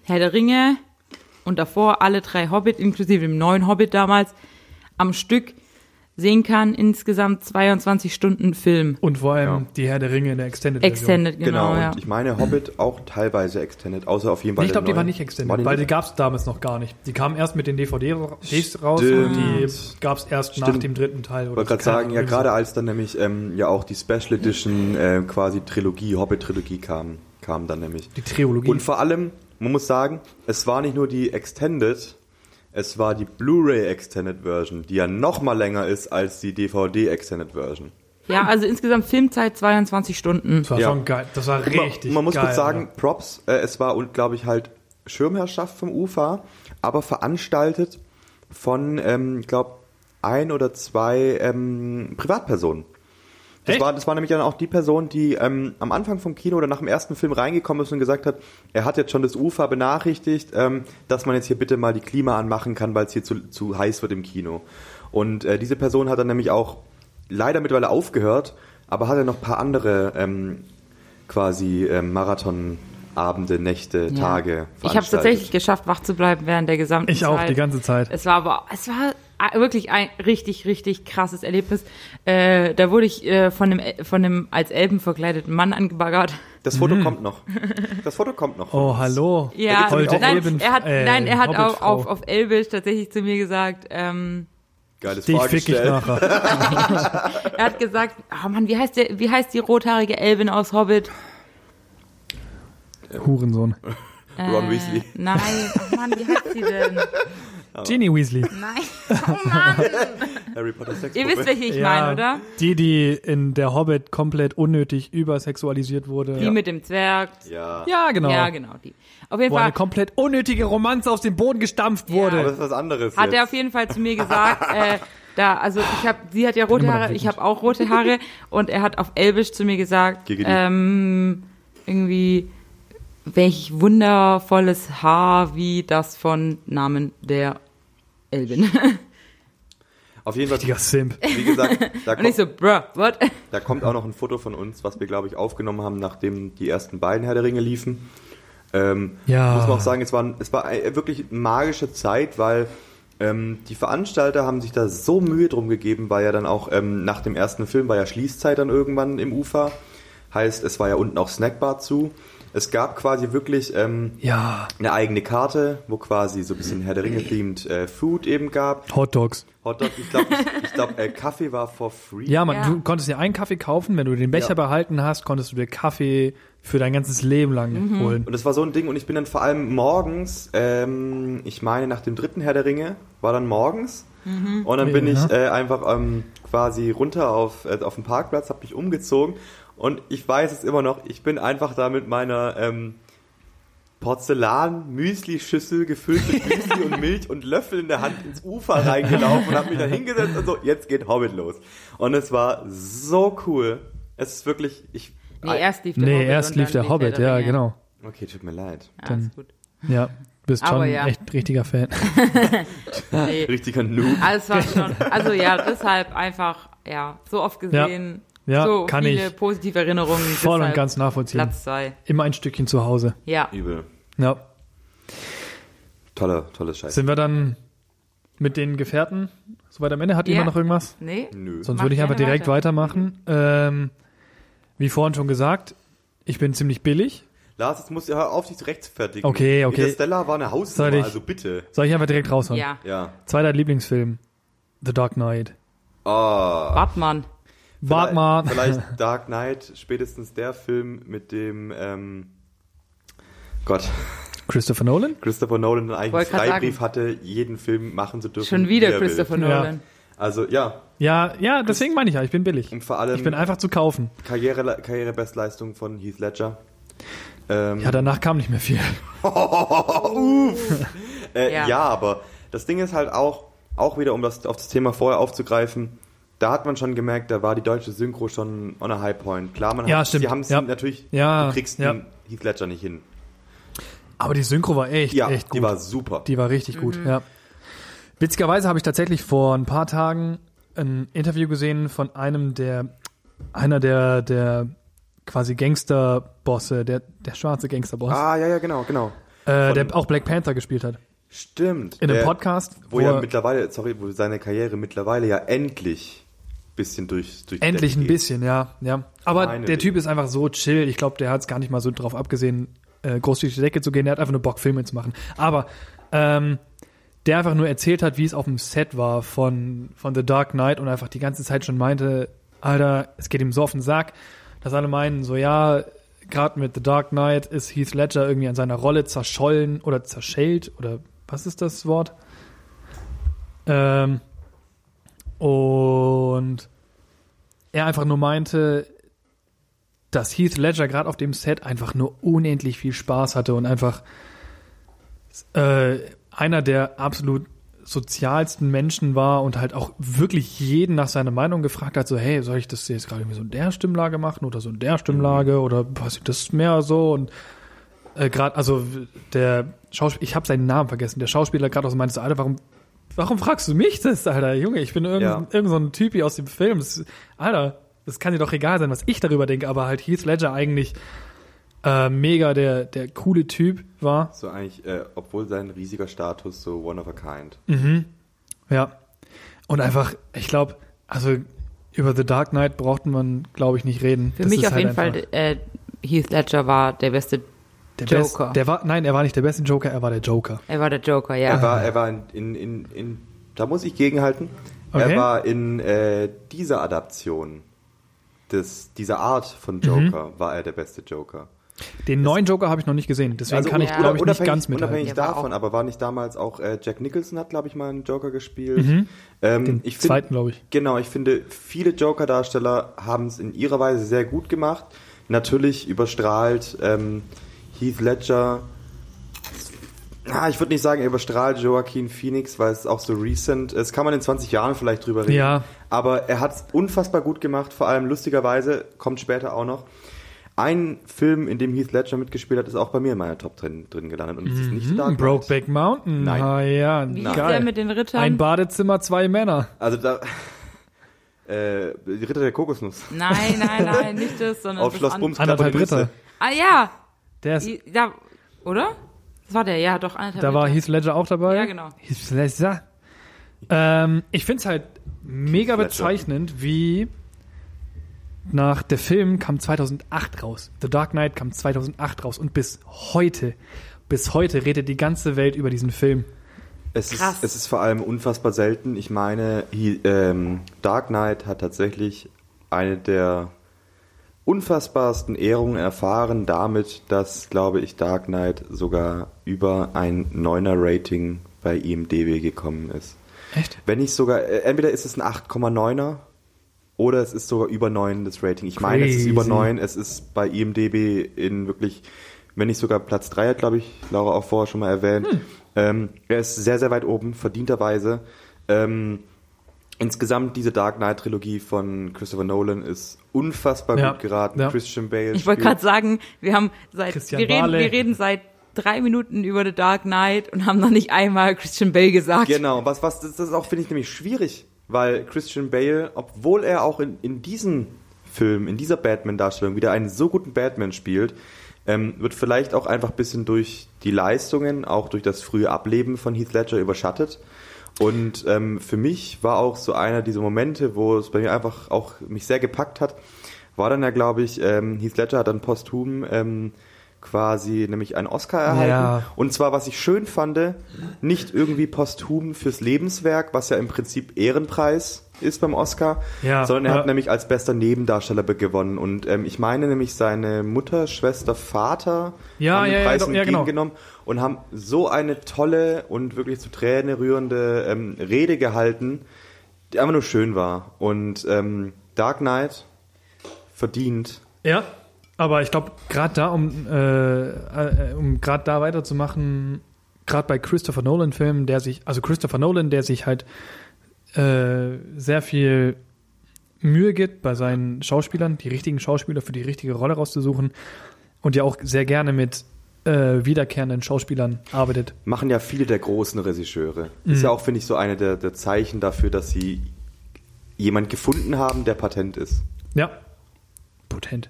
Herr der Ringe und davor alle drei Hobbit, inklusive dem neuen Hobbit damals, am Stück sehen kann. Insgesamt 22 Stunden Film. Und vor allem Ja. die Herr der Ringe in der Extended-Version. Extended, genau, ja. und ich meine Hobbit auch teilweise Extended, außer auf jeden Fall ich glaube, die war nicht extended, War die weil die gab es damals noch gar nicht. Die kamen erst mit den DVDs raus Stimmt. und die gab es erst nach Stimmt. dem dritten Teil. Ich Oder wollte gerade sagen, ja, gerade als dann nämlich ähm, ja auch die Special Edition äh, quasi Trilogie, Hobbit-Trilogie kam, kam dann nämlich. Die Trilogie. Und vor allem, man muss sagen, es war nicht nur die Extended, es war die Blu-ray Extended Version, die ja noch mal länger ist als die DVD Extended Version. Ja, also insgesamt Filmzeit 22 Stunden. das war Ja. schon geil. Das war Und man- richtig Man muss geil. kurz sagen, Alter. Props, äh, es war, glaube ich, halt Schirmherrschaft vom UFA, aber veranstaltet von, ähm, ich glaube, ein oder zwei ähm, Privatpersonen. Das Echt? war, das war nämlich dann auch die Person, die ähm, am Anfang vom Kino oder nach dem ersten Film reingekommen ist und gesagt hat, er hat jetzt schon das UFA benachrichtigt, ähm, dass man jetzt hier bitte mal die Klima anmachen kann, weil es hier zu, zu heiß wird im Kino. Und äh, diese Person hat dann nämlich auch leider mittlerweile aufgehört, aber hat ja noch ein paar andere ähm, quasi ähm, Marathonabende, Nächte, Tage Ich habe es tatsächlich geschafft, wach zu bleiben während der gesamten Ich Zeit. auch, die ganze Zeit. Es war aber, es war wirklich ein richtig, richtig krasses Erlebnis. Äh, da wurde ich äh, von einem, von einem als Elben verkleideten Mann angebaggert. Das Foto kommt noch. Das Foto kommt noch. Oh, hallo. Ja, auch nein, Elben- er hat, äh, nein, er hat auf, Hobbitfrau. auf, auf Elbisch tatsächlich zu mir gesagt, ähm, Geiles Dich fick ich nachher. er hat gesagt, oh Mann, wie heißt der, wie heißt die rothaarige Elbin aus Hobbit? Hurensohn. Ron Weasley. Nein, oh Mann, wie heißt sie denn? Ginny Weasley. Nein, oh Mann. Harry Potter Sex Ihr wisst, welche ich meine, oder? Die, die in der Hobbit komplett unnötig übersexualisiert wurde. Die mit dem Zwerg. Ja. ja, genau. Ja, genau, die. Auf jeden Wo Fall eine komplett unnötige Romanze aus dem Boden gestampft Ja. wurde. Aber das ist was anderes. hat jetzt. er auf jeden Fall zu mir gesagt, äh, da, also ich habe, sie hat ja rote Haare, ich habe auch rote Haare und er hat auf Elbisch zu mir gesagt, ähm, irgendwie, welch wundervolles Haar wie das von Namen der Elbin. Auf jeden Fall, Richtiger Simp. wie gesagt, da Und ich kommt, so, bruh, what? da kommt auch noch ein Foto von uns, was wir, glaube ich, aufgenommen haben, nachdem die ersten beiden Herr der Ringe liefen. Ähm, Ja. Muss man auch sagen, es war, es war eine wirklich magische Zeit, weil ähm, die Veranstalter haben sich da so Mühe drum gegeben, weil ja dann auch ähm, nach dem ersten Film war ja Schließzeit dann irgendwann im Ufer. Heißt, es war ja unten auch Snackbar zu. Es gab quasi wirklich ähm, Ja, eine eigene Karte, wo quasi so ein bisschen Herr der Ringe-themed äh, Food eben gab. Hot Dogs. Hotdog, ich glaube, ich, ich glaub, äh, Kaffee war for free. Ja, man, Ja. du konntest dir einen Kaffee kaufen, wenn du den Becher Ja. behalten hast, konntest du dir Kaffee für dein ganzes Leben lang Mhm. holen. Und das war so ein Ding und ich bin dann vor allem morgens, ähm, ich meine nach dem dritten Herr der Ringe, war dann morgens und dann bin Ja. ich äh, einfach ähm, quasi runter auf, äh, auf den Parkplatz, habe mich umgezogen und ich weiß es immer noch, ich bin einfach da mit meiner ähm, Porzellan-Müsli-Schüssel gefüllt mit Müsli und Milch und Löffel in der Hand ins Ufer reingelaufen und habe mich dann hingesetzt und so, jetzt geht Hobbit los. Und es war so cool. Es ist wirklich, ich... Nee, erst lief der Nee, Hobbit erst und lief der Hobbit, der ja, genau. Okay, tut mir leid. Ja, Dann- ist gut. Ja, bist Aber schon ja. echt richtiger Fan. Nee. Richtiger Noob. Alles war schon, also ja, deshalb einfach, ja, so oft gesehen, Ja, so kann viele ich positive Erinnerungen. Voll und deshalb ganz nachvollziehen. Platz zwei. Immer ein Stückchen zu Hause. Ja. Übel. Ja. Toller, tolles Scheiß. Sind wir dann mit den Gefährten soweit am Ende? Hat Ja. jemand noch irgendwas? Nee? Nö. Sonst Mach würde ich einfach direkt weiter. weitermachen. Ähm, wie vorhin schon gesagt, ich bin ziemlich billig. Lars, jetzt musst du hör auf, dich zu rechtfertigen. Okay, okay. Interstellar war eine Hausnummer, Soll ich- also bitte. Soll ich einfach direkt raushauen? Ja. Ja. Zweiter Lieblingsfilm. The Dark Knight. Oh. Batman. Batman. Vielleicht Dark Knight, spätestens der Film mit dem, ähm, Gott, Christopher Nolan? Christopher Nolan eigentlich einen grad Freibrief sagen. hatte, jeden Film machen zu dürfen. Schon wie wieder er Christopher will. Nolan. Also, ja. Ja, ja, deswegen meine ich ja, ich bin billig. Und vor allem Ich bin einfach zu kaufen. Karriere, Karrierebestleistung von Heath Ledger. Ähm, Ja, danach kam nicht mehr viel. Äh, Ja. ja. aber das Ding ist halt auch, auch wieder, um das auf das Thema vorher aufzugreifen, da hat man schon gemerkt, da war die deutsche Synchro schon on a high point. Klar, man Ja, hat, stimmt. sie haben es Ja. natürlich, Ja, du kriegst ja. den Heath Ledger nicht hin. Aber die Synchro war echt, Ja, echt gut. die war super. Die war richtig gut, ja. Witzigerweise habe ich tatsächlich vor ein paar Tagen ein Interview gesehen von einem der, einer der, der quasi Gangsterbosse, der, der schwarze Gangsterboss, ah, ja, ja, genau, genau. äh, von- der auch Black Panther gespielt hat. Stimmt. in einem Der- Podcast, Wo, wo ja er mittlerweile, sorry, wo seine Karriere mittlerweile ja endlich bisschen durch, durch endlich ein geht. bisschen, ja, ja. Aber Meine der Typ Güte. ist einfach so chill. Ich glaube, der hat es gar nicht mal so drauf abgesehen, äh, groß durch die Decke zu gehen. Der hat einfach nur Bock, Filme zu machen. Aber ähm, der einfach nur erzählt hat, wie es auf dem Set war von, von The Dark Knight und einfach die ganze Zeit schon meinte, Alter, es geht ihm so auf den Sack, dass alle meinen, so ja, gerade mit The Dark Knight ist Heath Ledger irgendwie an seiner Rolle zerschollen oder zerschellt oder was ist das Wort? Ähm, und er einfach nur meinte, dass Heath Ledger gerade auf dem Set einfach nur unendlich viel Spaß hatte und einfach äh, einer der absolut sozialsten Menschen war und halt auch wirklich jeden nach seiner Meinung gefragt hat, so hey, soll ich das jetzt gerade irgendwie so in der Stimmlage machen oder so in der Stimmlage oder was ich das mehr so? Und äh, gerade also der Schauspieler, ich habe seinen Namen vergessen, der Schauspieler gerade meinte, so, Alter, warum warum fragst du mich das, Alter, Junge, ich bin irgend, Ja. irgend so ein Typi aus dem Film, das, Alter, das kann dir doch egal sein, was ich darüber denke, aber halt Heath Ledger eigentlich äh, mega der der coole Typ war So eigentlich, äh, obwohl sein riesiger Status so one of a kind. Ja. Und einfach, ich glaube, also über The Dark Knight brauchte man, glaube ich, nicht reden. Für Das mich ist auf halt jeden einfach Fall, äh, Heath Ledger war der beste der Joker. Best, der war, nein, er war nicht der beste Joker, er war der Joker. Er war der Joker, ja. Er war, er war in, in, in, in, da muss ich gegenhalten. Okay. Er war in äh, dieser Adaption des, dieser Art von Mhm. Joker, war er der beste Joker. Den neuen Joker habe ich noch nicht gesehen, deswegen Also kann ich, ja. glaube ich, nicht unabhängig- ganz mithalten. Unabhängig davon, aber war nicht damals auch äh, Jack Nicholson hat, glaube ich, mal einen Joker gespielt. Ähm, Mhm. Den ich find- zweiten, glaube ich. Genau, ich finde, viele Joker-Darsteller haben es in ihrer Weise sehr gut gemacht. Natürlich überstrahlt ähm, Heath Ledger. Ah, ich würde nicht sagen, er überstrahlt Joaquin Phoenix, weil es auch so recent ist. Kann man in 20 Jahren vielleicht drüber reden. Ja. Aber er hat es unfassbar gut gemacht, vor allem lustigerweise, kommt später auch noch. Ein Film, in dem Heath Ledger mitgespielt hat, ist auch bei mir in meiner Top drin, drin gelandet. Und es ist nicht The Dark Knight. Brokeback Mountain. Nein. Ah, ja, Wie geil. ist der mit den Rittern? Ein Badezimmer, zwei Männer. Also da. Äh, die Ritter der Kokosnuss. nein, nein, nein, nicht das, sondern Auf das Schloss Bums Anderthalb Ritter. Ah ja, Der ist, I- da, oder? Das war der, ja, doch, anderthalb da war. Heath Ledger auch dabei. Ja, genau. Heath Ledger. Ähm, ich finde es halt mega bezeichnend, wie nach der Film kam 2008 raus. The Dark Knight kam 2008 raus und bis heute, bis heute redet die ganze Welt über diesen Film. Es ist, Krass. es ist vor allem unfassbar selten. Ich meine, he, ähm, Dark Knight hat tatsächlich eine der unfassbarsten Ehrungen erfahren, damit, dass, glaube ich, Dark Knight sogar über ein 9er Rating bei IMDb gekommen ist. Echt? Wenn nicht sogar, äh, entweder ist es ein 8,9er oder es ist sogar über 9 das Rating. Ich meine, es ist Crazy. über 9, es ist bei IMDB in wirklich, wenn nicht sogar Platz 3 hat, glaube ich, Laura auch vorher schon mal erwähnt. Hm. Ähm, er ist sehr, sehr weit oben, verdienterweise. Ähm, insgesamt diese Dark Knight Trilogie von Christopher Nolan ist unfassbar Ja, gut geraten. ja. Christian Bale. Ich wollte gerade sagen, wir haben seit, Christian wir reden, wir reden seit drei Minuten über The Dark Knight und haben noch nicht einmal Christian Bale gesagt. Genau, was, was, das ist auch, finde ich, nämlich schwierig, weil Christian Bale, obwohl er auch in, in diesem Film, in dieser Batman-Darstellung wieder einen so guten Batman spielt, ähm, wird vielleicht auch einfach ein bisschen durch die Leistungen, auch durch das frühe Ableben von Heath Ledger überschattet. Und ähm, für mich war auch so einer dieser Momente, wo es bei mir einfach auch mich sehr gepackt hat, war dann ja, glaube ich, ähm, Heath Ledger hat dann posthum ähm, quasi nämlich einen Oscar erhalten. Ja. Und zwar, was ich schön fand, nicht irgendwie posthum fürs Lebenswerk, was ja im Prinzip Ehrenpreis ist beim Oscar, Ja, sondern er ja. hat nämlich als bester Nebendarsteller be- gewonnen. Und ähm, ich meine nämlich seine Mutter, Schwester, Vater Ja, haben den Preis ja, genau. entgegengenommen und haben so eine tolle und wirklich zu Tränen rührende ähm, Rede gehalten, die einfach nur schön war. Und ähm, Dark Knight verdient. Ja, aber ich glaube, gerade da, um, äh, äh, um gerade da weiterzumachen, gerade bei Christopher Nolan-Filmen, der sich, also Christopher Nolan, der sich halt äh, sehr viel Mühe gibt bei seinen Schauspielern, die richtigen Schauspieler für die richtige Rolle rauszusuchen und ja auch sehr gerne mit äh, wiederkehrenden Schauspielern arbeitet. Machen ja viele der großen Regisseure. Mhm. Ist ja auch, finde ich, so eine der, der Zeichen dafür, dass sie jemand gefunden haben, der patent ist. Ja, impotent.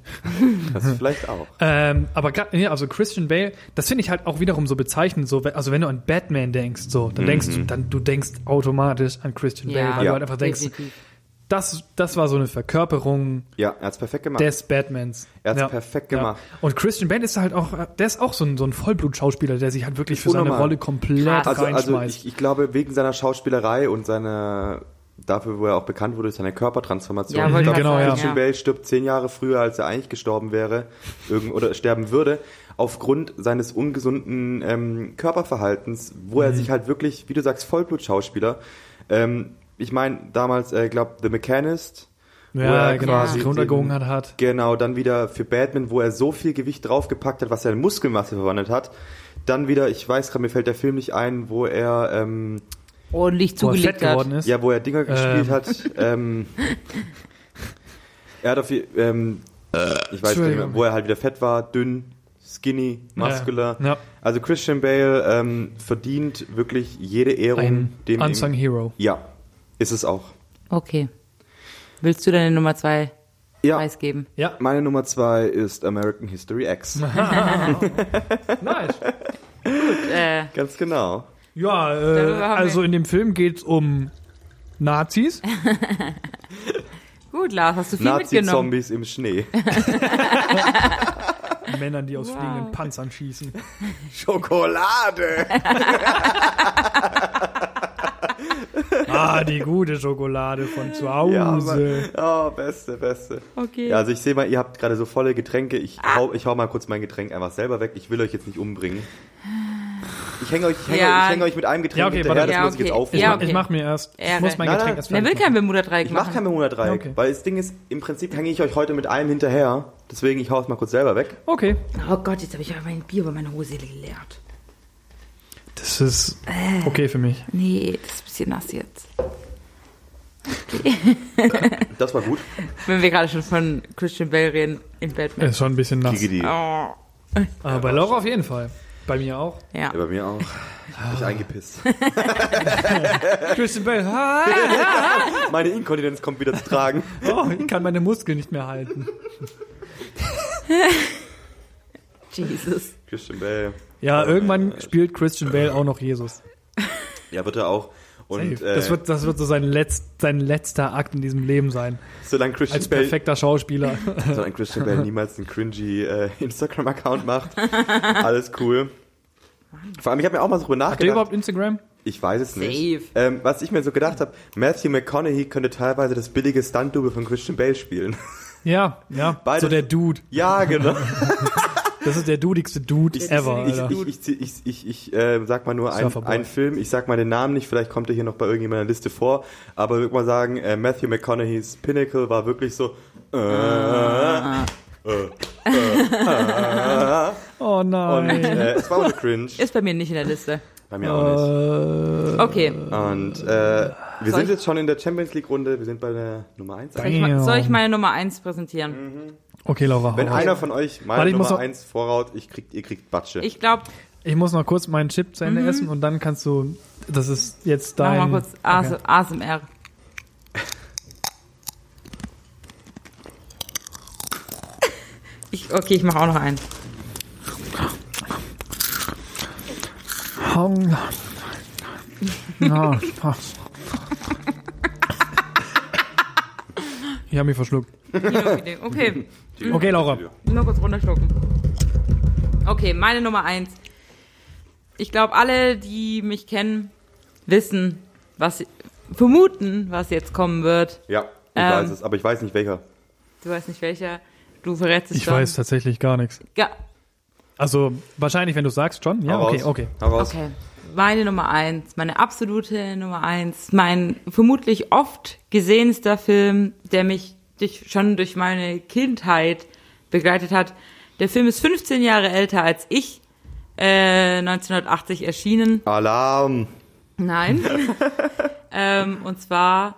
Das vielleicht auch. Ähm, aber gra- nee, also Christian Bale, das finde ich halt auch wiederum so bezeichnend. So, also wenn du an Batman denkst, so, dann denkst du, dann du denkst automatisch an Christian Bale, weil Ja. du halt einfach denkst, definitiv. das, das war so eine Verkörperung Ja, er hat's perfekt gemacht. des Batmans. Er hat's perfekt gemacht. Und Christian Bale ist halt auch, der ist auch so ein, so ein Vollblutschauspieler, der sich halt wirklich für seine. Rolle komplett also, also reinschmeißt. ich, ich glaube, wegen seiner Schauspielerei und seiner dafür, wo er auch bekannt wurde, durch seine Körpertransformation. Ja, ich glaube, Christian ja. Bale stirbt zehn Jahre früher, als er eigentlich gestorben wäre irgend, oder sterben würde, aufgrund seines ungesunden ähm, Körperverhaltens, wo Mhm. er sich halt wirklich, wie du sagst, Vollblutschauspieler. Ähm, ich meine, damals, äh, glaube The Mechanist, wo ja, er genau, quasi sich runtergehungert den- hat. Genau, dann wieder für Batman, wo er so viel Gewicht draufgepackt hat, was er in Muskelmasse verwandelt hat. Dann wieder, ich weiß gerade, mir fällt der Film nicht ein, wo er ähm, Ordentlich Wo er zugelegt fett geworden hat. ist. ja, wo er Dinger gespielt Ähm. hat. Ähm, er hat auf je- ähm, ich weiß nicht mehr, wo er halt wieder fett war, dünn, skinny, muscular. Ja, ja. Also Christian Bale ähm, verdient wirklich jede Ehrung, Ein dem Unsung Hero. Ja, ist es auch. Okay. Willst du deine Nummer zwei Ja, preisgeben? Ja, meine Nummer zwei ist American History X. nice. Äh, Ganz genau. Ja, äh, also in dem Film geht's um Nazis. gut, Lars, hast du viel mitgenommen? Nazi-Zombies im Schnee. Männern, die aus Wow. fliegenden Panzern schießen. Schokolade! Ah, die gute Schokolade von zu Hause. Ja, oh, beste, beste. Okay. Ja, also ich sehe mal, ihr habt gerade so volle Getränke. Ich hau, ich hau mal kurz mein Getränk einfach selber weg. Ich will euch jetzt nicht umbringen. Ich hänge euch, ich hänge Ja. euch, ich häng euch mit einem Getränk Ja, okay, hinterher, das Ja, muss ich jetzt okay. aufholen. ich, Ja, mach, okay. ich mach mir erst, ich Ehre. muss mein Nein, Getränk nein. erst Wer will kein machen. Bermuda-Dreieck Ich mache kein Bermuda-Dreieck, Okay. weil das Ding ist, im Prinzip hänge ich euch heute mit einem hinterher. Deswegen, ich hau es mal kurz selber weg. Okay. Oh Gott, jetzt habe ich aber mein Bier über meine Hose geleert. Das ist Äh. okay für mich. Nee, das ist ein bisschen nass jetzt. Das war gut. Wenn wir gerade schon von Christian Bale reden in Batman. Ist schon ein bisschen nass. Oh, Aber bei Laura auf jeden Fall. Bei mir auch. ja. Ja, bei mir auch. Hab ich eingepisst. Christian Bale. Meine Inkontinenz kommt wieder zu tragen. oh, ich kann meine Muskeln nicht mehr halten. Jesus. Christian Bale. Ja, irgendwann spielt Christian Bale auch noch Jesus. Ja, wird er auch. Und das, äh, wird, das wird so sein, letzt, sein letzter Akt in diesem Leben sein. solange Christian Als Bale perfekter Schauspieler. solange Christian Bale niemals einen cringy äh, Instagram-Account macht, alles cool. Vor allem, ich habe mir auch mal so drüber Hat der nachgedacht. überhaupt Instagram? Ich weiß es nicht. Safe. Ähm, was ich mir so gedacht habe, Matthew McConaughey könnte teilweise das billige Stunt-Double von Christian Bale spielen. Ja, ja. Beides- So der Dude. ja, genau. Das ist der dudigste Dude ever, ich, Alter. ich, ich, ich, ich, ich äh, sag mal nur ein, Surferboy. ein Film, ich sag mal den Namen nicht, vielleicht kommt er hier noch bei irgendjemandem in der Liste vor, aber ich würde mal sagen, äh, Matthew McConaughey's Pinnacle war wirklich so äh, Ah. äh, äh, Oh und nein. äh, es war ohne Cringe, Ist bei mir nicht in der Liste. bei mir auch nicht. Äh, Okay. Und äh, wir Soll sind ich- jetzt schon in der Champions League Runde, wir sind bei der Nummer 1. Soll ich, Damn. soll ich meine Nummer 1 präsentieren? okay, Laura. Wenn hau raus. einer von euch meine Warte, ich muss Nummer noch- 1 vorraut, ich krieg, ihr kriegt Batsche. Ich glaube, Ich muss noch kurz meinen Chip zu Ende essen und dann kannst du. Das ist jetzt mach dein. mal kurz AS Okay. ASMR. Ich, okay, ich mache auch noch einen. Hong- Ja. Ich habe mich verschluckt. Okay, Okay, Laura. nur kurz runterschlucken. Okay, meine Nummer 1. Ich glaube, alle, die mich kennen, wissen, was, vermuten, was jetzt kommen wird. Ja, ich Ähm, weiß es, aber ich weiß nicht welcher. Du weißt nicht welcher. Du verrätst es Ich schon. weiß tatsächlich gar nichts. Ja, Also, wahrscheinlich, wenn du sagst, schon. Ja, Hau okay, raus. okay. Hau raus. Okay. Meine Nummer eins, meine absolute Nummer eins, mein vermutlich oft gesehenster Film, der mich durch, schon durch meine Kindheit begleitet hat. Der Film ist 15 Jahre älter als ich, äh, 1980 erschienen. Alarm. Nein. ähm, und zwar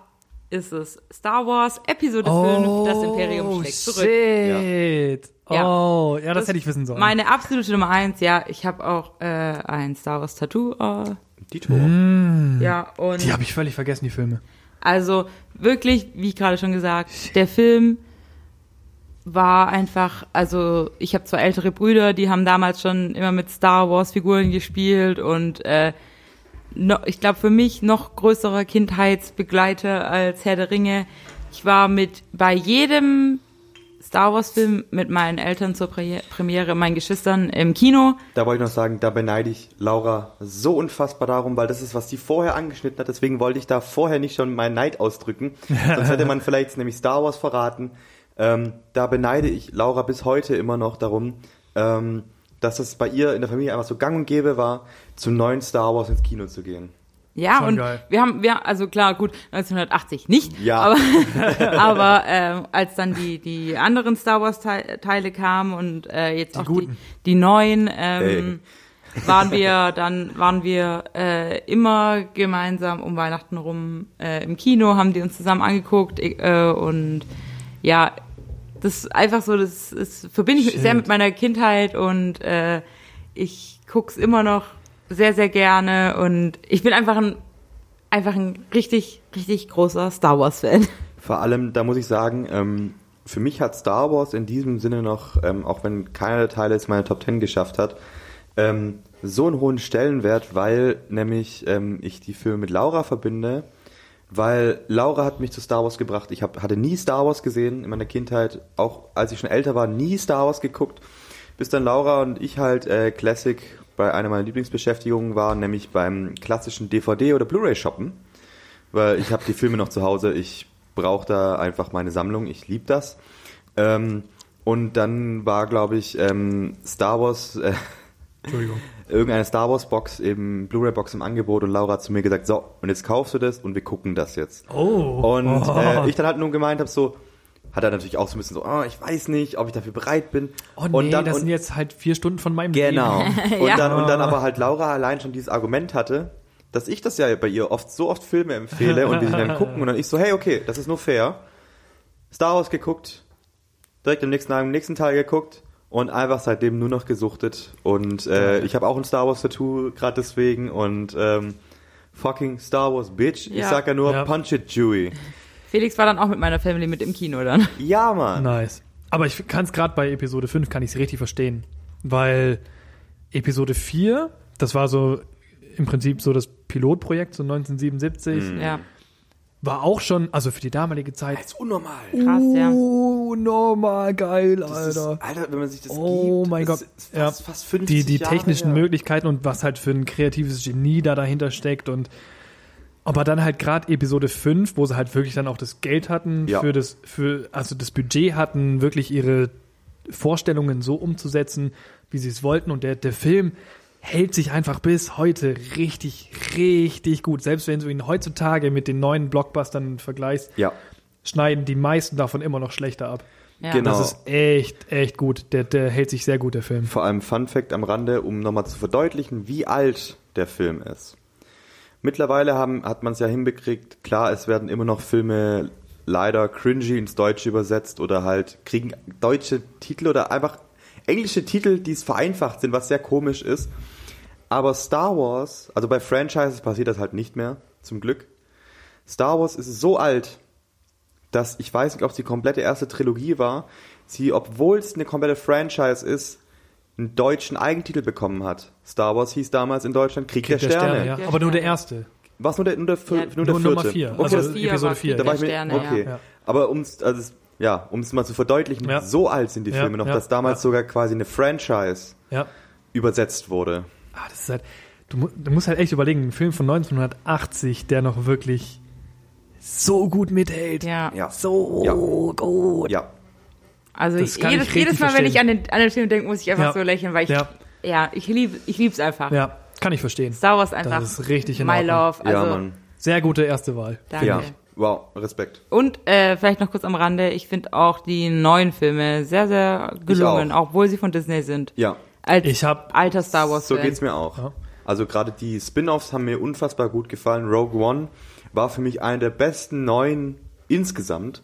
ist es Star Wars Episode 5, das Imperium schlägt zurück. Shit. Ja. Oh, ja, das, Das hätte ich wissen sollen. Meine absolute Nummer eins, ja, ich habe auch äh, ein Star Wars Tattoo. Äh, Dito. ja, und die habe ich völlig vergessen, die Filme. Also wirklich, wie gerade schon gesagt, der Film war einfach, also ich habe zwei ältere Brüder, die haben damals schon immer mit Star Wars Figuren gespielt und äh, ich glaube für mich noch größerer Kindheitsbegleiter als Herr der Ringe. Ich war mit bei jedem Star Wars Film mit meinen Eltern zur Pre Premiere, meinen Geschwistern im Kino. Da wollte ich noch sagen, da beneide ich Laura so unfassbar darum, weil das ist, was die vorher angeschnitten hat. Deswegen wollte ich da vorher nicht schon meinen Neid ausdrücken. Sonst hätte man vielleicht nämlich Star Wars verraten. Ähm, da beneide ich Laura bis heute immer noch darum, ähm, dass es bei ihr in der Familie einfach so gang und gäbe war, zum neuen Star Wars ins Kino zu gehen. Ja, Schon und geil. wir haben, wir, also klar, gut, 1980 nicht, Ja. aber, aber ähm, als dann die, die anderen Star Wars Teil- Teile kamen und äh, jetzt auch die, guten. die neuen, ähm, waren wir dann, waren wir äh, immer gemeinsam um Weihnachten rum äh, im Kino, haben die uns zusammen angeguckt äh, und ja, das ist einfach so, das, das verbinde ich Shit. sehr mit meiner Kindheit und äh, ich guck's immer noch sehr, sehr gerne und ich bin einfach ein, einfach ein richtig, richtig großer Star Wars-Fan. Vor allem, da muss ich sagen, ähm, für mich hat Star Wars in diesem Sinne noch, ähm, auch wenn keiner der Teile jetzt meine Top 10 geschafft hat, ähm, so einen hohen Stellenwert, weil nämlich ähm, ich die Filme mit Laura verbinde, weil Laura hat mich zu Star Wars gebracht. Ich hab, hatte nie Star Wars gesehen in meiner Kindheit, auch als ich schon älter war, nie Star Wars geguckt, bis dann Laura und ich halt äh, Classic bei einer meiner Lieblingsbeschäftigungen waren, nämlich beim klassischen DVD- oder Blu-ray-Shoppen weil ich habe die Filme noch zu Hause. Ich brauche da einfach meine Sammlung. Ich liebe das. Ähm, und dann war, glaube ich, ähm, Star Wars, äh, Entschuldigung. irgendeine Star Wars Box, eben Blu-ray-Box im Angebot und Laura hat zu mir gesagt, so, und jetzt kaufst du das und wir gucken das jetzt. Oh. Und oh. äh, ich dann halt nur gemeint habe, so, hat er natürlich auch so ein bisschen so, oh, ich weiß nicht, ob ich dafür bereit bin. oh nee, und dann, das und, sind jetzt halt vier Stunden von meinem Genau. Leben. Und, Ja. dann, und dann aber halt Laura allein schon dieses Argument hatte, dass ich das ja bei ihr oft so oft Filme empfehle und wir sie dann gucken und dann ich so, hey, okay, das ist nur fair. Star Wars geguckt, direkt im nächsten Tag, im nächsten Teil geguckt und einfach seitdem nur noch gesuchtet. Und äh, ich habe auch ein Star Wars Tattoo gerade deswegen und ähm, fucking Star Wars Bitch. Ich Ja. sag ja nur Ja. Punch it Chewie. Felix war dann auch mit meiner Family mit im Kino dann. Ja, Mann. Nice. Aber ich kann es gerade bei Episode 5, kann ich es richtig verstehen. Weil Episode 4, das war so im Prinzip so das Pilotprojekt, so 1977, Ja, war auch schon, also für die damalige Zeit, Das ist unnormal. krass, ja. oh, normal geil, Das ist, Alter. Alter, wenn man sich das Oh gibt, mein Gott. ist Ja. fast, fast 50 die, die Jahre technischen her. Möglichkeiten und was halt für ein kreatives Genie da dahinter steckt und aber dann halt gerade Episode 5, wo sie halt wirklich dann auch das Geld hatten Ja. für das, für, also das Budget hatten, wirklich ihre Vorstellungen so umzusetzen, wie sie es wollten. Und der, der Film hält sich einfach bis heute richtig, richtig gut. Selbst wenn du ihn heutzutage mit den neuen Blockbustern vergleichst, Ja. schneiden die meisten davon immer noch schlechter ab. ja. Genau. Das ist echt, echt gut. Der, der hält sich sehr gut, der Film. Vor allem Fun Fact am Rande, um nochmal zu verdeutlichen, wie alt der Film ist. Mittlerweile haben, hat man es ja hinbekriegt, klar, es werden immer noch Filme leider cringy ins Deutsche übersetzt oder halt kriegen deutsche Titel oder einfach englische Titel, die es vereinfacht sind, was sehr komisch ist. Aber Star Wars, also bei Franchises passiert das halt nicht mehr, zum Glück. Star Wars ist so alt, dass ich weiß nicht, ob es die komplette erste Trilogie war, sie, obwohl es eine komplette Franchise ist, einen deutschen Eigentitel bekommen hat. Star Wars hieß damals in Deutschland Krieg, der, Sterne. ja. Der Aber nur der Sterne. erste. Was nur der, nur der, Ja, nur der nur vierte? Nummer vier. Okay, Also das, Vier Episode war vier. da war ich mir, Sterne, okay. ja. Aber um es also, ja, um's mal zu verdeutlichen, Ja. so alt sind die Ja, Filme noch, ja, dass damals ja. sogar quasi eine Franchise Ja. übersetzt wurde. Ah, das ist halt, du, du musst halt echt überlegen, ein Film von 1980, der noch wirklich so gut mithält. Ja. Ja. So Ja. gut. Ja. Also Das ich, kann jedes, ich jedes Mal, wenn ich an verstehen. den, an den Film denke, muss ich einfach Ja. so lächeln, weil ich, ja, Ja, ich liebe ich lieb's einfach. ja, kann ich verstehen. Star Wars einfach. Das ist richtig in My Ordnung. Love. Also, ja, Mann. Sehr gute erste Wahl. danke. Ja. Wow, Respekt. Und äh, vielleicht noch kurz am Rande, ich finde auch die neuen Filme sehr, sehr gelungen, auch. obwohl sie von Disney sind. Ja, Als Ich hab- alter Star Wars so Fan. geht's mir auch. Ja. Also gerade die Spin-offs haben mir unfassbar gut gefallen. Rogue One war für mich einer der besten neuen insgesamt,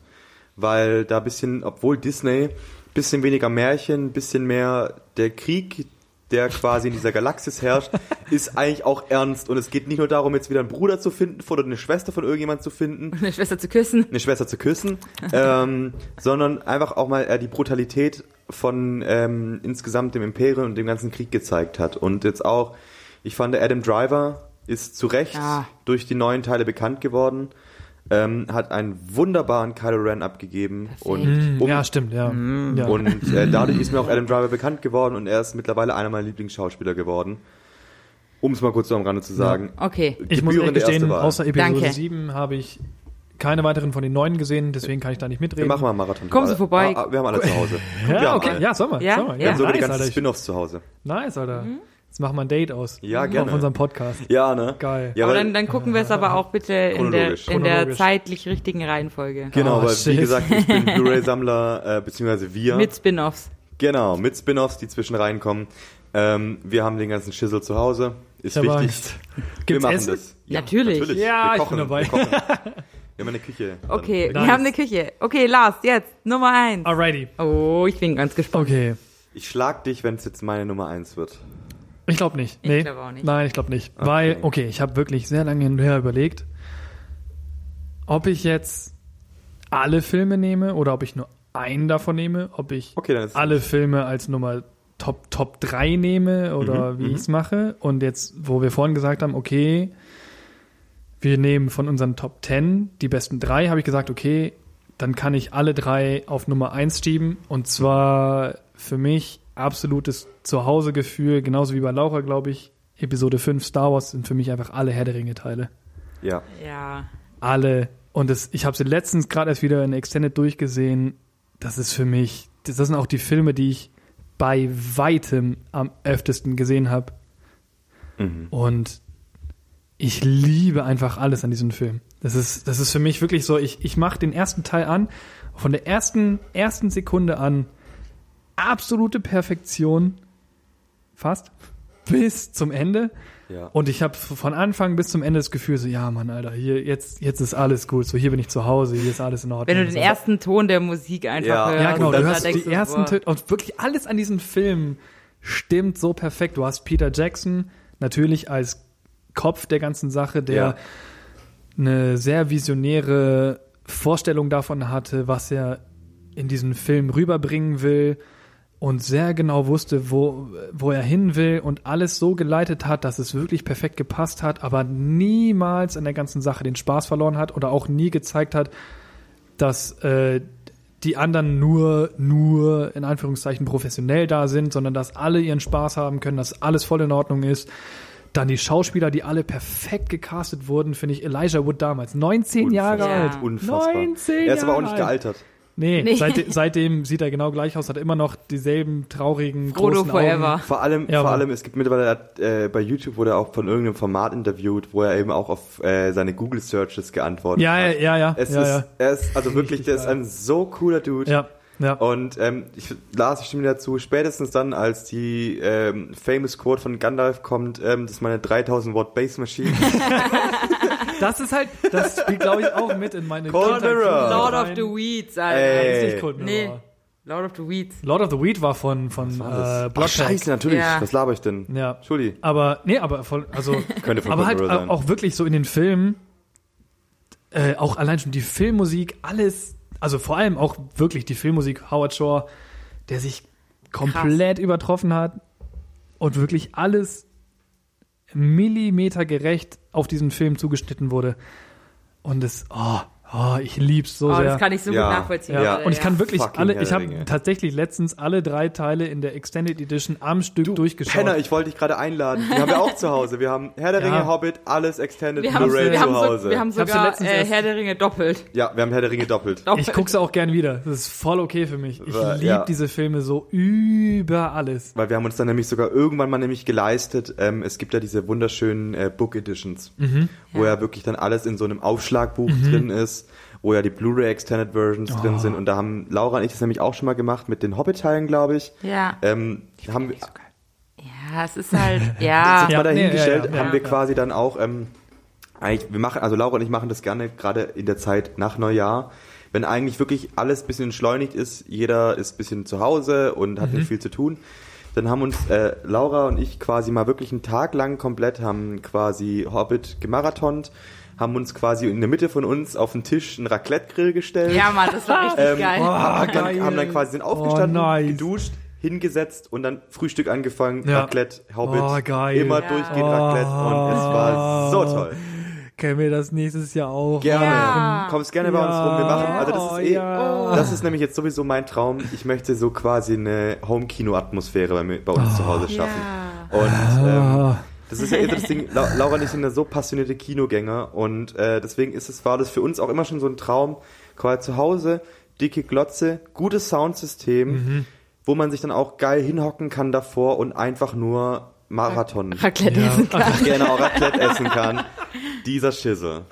weil da bisschen, obwohl Disney, bisschen weniger Märchen, bisschen mehr der Krieg, der quasi in dieser Galaxis herrscht, ist eigentlich auch ernst. Und es geht nicht nur darum, jetzt wieder einen Bruder zu finden oder eine Schwester von irgendjemand zu finden, Eine Schwester zu küssen. eine Schwester zu küssen, ähm, sondern einfach auch mal äh, die Brutalität von ähm, insgesamt dem Imperium und dem ganzen Krieg gezeigt hat. Und jetzt auch, ich fand, Adam Driver ist zu Recht Ja. durch die neuen Teile bekannt geworden, ähm, hat einen wunderbaren Kylo Ren abgegeben und Hm, um, ja, stimmt, ja. ja. und äh, dadurch ist mir auch Adam Driver bekannt geworden und er ist mittlerweile einer meiner Lieblingsschauspieler geworden. Um es mal kurz so am Rande zu sagen. Okay. ich muss erste gestehen, außer Episode Danke. 7 habe ich keine weiteren von den neuen gesehen, deswegen kann ich da nicht Wir mitreden. machen mal einen Marathon. Kommen Sie vorbei. Ah, ah, Wir haben alle zu Hause. ja, Ja, okay, mal. ja, soll mal. Ja, soll mal. ja. Wir haben sogar die nice, ganzen Spin-offs zu Hause. Nice, Alter. Jetzt machen wir ein Date aus. Ja, gerne. Auf unserem Podcast. Ja, ne? Geil. Ja, aber dann, dann gucken wir es aber auch bitte in der, in der zeitlich richtigen Reihenfolge. Genau, Oh, weil wie shit. gesagt, ich bin Blu-ray-Sammler, äh, beziehungsweise wir. Mit Spin-offs. Genau, mit Spin-offs, die zwischen reinkommen. Ähm, wir haben den ganzen Schissel zu Hause. Ist Ich wichtig. Angst. Wir Gibt's machen Essen? das. Natürlich. Ja, wir ich kochen, bin dabei. Wir, wir haben eine Küche. Okay, Nice. wir haben eine Küche. Okay, Lars, jetzt Nummer eins. Alrighty. Oh, ich bin ganz gespannt. Okay. Ich schlag dich, wenn es jetzt meine Nummer eins wird. Ich glaube nicht. Ich Nee. glaub auch nicht. Nein, ich glaube nicht. Weil, okay, ich habe wirklich sehr lange hin und her überlegt, ob ich jetzt alle Filme nehme oder ob ich nur einen davon nehme, ob ich Okay, alle Filme als Nummer Top, Top 3 nehme oder Mhm, wie mhm. ich es mache. Und jetzt, wo wir vorhin gesagt haben, okay, wir nehmen von unseren Top 10 die besten drei, habe ich gesagt, okay, dann kann ich alle drei auf Nummer 1 schieben. Und zwar für mich absolutes Zuhausegefühl, genauso wie bei Laura, glaube ich. Episode 5 Star Wars sind für mich einfach alle Herr der Ringe-Teile. Ja. Ja. Alle. Und das, ich habe sie letztens gerade erst wieder in Extended durchgesehen. Das ist für mich, das, das sind auch die Filme, die ich bei weitem am öftesten gesehen habe. Mhm. Und ich liebe einfach alles an diesem Film. Das ist, das ist für mich wirklich so, ich, ich mache den ersten Teil an, von der ersten, ersten Sekunde an, absolute Perfektion, fast, bis zum Ende. Ja. Und ich habe von Anfang bis zum Ende das Gefühl, so, ja, Mann, Alter, hier, jetzt, jetzt ist alles gut. So, hier bin ich zu Hause, hier ist alles in Ordnung. Wenn du den so. ersten Ton der Musik einfach Ja, hörst. Ja, genau, Und du hörst die ersten. Töne und wirklich alles an diesem Film stimmt so perfekt. Du hast Peter Jackson natürlich als Kopf der ganzen Sache, der Ja. eine sehr visionäre Vorstellung davon hatte, was er in diesen Film rüberbringen will und sehr genau wusste, wo, wo er hin will und alles so geleitet hat, dass es wirklich perfekt gepasst hat, aber niemals an der ganzen Sache den Spaß verloren hat oder auch nie gezeigt hat, dass äh, die anderen nur, nur in Anführungszeichen professionell da sind, sondern dass alle ihren Spaß haben können, dass alles voll in Ordnung ist. Dann die Schauspieler, die alle perfekt gecastet wurden, finde ich Elijah Wood damals. 19 Jahre Unfassbar. alt. Ja. Unfassbar. 19 er ist aber auch Jahre nicht alt. Nee, Nee. Seit, seitdem sieht er genau gleich aus, hat immer noch dieselben traurigen, Frodo großen forever. Augen. Vor allem, Ja, vor allem, es gibt mittlerweile äh, bei YouTube wurde er auch von irgendeinem Format interviewt, wo er eben auch auf äh, seine Google Searches geantwortet Ja, ja, hat. ja, ja. Es ja, ist, ja. er ist also wirklich, der ist ein so cooler Dude. ja, ja. Und ähm, ich, Lars, ich stimme dazu, spätestens dann, als die ähm, famous Quote von Gandalf kommt, ähm, das ist meine 3000 Watt Base Machine. Das ist halt, das spielt, glaube ich, auch mit in meine Cold Kindheit Mirror. Lord of the Weeds, Ey. Alter. Das ist nicht Cold Nee. Mirror. Lord of the Weeds. Lord of the Weed war von, von war äh, das? Ach, Bloodpack. scheiße, natürlich. Ja. Was laber ich denn? Ja. Entschuldi. Aber, nee, aber voll, also, Könnte von aber halt sein. auch wirklich so in den Filmen, äh, auch allein schon die Filmmusik, alles, also vor allem auch wirklich die Filmmusik Howard Shore, der sich komplett übertroffen hat und wirklich alles millimetergerecht auf diesen Film zugeschnitten wurde. Und es, oh, oh ich lieb's so Oh, sehr. das kann ich so Ja. gut nachvollziehen. ja. Alter, und ich kann wirklich Fucking alle, ich habe tatsächlich letztens alle drei Teile in der Extended Edition am Stück durchgeschaut. Penner, ich wollte dich gerade einladen. Die haben wir auch zu Hause. Wir haben Herr der Ja. Ringe, Hobbit, alles Extended Blu-ray wir, haben zu so, Hause. wir haben sogar äh, Herr der Ringe doppelt. ja, wir haben Herr der Ringe doppelt. doppelt. Ich gucke sie auch gern wieder. Das ist voll okay für mich. Ich liebe ja. diese Filme so über alles. Weil wir haben uns dann nämlich sogar irgendwann mal nämlich geleistet, ähm, es gibt ja diese wunderschönen äh, Book Editions, wo ja. wirklich dann alles in so einem Aufschlagbuch drin ist, wo ja die Blu-ray Extended Versions drin sind. Und da haben Laura und ich das nämlich auch schon mal gemacht mit den Hobbit-Teilen, glaube ich. Ja. Ähm, haben wir, Ja, es ist halt, ja. jetzt Ja, mal dahingestellt, nee, ja, ja, haben ja. wir quasi dann auch, ähm, eigentlich, wir machen, also Laura und ich machen das gerne gerade in der Zeit nach Neujahr, wenn eigentlich wirklich alles bisschen entschleunigt ist, jeder ist bisschen zu Hause und hat nicht viel zu tun, dann haben uns äh, Laura und ich quasi mal wirklich einen Tag lang komplett haben quasi Hobbit gemarathont, haben uns quasi in der Mitte von uns auf den Tisch einen Raclette-Grill gestellt. Ja, Mann, das war richtig Ähm, geil. haben, geil. dann, haben dann quasi sind aufgestanden, Oh, nice. geduscht, hingesetzt und dann Frühstück angefangen, Ja. Raclette, Hobbit, Oh, geil. immer Ja. durchgehend Raclette und es war so toll. Können wir das nächstes Jahr auch? Gerne. Ja. Kommst gerne bei uns rum. Wir machen, also das ist eh, Ja. das ist nämlich jetzt sowieso mein Traum. Ich möchte so quasi eine Home-Kino-Atmosphäre bei, mir- bei uns zu Hause schaffen. Und ähm, Ah. Das ist ja eh so das Ding, La Laura und ich sind ja so passionierte Kinogänger und äh, deswegen ist es, war das für uns auch immer schon so ein Traum, quasi zu Hause, dicke Glotze, gutes Soundsystem, Mhm. wo man sich dann auch geil hinhocken kann davor und einfach nur Marathon Raclette Ja. essen kann. gerne auch Raclette essen kann. Dieser Schisse.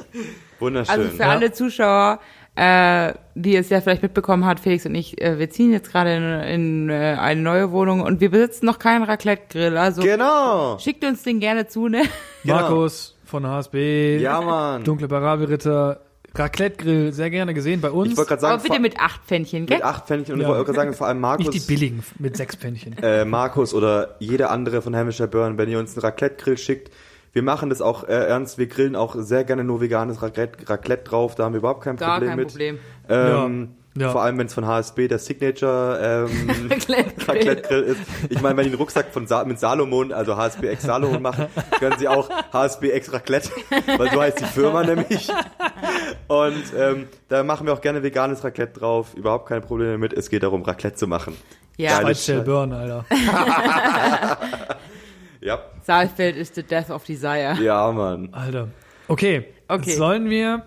Wunderschön. Also für alle Zuschauer, äh, die es ja vielleicht mitbekommen hat, Felix und ich, äh, wir ziehen jetzt gerade in, in äh, eine neue Wohnung und wir besitzen noch keinen Raclette-Grill. Also genau. schickt uns den gerne zu, ne? Genau. Markus von HSB, Ja, Mann. Dunkle Barabi-Ritter, Raclette-Grill, sehr gerne gesehen bei uns. Ich wollte gerade Aber sagen, bitte vor- mit acht Pfännchen, gell? mit acht Pfännchen und Ja. ich wollte gerade sagen, vor allem Markus, Nicht die billigen mit sechs Pfännchen. äh, Markus oder jeder andere von Hamisher Burn, wenn ihr uns einen Raclette-Grill schickt, wir machen das auch äh, ernst, wir grillen auch sehr gerne nur veganes Raclette, Raclette drauf, da haben wir überhaupt kein Gar Problem kein mit. Problem. Ähm, Ja. Ja. Vor allem, wenn es von HSB der Signature ähm, Raclette-Grill. Raclette-Grill ist. Ich meine, wenn die einen Rucksack von Sa mit Salomon, also HSB X Salomon machen, können sie auch HSB X Raclette, weil so heißt die Firma nämlich. Und ähm, da machen wir auch gerne veganes Raclette drauf. Überhaupt keine Probleme damit. Es geht darum, Raclette zu machen. Ja. Scheiße. Burn, Alter. Ja, Saalfeld ist the death of desire. ja, Mann. Alter. Okay. Okay. Sollen wir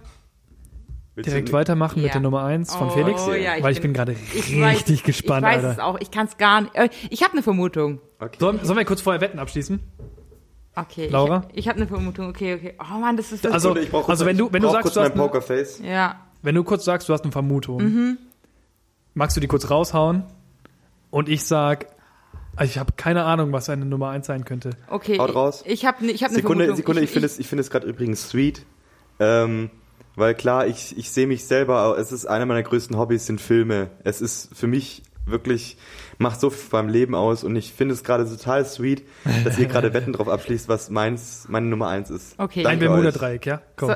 direkt weitermachen mit Ja. der Nummer 1 von Oh, Felix? ja, ich Weil ich bin- bin gerade Ich richtig weiß, gespannt, Ich weiß Alter. es auch. Ich kann es gar nicht. äh, Ich habe eine Vermutung. Okay. Sollen, sollen wir kurz vorher Wetten abschließen? Okay. Laura? Ich, ich habe eine Vermutung. Okay, okay. Oh Mann, das ist das. Also- ich brauch kurz- also wenn du- wenn du brauch sagst, kurz du hast Pokerface. ja. Wenn du kurz sagst, du hast eine Vermutung, Mhm. magst du die kurz raushauen? Und ich sag, also ich habe keine Ahnung, was eine Nummer 1 sein könnte. Okay. Haut raus. Ich habe ich hab eine Sekunde, Vermutung. Sekunde, ich finde es, ich finde es gerade übrigens sweet. Ähm, weil klar, ich, ich sehe mich selber, es ist einer meiner größten Hobbys sind Filme. Es ist für mich wirklich, macht so viel beim Leben aus und ich finde es gerade total sweet, dass ihr gerade Wetten drauf abschließt, was meins, meine Nummer eins ist. Okay. Dein. Bermuda-Dreieck, ja? Komm. So,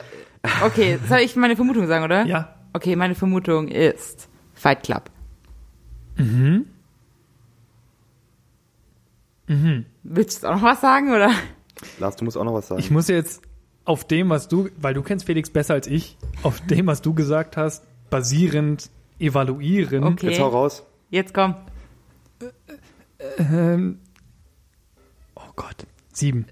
okay, soll ich meine Vermutung sagen, oder? Ja. Okay, meine Vermutung ist Fight Club. Mhm. Mhm. Willst du auch noch was sagen, oder? Lars, du musst auch noch was sagen. Ich muss jetzt auf dem, was du, weil du kennst Felix besser als ich, auf dem, was du gesagt hast, basierend evaluieren. Okay. Jetzt hau raus. Jetzt komm. Ähm, oh Gott. Sieben.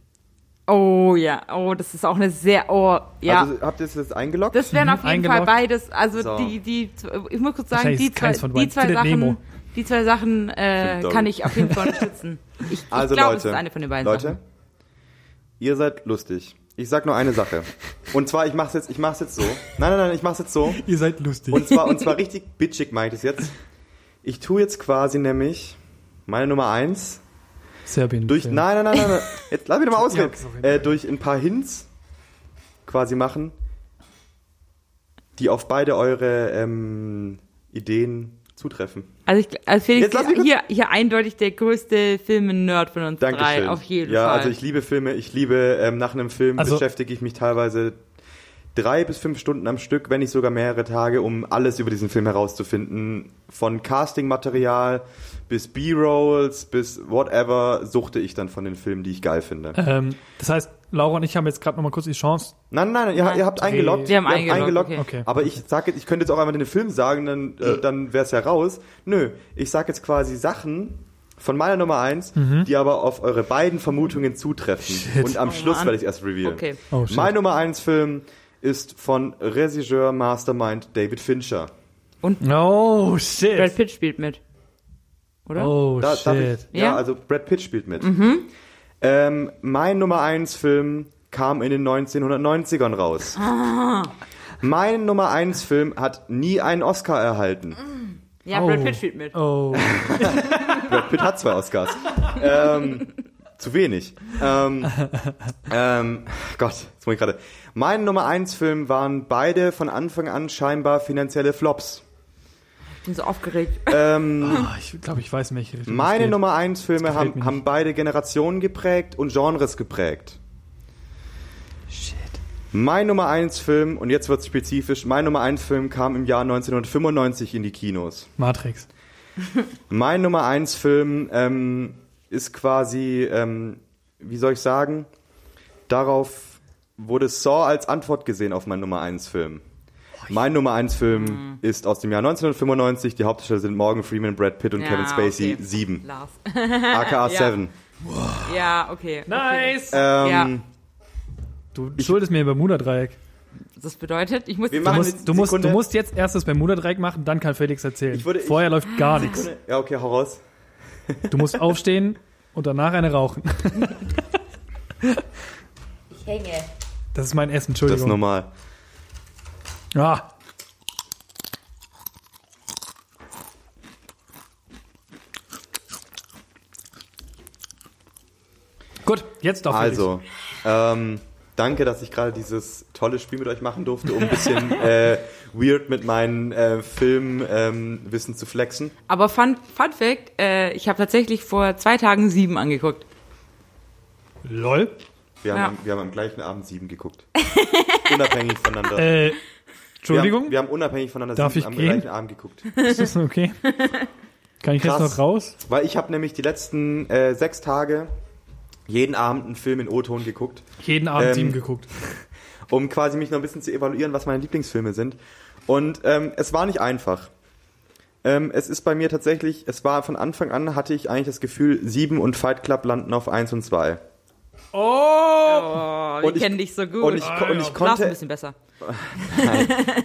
Oh ja, oh, das ist auch eine sehr, oh, ja. Also habt ihr es jetzt eingeloggt? das wären auf jeden eingeloggt. Fall beides, also So. die, die, ich muss kurz sagen, die zwei, die zwei Sachen, Nemo. Die zwei Sachen äh, kann ich auf jeden Fall unterstützen. Ich, ich Also glaube, Leute, es ist eine von den beiden Leute, Sachen. ihr seid lustig. Ich sag nur eine Sache. Und zwar, ich mach's jetzt, ich mach's jetzt so. Nein, nein, nein, ich mach's jetzt so. Ihr seid lustig. Und zwar, und zwar richtig bitchig meinte ich jetzt. Ich tue jetzt quasi nämlich meine Nummer eins Serbien. durch, Film. nein, nein, nein, nein, jetzt lass mich doch mal ausreden. Ja, äh, durch ein paar Hints quasi machen, die auf beide eure ähm, Ideen zutreffen. Also, ich, also Felix, Jetzt kurz- hier, hier eindeutig der größte Film-Nerd von uns Dankeschön. drei, auf jeden ja, Fall. also ich liebe Filme. Ich liebe, ähm, nach einem Film Also- beschäftige ich mich teilweise drei bis fünf Stunden am Stück, wenn nicht sogar mehrere Tage, um alles über diesen Film herauszufinden. Von Castingmaterial bis B-Rolls bis whatever suchte ich dann von den Filmen, die ich geil finde. Ähm, das heißt, Laura und ich haben jetzt gerade noch mal kurz die Chance. Nein, nein, nein, ihr, ihr habt eingeloggt. Wir haben ihr eingeloggt, okay. Okay. Aber ich sag jetzt, ich könnte jetzt auch einmal den Film sagen, dann, äh, dann wäre es ja raus. Nö, ich sag jetzt quasi Sachen von meiner Nummer eins, die aber auf eure beiden Vermutungen zutreffen. Und am Oh Schluss Mann. werde ich erst revealen. Okay. Oh, shit. mein Nummer eins Film ist von Regisseur Mastermind David Fincher. Oh, shit. Brad Pitt spielt mit. Oder? Oh, Da, darf shit. ich, ja, Ja? also Brad Pitt spielt mit. Ähm, mein Nummer eins Film kam in den 1990ern raus. Mein Nummer eins Film hat nie einen Oscar erhalten. Ja, Oh. Brad Pitt spielt mit. Oh. Brad Pitt hat zwei Oscars. ähm, zu wenig. Ähm, ähm, Gott, jetzt muss ich gerade. Mein Nummer eins Film waren beide von Anfang an scheinbar finanzielle Flops. Ich bin so aufgeregt. Ähm, Ah, ich glaube, ich weiß, welche Richtung es meine geht. Nummer 1 Filme haben, haben beide Generationen geprägt und Genres geprägt. Shit. Mein Nummer 1 Film, und jetzt wird spezifisch, mein Nummer 1 Film kam im Jahr 1995 in die Kinos. Matrix. Mein Nummer 1 Film ähm, ist quasi, ähm, wie soll ich sagen, darauf wurde Saw als Antwort gesehen auf meinen Nummer 1 Film. Mein Nummer 1 Film ist aus dem Jahr 1995. Die Hauptdarsteller sind Morgan Freeman, Brad Pitt und Ja, Kevin Spacey. okay. 7. Lars. aka Ja. 7. Ja, okay. Nice! Ähm, Ja. Du schuldest mir ein Bermuda-Dreieck. Das bedeutet, ich muss Wir Du machen musst, jetzt du, musst, du musst jetzt erst das Bermuda-Dreieck machen, dann kann Felix erzählen. Ich würde- ich- Vorher läuft gar nichts. Ja, okay, hau raus. Du musst aufstehen und danach eine rauchen. Ich hänge. Das ist mein Essen, Das ist Entschuldigung. normal. Ah. Gut, jetzt doch. Also, ähm, danke, dass ich gerade dieses tolle Spiel mit euch machen durfte, um ein bisschen äh, weird mit meinen äh, Filmwissen ähm, Wissen zu flexen. Aber Fun, Fun Fact, äh, ich habe tatsächlich vor zwei Tagen sieben angeguckt. Lol. Wir, Ja. haben, wir haben am gleichen Abend sieben geguckt. unabhängig voneinander. Äh, Wir Entschuldigung, haben, wir haben unabhängig voneinander Darf sieben ich am gehen? gleichen Abend geguckt. ist das okay? Kann ich jetzt Krass. noch raus? Weil ich habe nämlich die letzten äh, sechs Tage jeden Abend einen Film in O-Ton geguckt. Jeden Abend Ähm, sieben geguckt. um quasi mich noch ein bisschen zu evaluieren, was meine Lieblingsfilme sind. Und ähm, es war nicht einfach. Ähm, es ist bei mir tatsächlich, es war von Anfang an, hatte ich eigentlich das Gefühl, Sieben und Fight Club landen auf eins und zwei. Oh! Oh, wir Und ich- kennen dich so gut. Und ich, ko- und ich ein konnte, bisschen besser.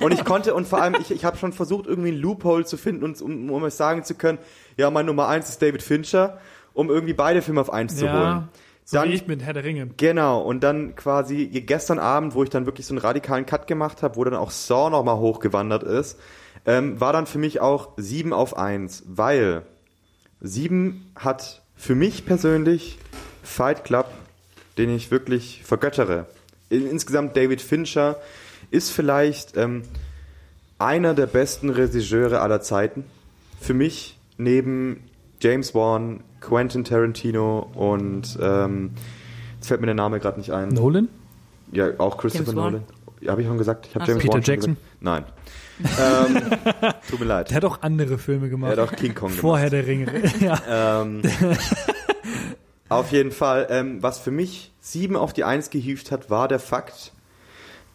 Und ich konnte, und vor allem, ich, ich habe schon versucht, irgendwie einen Loophole zu finden, und, um, um es sagen zu können, ja, mein Nummer eins ist David Fincher, um irgendwie beide Filme auf eins zu holen. Ja, so Dann- wie ich mit Herr der Ringe. Genau, und dann quasi gestern Abend, wo ich dann wirklich so einen radikalen Cut gemacht habe, wo dann auch Saw nochmal hochgewandert ist, ähm, war dann für mich auch 7 auf 1, weil 7 hat für mich persönlich Fight Club, den ich wirklich vergöttere. In, insgesamt David Fincher ist vielleicht ähm, einer der besten Regisseure aller Zeiten. Für mich neben James Wan, Quentin Tarantino und ähm, jetzt fällt mir der Name gerade nicht ein. Nolan? Ja, auch Christopher James? Nolan. Ja, habe ich schon gesagt. Ich habe Ach so. James Peter Wan Jackson? Gesagt. Nein. ähm, tut mir leid. Der hat auch andere Filme Er gemacht. hat auch King Kong Vor Herr der Ringe. ja. Ähm, auf jeden Fall, ähm, was für mich sieben auf die Eins gehievt hat, war der Fakt,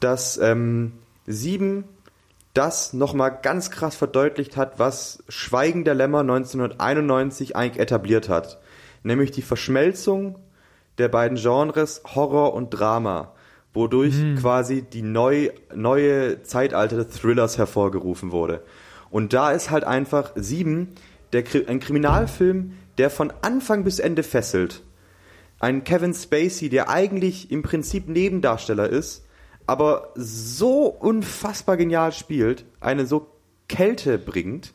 dass ähm, sieben das nochmal ganz krass verdeutlicht hat, was Schweigen der Lämmer 1991 eigentlich etabliert hat. Nämlich die Verschmelzung der beiden Genres Horror und Drama, wodurch quasi die neu, neue Zeitalter des Thrillers hervorgerufen wurde. Und da ist halt einfach sieben, der, ein Kriminalfilm, der von Anfang bis Ende fesselt. Ein Kevin Spacey, der eigentlich im Prinzip Nebendarsteller ist, aber so unfassbar genial spielt, eine so Kälte bringt.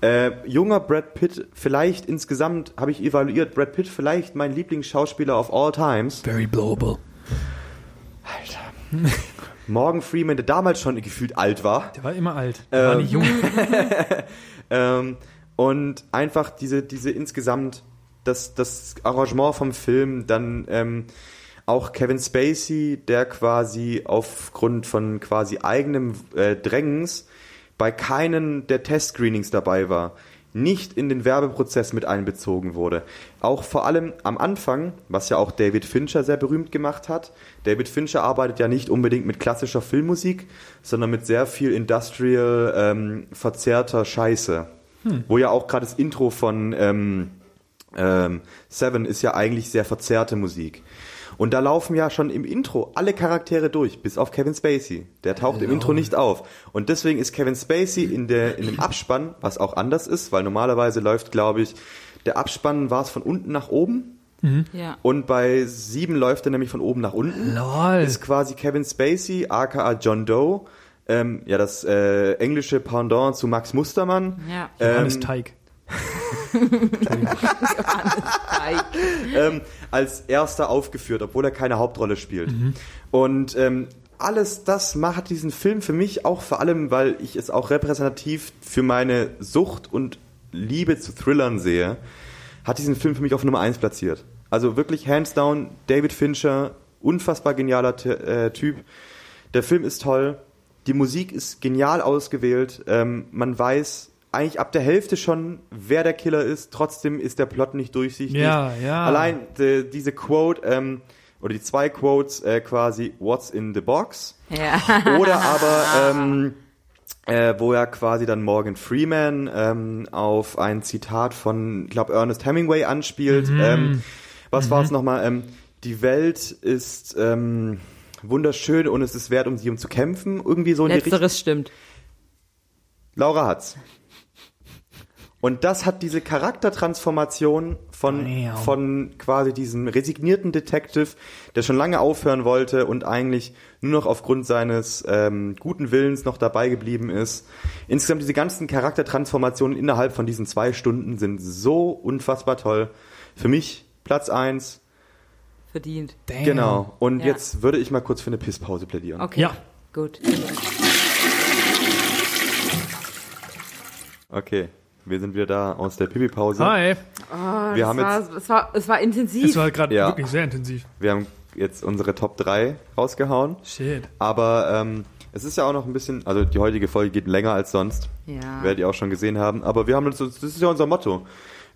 Äh, junger Brad Pitt, vielleicht insgesamt, habe ich evaluiert, Brad Pitt vielleicht mein Lieblingsschauspieler of all times. Very blowable. Morgan Freeman, der damals schon gefühlt alt war. Der war immer alt. Der war Ähm. nicht jung. Ähm, und einfach diese, diese insgesamt, das, das Arrangement vom Film, dann ähm, auch Kevin Spacey, der quasi aufgrund von quasi eigenem äh, Drängens bei keinen der Testscreenings dabei war, nicht in den Werbeprozess mit einbezogen wurde. Auch vor allem am Anfang, was ja auch David Fincher sehr berühmt gemacht hat. David Fincher arbeitet ja nicht unbedingt mit klassischer Filmmusik, sondern mit sehr viel industrial ähm, verzerrter Scheiße. Wo ja auch gerade das Intro von ähm, ähm, Seven ist ja eigentlich sehr verzerrte Musik. Und da laufen ja schon im Intro alle Charaktere durch, bis auf Kevin Spacey. Der taucht im Intro nicht auf. Und deswegen ist Kevin Spacey in, der, in dem Abspann, was auch anders ist, weil normalerweise läuft, glaube ich, der Abspann war es von unten nach oben. Ja. Und bei sieben läuft er nämlich von oben nach unten Lol. ist quasi Kevin Spacey, aka John Doe, ähm, ja das äh, englische Pendant zu Max Mustermann, Ja. Johannes ähm, Teig. Ähm, als erster aufgeführt, obwohl er keine Hauptrolle spielt. Und ähm, alles das macht diesen Film für mich auch vor allem, weil ich es auch repräsentativ für meine Sucht und Liebe zu Thrillern sehe, hat diesen Film für mich auf Nummer 1 platziert. Also wirklich hands down, David Fincher, unfassbar genialer T äh, Typ. Der Film ist toll, die Musik ist genial ausgewählt, ähm, man weiß eigentlich ab der Hälfte schon, wer der Killer ist, trotzdem ist der Plot nicht durchsichtig. Ja, ja. Allein die, diese Quote, ähm, oder die zwei Quotes äh, quasi, what's in the box? Ja. Oder aber, ähm, äh, wo er quasi dann Morgan Freeman ähm, auf ein Zitat von, ich glaube, Ernest Hemingway anspielt. Mhm. Ähm, was war es nochmal? Ähm, die Welt ist ähm, wunderschön und es ist wert, um sie um zu kämpfen. Irgendwie so in die Richtung. Letzteres stimmt. Laura hat's. Und das hat diese Charaktertransformation von, Damn. von quasi diesem resignierten Detective, der schon lange aufhören wollte und eigentlich nur noch aufgrund seines ähm, guten Willens noch dabei geblieben ist. Insgesamt diese ganzen Charaktertransformationen innerhalb von diesen zwei Stunden sind so unfassbar toll. Für mich Platz eins. Verdient. Damn. Genau. Und Ja. jetzt würde ich mal kurz für eine Pisspause plädieren. Okay. Ja. Gut. Okay. Wir sind wieder da aus der Pipi-Pause. Hi. Oh, Wir das haben war, jetzt- es, war, es war intensiv. Es war gerade Ja. wirklich sehr intensiv. Wir haben jetzt unsere Top 3 rausgehauen. Shit. Aber ähm, es ist ja auch noch ein bisschen, also die heutige Folge geht länger als sonst, ja. werdet ihr auch schon gesehen haben. Aber wir haben uns, das ist ja unser Motto.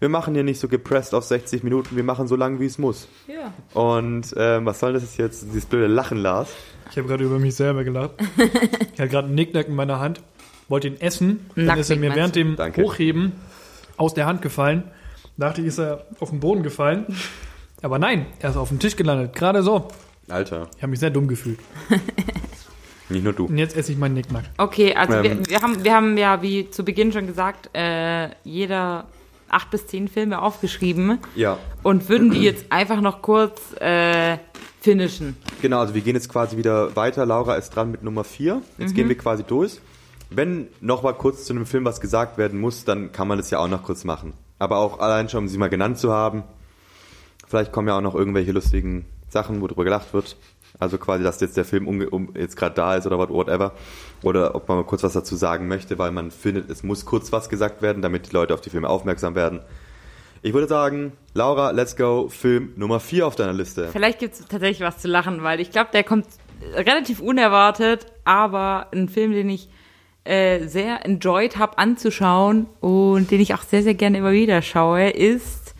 Wir machen hier nicht so gepresst auf 60 Minuten, wir machen so lang, wie es muss. ja. Und ähm, was soll das jetzt, dieses blöde Lachen, Lars? Ich habe gerade über mich selber gelacht. ich hatte gerade einen Nicknack in meiner Hand, wollte ihn essen, dann Nacktnick ist er mir während dem Danke. Hochheben aus der Hand gefallen. Dachte ich, ist er auf den Boden gefallen. Aber nein, er ist auf dem Tisch gelandet. Gerade so. Alter, Ich habe mich sehr dumm gefühlt. nicht nur du. Und jetzt esse ich meinen Nicknack. Okay, also Ähm. wir, wir, haben, wir haben ja, wie zu Beginn schon gesagt, äh, jeder acht bis zehn Filme aufgeschrieben Ja, und würden die jetzt einfach noch kurz äh, finishen. genau, also wir gehen jetzt quasi wieder weiter. Laura ist dran mit Nummer 4. Jetzt gehen wir quasi durch. Wenn noch mal kurz zu einem Film was gesagt werden muss, dann kann man das ja auch noch kurz machen. Aber auch allein schon, um sie mal genannt zu haben. Vielleicht kommen ja auch noch irgendwelche lustigen Sachen, wo drüber gelacht wird. Also quasi, dass jetzt der Film um, jetzt gerade da ist oder what- whatever. Oder ob man mal kurz was dazu sagen möchte, weil man findet, es muss kurz was gesagt werden, damit die Leute auf die Filme aufmerksam werden. Ich würde sagen, Laura, let's go, Film Nummer 4 auf deiner Liste. Vielleicht gibt es tatsächlich was zu lachen, weil ich glaube, der kommt relativ unerwartet, aber ein Film, den ich äh, sehr enjoyed habe anzuschauen und den ich auch sehr, sehr gerne immer wieder schaue, ist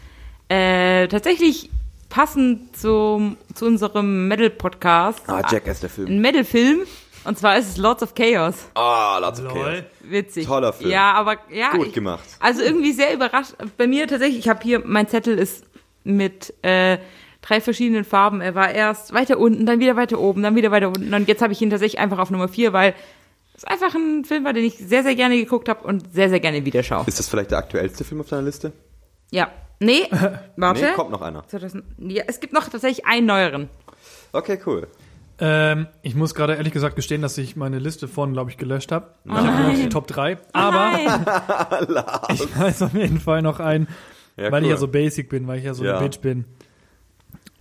äh, tatsächlich passend zum, zu unserem Metal-Podcast. Ah, Jackass, der Film. Ein Metal-Film. Und zwar ist es Lords of Chaos. Ah, lots of Lol. Chaos. Witzig. Toller Film. Ja, aber ja. Gut ich, gemacht. Also irgendwie sehr überrascht. Bei mir tatsächlich, ich habe hier, mein Zettel ist mit äh, drei verschiedenen Farben. Er war erst weiter unten, dann wieder weiter oben, dann wieder weiter unten. Und jetzt habe ich ihn tatsächlich einfach auf Nummer vier, weil es einfach ein Film war, den ich sehr, sehr gerne geguckt habe und sehr, sehr gerne wieder schaue. Ist das vielleicht der aktuellste Film auf deiner Liste? Ja. Nee, warte. Nee, kommt noch einer. 2000, ja, es gibt noch tatsächlich einen neueren. Okay, cool. Ähm, ich muss gerade ehrlich gesagt gestehen, dass ich meine Liste vorhin, glaube ich, gelöscht habe. Ich habe nur noch die Top 3. Aber ich weiß auf jeden Fall noch einen, Ja, weil ich cool. ja so basic bin, weil ich ja so Ja. eine Bitch bin.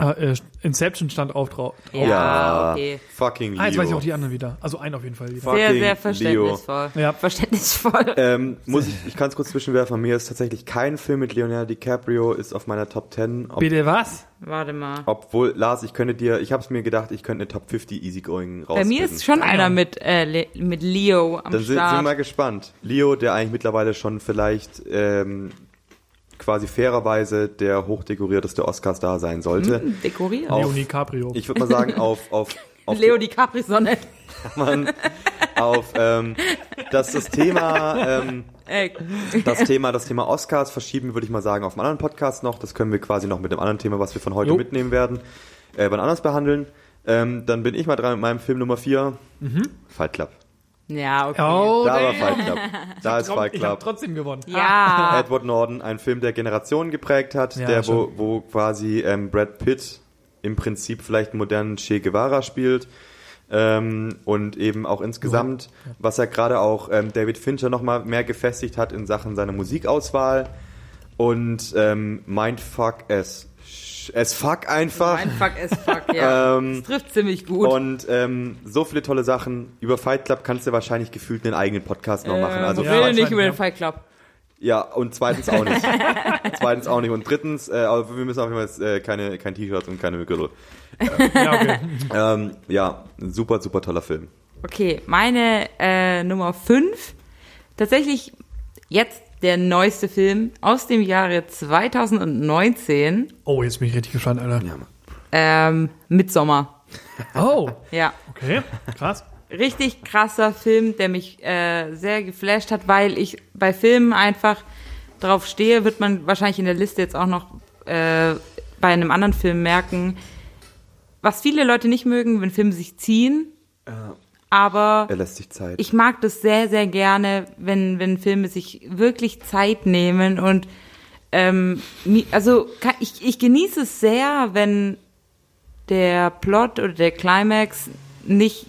Äh, äh, Inception stand auch drauf. Ja, okay. Fucking Leo. Ah, jetzt weiß ich auch die anderen wieder. Also einen auf jeden Fall wieder. Sehr, sehr Leo. verständnisvoll. Ja. Verständnisvoll. Ähm, muss ich, ich kann es kurz zwischenwerfen. Mir ist tatsächlich kein Film mit Leonardo DiCaprio ist auf meiner Top 10. Ob, Bitte was? Warte mal. obwohl, Lars, ich könnte dir, ich habe es mir gedacht, ich könnte eine Top 50 Easygoing rausfinden. Bei mir ist schon einer mit, äh, Le mit Leo am Dann sind, sind Start. wir mal gespannt. Leo, der eigentlich mittlerweile schon vielleicht ähm, quasi fairerweise der hochdekorierteste Oscar-Star sein sollte. Hm, dekoriert. Auf- Leo DiCaprio. Ich würde mal sagen, auf, auf, auf Leo die Capri-Sonne. man auf ähm, dass das Thema ähm, Äh, das Thema das Thema Oscars verschieben würde ich mal sagen auf einem anderen Podcast noch das können wir quasi noch mit dem anderen Thema was wir von heute Jo. mitnehmen werden äh, wann anders behandeln ähm, dann bin ich mal dran mit meinem Film Nummer 4 Fight Club ja, okay. oh, da war. Fight Club da ist Fight Ich habe Club trotzdem gewonnen. Ja. Edward Norton ein Film der Generationen geprägt hat Ja, der wo, wo quasi ähm, Brad Pitt im Prinzip vielleicht einen modernen Che Guevara spielt ähm, und eben auch insgesamt, was er gerade auch ähm, David Fincher nochmal mehr gefestigt hat in Sachen seiner Musikauswahl und ähm, Mindfuck as as fuck einfach. Ein Fuck as fuck, ja. Ähm, das trifft ziemlich gut. Und ähm, so viele tolle Sachen. Über Fight Club kannst du wahrscheinlich gefühlt einen eigenen Podcast noch machen. Also ich ja, rede wahrscheinlich, nicht über den. Fight Club. ja, und zweitens auch nicht. zweitens auch nicht. Und drittens, äh, aber wir müssen auf jeden Fall jetzt, äh, keine, kein T-Shirt und keine Gürtel. Ja, okay. Ähm, ja, ein super, super toller Film. Okay, meine äh, Nummer 5. Tatsächlich jetzt der neueste Film aus dem Jahre 2019. Oh, jetzt bin ich richtig gespannt, Alter. Ja. Ähm, Midsommar. Oh, Ja. okay. Krass. Richtig krasser Film, der mich äh, sehr geflasht hat, weil ich bei Filmen einfach drauf stehe, wird man wahrscheinlich in der Liste jetzt auch noch äh, bei einem anderen Film merken, was viele Leute nicht mögen, wenn Filme sich ziehen. Aber Er lässt sich Zeit. ich mag das sehr, sehr gerne, wenn, wenn Filme sich wirklich Zeit nehmen und ähm, also kann, ich, ich genieße es sehr, wenn der Plot oder der Climax nicht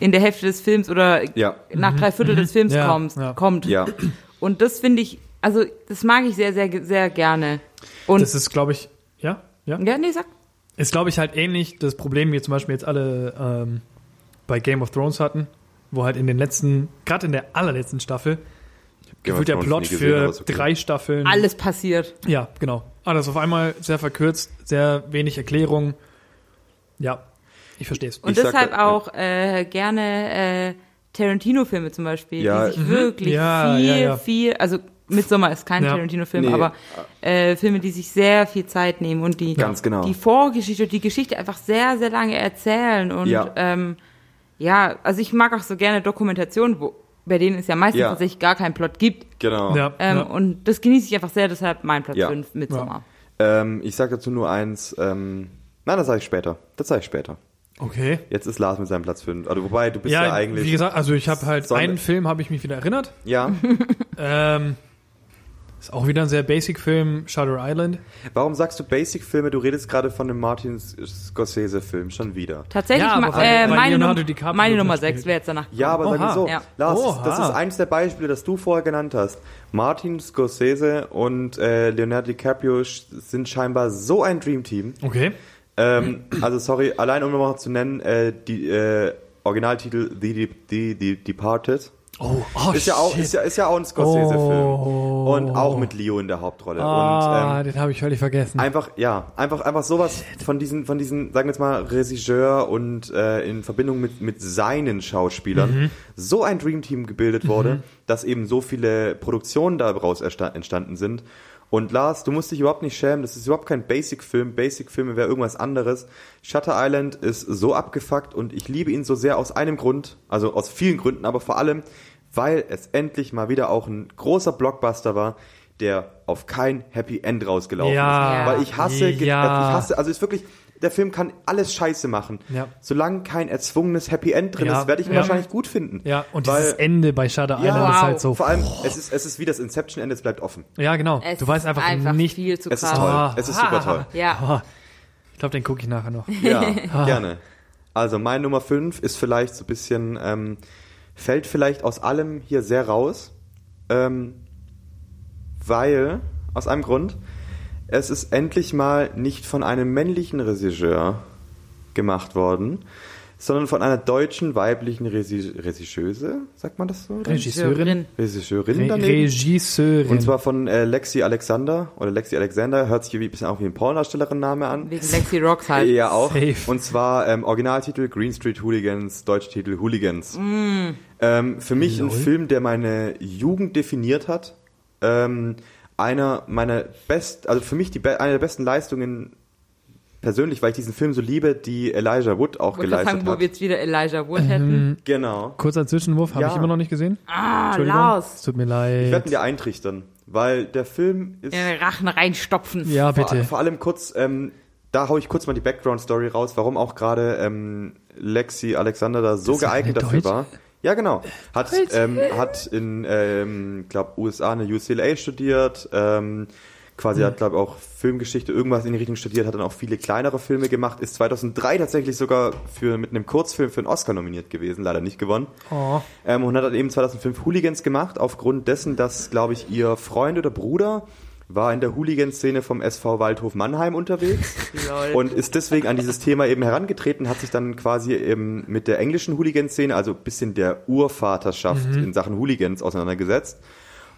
in der Hälfte des Films oder ja, nach drei Viertel des Films Ja, kommt, ja. kommt. ja. Und das finde ich, also das mag ich sehr, sehr, sehr gerne. Und Das ist, glaube ich, ja, ja. ja, nee, sag. Ist, glaube ich, halt ähnlich das Problem, wie zum Beispiel jetzt alle ähm, bei Game of Thrones hatten, wo halt in den letzten, gerade in der allerletzten Staffel, gefühlt der Plot gesehen, für okay. drei Staffeln. Alles passiert. Ja, genau. Alles auf einmal sehr verkürzt, sehr wenig Erklärung. Ja, ich verstehe es. Und Ich sag deshalb da- auch äh, gerne äh, Ja. Tarantino-Filme zum Beispiel, die sich Mhm. wirklich Ja, viel, ja, ja. viel, also Midsommar ist kein Ja. Tarantino-Film, Nee. aber äh, Filme, die sich sehr viel Zeit nehmen und die Ganz genau. die Vorgeschichte und die Geschichte einfach sehr, sehr lange erzählen. Und Ja. ähm, ja, also ich mag auch so gerne Dokumentationen, wo bei denen es ja meistens Ja. tatsächlich gar keinen Plot gibt. Genau. Ja, Ähm, ja. Und das genieße ich einfach sehr, deshalb mein Platz Ja. 5 Midsommar. Ähm, ich sag dazu nur eins. Ähm, nein, das sage ich später. Das sage ich später. Okay. Jetzt ist Lars mit seinem Platz 5. Also, wobei, du bist ja, Ja, eigentlich. wie gesagt, also ich habe halt Sonne- einen Film, habe ich mich wieder erinnert. ja. Ähm, ist auch wieder ein sehr Basic-Film, Shutter Island. Warum sagst du Basic-Filme? Du redest gerade von einem Martin Scorsese-Film. Schon wieder. Tatsächlich, Ja, aber äh, meine, Num meine Nummer mitspielt. 6 wäre jetzt danach Ja, aber sag Oha. mal so, Ja. Lars, Oha. das ist eines der Beispiele, das du vorher genannt hast. Martin Scorsese und äh, Leonardo DiCaprio sind scheinbar so ein Dreamteam. Okay. Ähm, also sorry, allein um nochmal zu nennen, äh, die äh, Originaltitel The, The, The, The Departed. Oh, oh Ist ja, auch, shit. ist, ja, ist ja auch ein Scorsese-Film. Oh. Und auch mit Leo in der Hauptrolle. Ah, Und ähm, den habe ich völlig vergessen. einfach, ja, einfach, einfach sowas von diesen, von diesen, sagen wir jetzt mal, Regisseur und äh, in Verbindung mit, mit seinen Schauspielern Mhm. so ein Dreamteam gebildet wurde, dass eben so viele Produktionen daraus entstanden sind. Und Lars, du musst dich überhaupt nicht schämen, das ist überhaupt kein Basic-Film. Basic-Filme wäre irgendwas anderes. Shutter Island ist so abgefuckt und ich liebe ihn so sehr aus einem Grund, also aus vielen Gründen, aber vor allem, weil es endlich mal wieder auch ein großer Blockbuster war, der auf kein Happy End rausgelaufen Ja. ist. Weil ich hasse, Ja. ich hasse, also ist wirklich, der Film kann alles scheiße machen. Ja. Solange kein erzwungenes Happy End drin Ja. ist, werde ich ihn Ja. wahrscheinlich gut finden. ja, und weil, dieses Ende bei Shutter Ja, Island ist wow. halt so. vor allem, es ist, es ist wie das Inception-Ende, es bleibt offen. Ja, genau. Es du weißt einfach, ist einfach nicht. viel zu Es ist krass. toll. Ah. Es ist super toll. Ja. Ah, ich glaube, den gucke ich nachher noch. Ja, gerne. Also mein Nummer 5 ist vielleicht so ein bisschen, ähm, fällt vielleicht aus allem hier sehr raus, ähm, weil, aus einem Grund, es ist endlich mal nicht von einem männlichen Regisseur gemacht worden, sondern von einer deutschen weiblichen Regi Regisseuse, sagt man das so? Regisseurin. Regisseurin Re daneben. Regisseurin. Und zwar von äh, Lexi Alexander oder Lexi Alexander, hört sich wie ein bisschen auch wie ein Pornodarstellerin-Name an. Wegen Lexi Rocks halt. Ja, auch. Safe. Und zwar ähm, Originaltitel Green Street Hooligans, Deutschtitel Hooligans. Ähm, für mich ein Lol. Film, der meine Jugend definiert hat. Ähm, einer meiner best, also für mich die eine der besten Leistungen persönlich, weil ich diesen Film so liebe, die Elijah Wood auch wollte geleistet sagen, wo hat. wir jetzt wieder Elijah Wood hätten. Genau. Kurzer Zwischenwurf, habe Ja. ich immer noch nicht gesehen. Ah. Lars. Tut mir Ich werde leid. dir eintrichtern, weil der Film ist In den Rachen reinstopfen. Ja, vor, bitte. vor allem kurz, ähm, da hau ich kurz mal die Background-Story raus, warum auch gerade ähm, Lexi Alexander da so Das geeignet dafür war. Ja, genau. Hat, ähm, hat in, ähm, glaub, USA eine UCLA studiert, ähm, quasi hat, glaube auch Filmgeschichte irgendwas in die Richtung studiert, hat dann auch viele kleinere Filme gemacht, ist 2003 tatsächlich sogar für, mit einem Kurzfilm für einen Oscar nominiert gewesen, leider nicht gewonnen. Oh. Ähm, und hat dann eben 2005 Hooligans gemacht, aufgrund dessen, dass, glaube ich, ihr Freund oder Bruder war in der Hooligan-Szene vom SV Waldhof Mannheim unterwegs und ist deswegen an dieses Thema eben herangetreten, hat sich dann quasi eben mit der englischen Hooligan-Szene, also ein bisschen der Urvaterschaft in Sachen Hooligans auseinandergesetzt.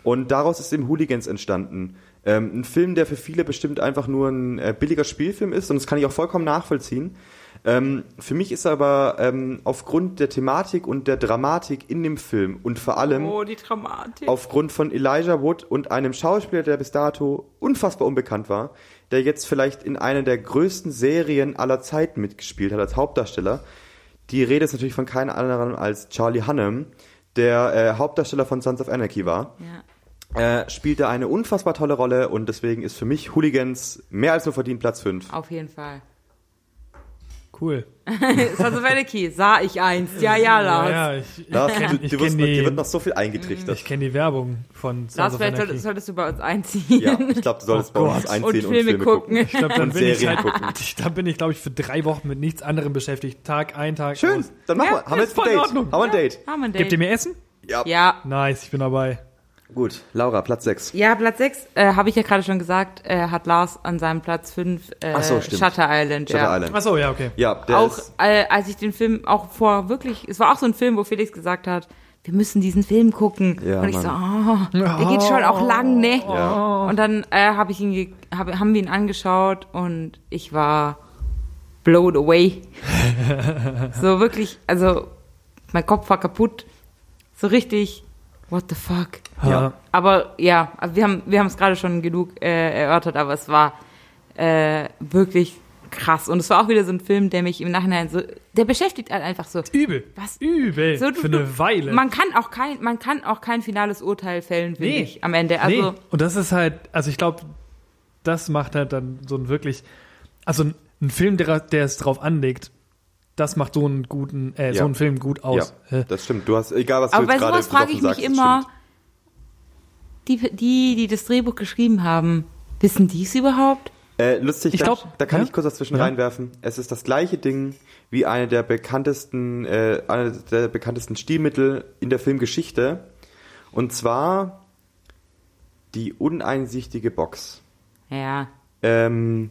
Und daraus ist eben Hooligans entstanden. Ähm, ein Film, der für viele bestimmt einfach nur ein äh, billiger Spielfilm ist und das kann ich auch vollkommen nachvollziehen. Ähm, für mich ist aber ähm, aufgrund der Thematik und der Dramatik in dem Film und vor allem oh, die Dramatik. aufgrund von Elijah Wood und einem Schauspieler, der bis dato unfassbar unbekannt war, der jetzt vielleicht in einer der größten Serien aller Zeiten mitgespielt hat als Hauptdarsteller. Die Rede ist natürlich von keinem anderen als Charlie Hunnam, der äh, Hauptdarsteller von Sons of Anarchy war. ja, Äh, spielte eine unfassbar tolle Rolle und deswegen ist für mich Hooligans mehr als nur verdient Platz 5. auf jeden Fall. Cool. Of Anarchy, sah ich einst. Ja, ja, Lars. Ja, ich, Lars, ich du, kenne du ich wirst, kenn dir wird die, noch so viel eingetrichtert. ich kenn die Werbung von Lars, vielleicht solltest, solltest du bei uns einziehen. Ja, ich glaube, du solltest Oh bei uns einziehen Und und, Filme Filme gucken. gucken. Ich glaube, dann Und bin ich Serien halt, gucken. da bin ich, glaube ich, für drei Wochen mit nichts anderem beschäftigt. Tag ein, Tag Schön, aus. dann machen Ja, wir. Haben wir jetzt ein Date? Haben wir ein Date? Haben wir ein Gebt ihr Date. mir Essen? Ja. Ja. Nice, ich bin dabei. Gut, Laura, Platz 6. Ja, Platz 6, äh, habe ich ja gerade schon gesagt, äh, hat Lars an seinem Platz 5 äh, Ach so, stimmt. Shutter Island. Shutter ja. Island. Achso, ja, okay. Ja, der Auch ist, äh, als ich den Film auch vor wirklich, es war auch so ein Film, wo Felix gesagt hat, wir müssen diesen Film gucken. Ja, und ich so, Mann. oh, der geht schon auch lang, ne? Ja. Und dann äh, habe ich ihn, hab, haben wir ihn angeschaut und ich war blown away. so wirklich, also mein Kopf war kaputt. So richtig, what the fuck? Ja. Aber ja, also wir haben wir haben es gerade schon genug äh, erörtert, aber es war äh, wirklich krass und es war auch wieder so ein Film, der mich im Nachhinein so, der beschäftigt halt einfach so. Übel. Was? Übel. So, du- für eine Weile. Man kann auch kein man kann auch kein finales Urteil fällen, finde Nee. ich, am Ende. Also nee. Und das ist halt, also ich glaube, das macht halt dann so ein wirklich, also ein, ein Film, der, der es drauf anlegt, das macht so einen guten, äh, Ja. so einen Film gut aus. ja, das stimmt. Du hast, egal was du aber jetzt bei gerade sowas frage ich mich sagst, immer, die, die, die das Drehbuch geschrieben haben, wissen die es überhaupt? Äh, lustig, Ich da, glaub, da kann ja? ich kurz dazwischen Ja. reinwerfen. Es ist das gleiche Ding wie eine der bekanntesten, äh, eine der bekanntesten Stilmittel in der Filmgeschichte. Und zwar die uneinsichtige Box. Ja. ähm,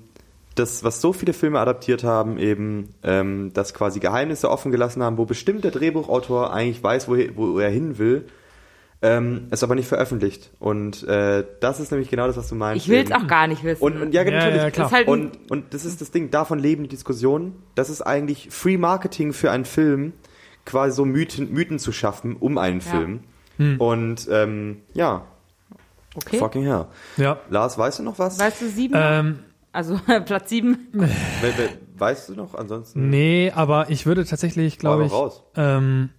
das, was so viele Filme adaptiert haben, eben, ähm, dass quasi Geheimnisse offen gelassen haben, wo bestimmt der Drehbuchautor eigentlich weiß, wo, wo er hin will, ähm, es aber nicht veröffentlicht. Und äh, das ist nämlich genau das, was du meinst. Ich will es auch gar nicht wissen. Und, und ja, Ja, natürlich. ja, klar. Das ist halt und, und das ist das Ding, davon leben die Diskussionen. Das ist eigentlich Free Marketing für einen Film, quasi so Mythen, Mythen zu schaffen um einen Ja. Film. Hm. Und ähm, ja, okay. fucking hell. ja. Lars, weißt du noch was? Weißt du, sieben? Ähm, Also Platz sieben. We- we- weißt du noch? Ansonsten. nee, aber ich würde tatsächlich, glaube ich, raus. ähm,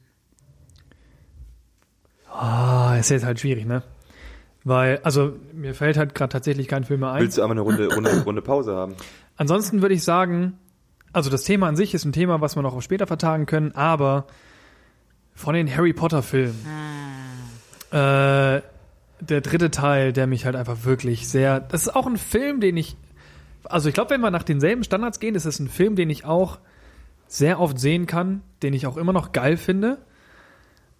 ah, ist jetzt halt schwierig, ne? Weil, also mir fällt halt gerade tatsächlich kein Film mehr ein. Willst du einmal eine Runde, Runde, Runde Pause haben? Ansonsten würde ich sagen, also das Thema an sich ist ein Thema, was wir noch auf später vertagen können, aber von den Harry Potter Filmen, äh, der dritte Teil, der mich halt einfach wirklich sehr, das ist auch ein Film, den ich, also ich glaube, wenn wir nach denselben Standards gehen, ist es ein Film, den ich auch sehr oft sehen kann, den ich auch immer noch geil finde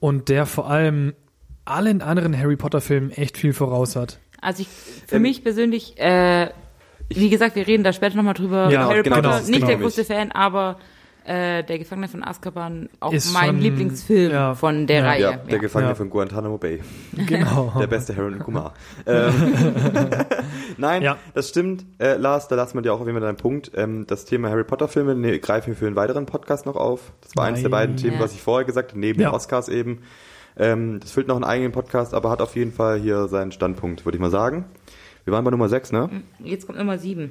und der vor allem allen anderen Harry Potter Filmen echt viel voraus hat. Also ich, für Ähm, mich persönlich, äh, wie gesagt, wir reden da später nochmal drüber. Ja, Harry genau, Potter, ist nicht genau der größte Fan, aber äh, der Gefangene von Azkaban, auch Ist mein schon- Lieblingsfilm ja, von der ja. Reihe. Ja, der Gefangene Ja. von Guantanamo Bay. Genau. Der beste Harold und Kumar. ähm, Nein, Ja. das stimmt. Äh, Lars, da lassen wir dir auch auf jeden Fall deinen Punkt. Ähm, das Thema Harry Potter Filme ne, greifen wir für einen weiteren Podcast noch auf. Das war eins der Nein. beiden Themen, Ja. was ich vorher gesagt habe, neben Ja. den Oscars eben. Ähm, das füllt noch einen eigenen Podcast, aber hat auf jeden Fall hier seinen Standpunkt, würde ich mal sagen. Wir waren bei Nummer 6, ne? Jetzt kommt Nummer sieben.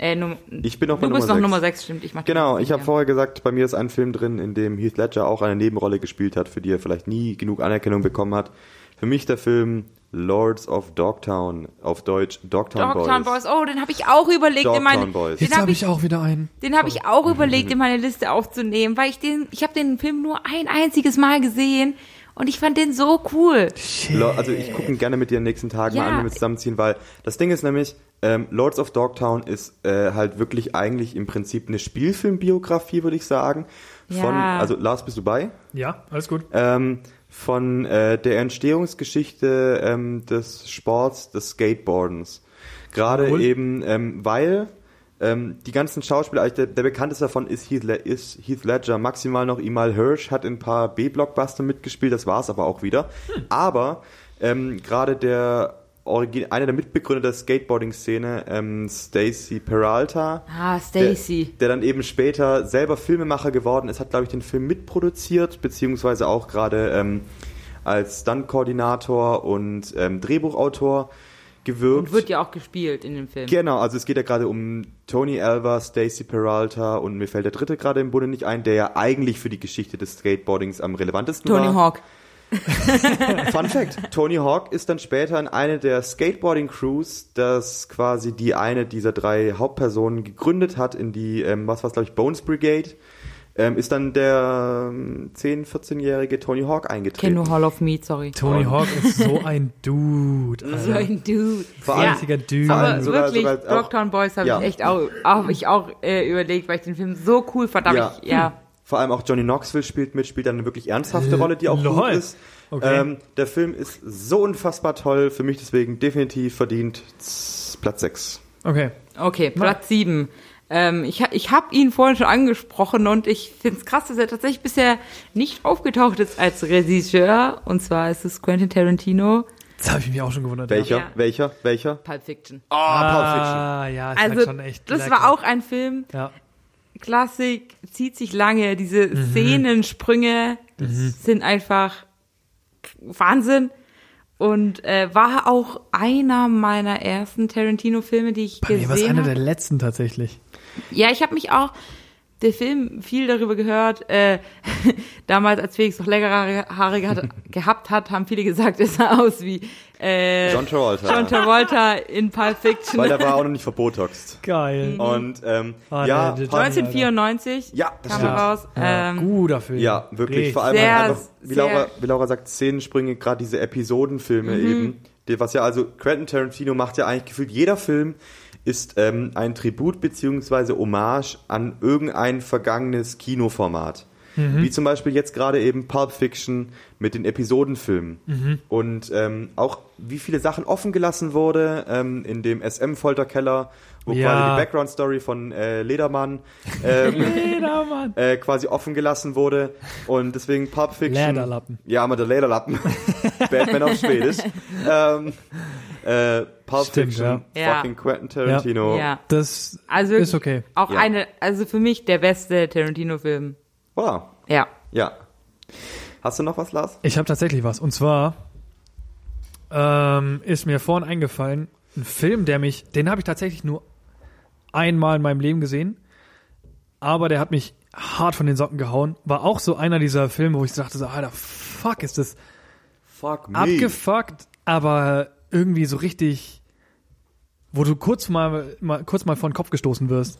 Äh, Num Ich bin noch bei du bist Nummer noch sechs. Nummer sechs, stimmt. Ich mach Genau, ich habe ja. vorher gesagt, bei mir ist ein Film drin, in dem Heath Ledger auch eine Nebenrolle gespielt hat, für die er vielleicht nie genug Anerkennung bekommen hat. Für mich der Film Lords of Dogtown, auf Deutsch Dogtown, Dogtown Boys. Boys. Oh, den habe ich auch überlegt in meine. Dogtown Boys. Den Jetzt habe habe ich, ich auch wieder einen. den habe ich auch überlegt in meine Liste aufzunehmen, weil ich den, ich habe den Film nur ein einziges Mal gesehen und ich fand den so cool. Lo- Also ich gucke ihn gerne mit dir in den nächsten Tagen Ja. mal an, wenn wir zusammenziehen, weil das Ding ist nämlich, ähm, Lords of Dogtown ist äh, halt wirklich eigentlich im Prinzip eine Spielfilmbiografie, würde ich sagen. Von, Ja. also Lars, bist du bei? Ja, alles gut. Ähm, von äh, der Entstehungsgeschichte ähm, des Sports, des Skateboardens. Gerade Cool. eben, ähm, weil ähm, die ganzen Schauspieler, der, der bekannteste davon ist Heath, ist Heath Ledger, maximal noch Emal Hirsch, hat in ein paar B-Blockbuster mitgespielt, das war's aber auch wieder. Aber ähm, gerade der Origi einer der Mitbegründer der Skateboarding-Szene, ähm, Stacy Peralta, Ah, Stacy. der, der dann eben später selber Filmemacher geworden ist, hat, glaube ich, den Film mitproduziert, beziehungsweise auch gerade ähm, als Stunt-Koordinator und ähm, Drehbuchautor gewirkt. Und wird ja auch gespielt in dem Film. Genau, also es geht ja gerade um Tony Alva, Stacy Peralta und mir fällt der dritte gerade im Bunde nicht ein, der ja eigentlich für die Geschichte des Skateboardings am relevantesten Tony war. Hawk. Fun Fact: Tony Hawk ist dann später in eine der Skateboarding-Crews, das quasi die eine dieser drei Hauptpersonen gegründet hat, in die, ähm, was war's, glaube ich, Bones Brigade. Ähm, ist dann der ähm, 10-, 14-jährige Tony Hawk eingetreten. nur Hall of Meat, sorry. Tony Hawk ist so ein Dude. So Alter. ein Dude. Vor allem- ja. Einziger Dude. Aber allem sogar- wirklich, sogar auch- Dogtown Boys habe Ja. ich echt auch, auch, ich auch äh, überlegt, weil ich den Film so cool fand. Ja. ich, ja. Vor allem auch Johnny Knoxville spielt mit, spielt eine wirklich ernsthafte Rolle, die auch Lol. gut ist. Okay. Ähm, der Film ist so unfassbar toll, für mich deswegen definitiv verdient Platz 6. Okay. Okay, Platz sieben. Ähm, ich ha- ich habe ihn vorhin schon angesprochen und ich finde es krass, dass er tatsächlich bisher nicht aufgetaucht ist als Regisseur. Und zwar ist es Quentin Tarantino, Das habe ich mich auch schon gewundert. Welcher? Ja. Welcher? Welcher? Pulp Fiction. Oh, Pulp Fiction. Ah, ja, ist halt Also, schon echt das lecker. war auch ein Film, Ja. Klassik, zieht sich lange. Diese Mhm. Szenensprünge sind einfach Wahnsinn. Und äh, war auch einer meiner ersten Tarantino-Filme, die ich Bei mir war es gesehen einer habe. der letzten tatsächlich. Ja, ich habe mich auch, der Film, viel darüber gehört. Äh, damals, als Felix noch längere Haare gehat, gehabt hat, haben viele gesagt, er sah aus wie äh, John Travolta. John Travolta in Pulp Fiction. Weil der war auch noch nicht verbotoxt. Geil. Und ähm, Ah, ja, der- der- Pulp- 1994 Ja, das kam stimmt. er raus. Ja, ähm, guter Film. ja, wirklich. Richtig. Vor allem Sehr, einfach, wie sehr- Laura, wie Laura sagt, Szenensprünge, gerade diese Episodenfilme Mhm. eben. Die, was ja also, Quentin Tarantino macht ja eigentlich gefühlt, jeder Film ist ähm, ein Tribut beziehungsweise Hommage an irgendein vergangenes Kinoformat. Mhm. Wie zum Beispiel jetzt gerade eben Pulp Fiction mit den Episodenfilmen. Mhm. Und ähm, auch wie viele Sachen offen gelassen wurde ähm, in dem SM-Folterkeller, wo Ja. quasi die Background-Story von äh, Ledermann ähm, Jeder Mann. äh, quasi offen gelassen wurde. Und deswegen Pulp Fiction. Lederlappen. Ja, aber der Lederlappen. Batman auf Schwedisch. Äh, Pulp Stimmt, Fiction, ja. fucking Quentin Tarantino. ja. Das Also ist okay. auch Ja. eine, also für mich der beste Tarantino-Film. Wow. Ja. Ja. Hast du noch was, Lars? Ich habe tatsächlich was. Und zwar ähm, ist mir vorhin eingefallen, ein Film, der mich, den habe ich tatsächlich nur einmal in meinem Leben gesehen, aber der hat mich hart von den Socken gehauen. War auch so einer dieser Filme, wo ich dachte so, Alter, fuck, ist das Fuck me. abgefuckt, aber irgendwie so richtig, wo du kurz mal, mal kurz mal vor den Kopf gestoßen wirst.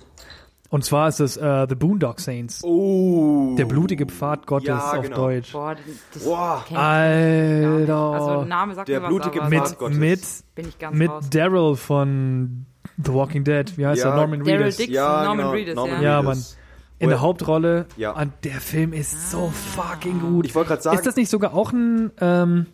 Und zwar ist es äh, The Boondock Saints. Oh. Der blutige Pfad Gottes Ja, auf genau. Deutsch. Boah, das Boah. Alter. Also Name sagt Der mir was, blutige aber mit, Pfad Gottes. mit, bin ich ganz mit. Daryl von The Walking Dead. Wie heißt Ja, er? Norman Daryl Reedus. Dixon, Ja, Norman genau, Reedus, Norman Ja, Reedus. In Oh der. Hauptrolle. Ja. Und der Film ist so fucking gut. Ich wollte gerade sagen, ist das nicht sogar auch ein, ähm,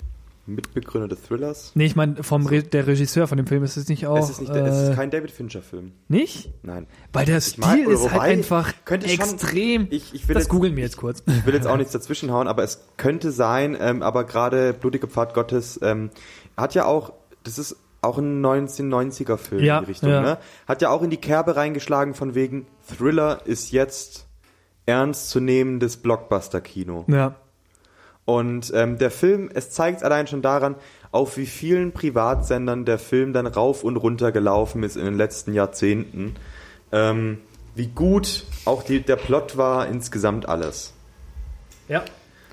Mitbegründer des Thrillers. nee, ich meine, vom Re der Regisseur von dem Film ist es nicht auch, es, ist nicht, äh, es ist kein David Fincher-Film. nicht? Nein. Weil der Ich mag- Stil oder ist halt einfach könnte schon- extrem. Ich, ich will das jetzt, googeln wir jetzt kurz. Ich will jetzt auch nichts dazwischenhauen, aber es könnte sein, ähm, aber gerade Blutige Pfad Gottes ähm, hat ja auch, das ist auch ein 1990er-Film Ja, in die Richtung, ja. ne? Hat ja auch in die Kerbe reingeschlagen von wegen Thriller ist jetzt ernstzunehmendes Blockbuster-Kino. Ja. Und ähm, der Film, es zeigt allein schon daran, auf wie vielen Privatsendern der Film dann rauf und runter gelaufen ist in den letzten Jahrzehnten. Ähm, wie gut auch die, der Plot war, insgesamt alles. Ja.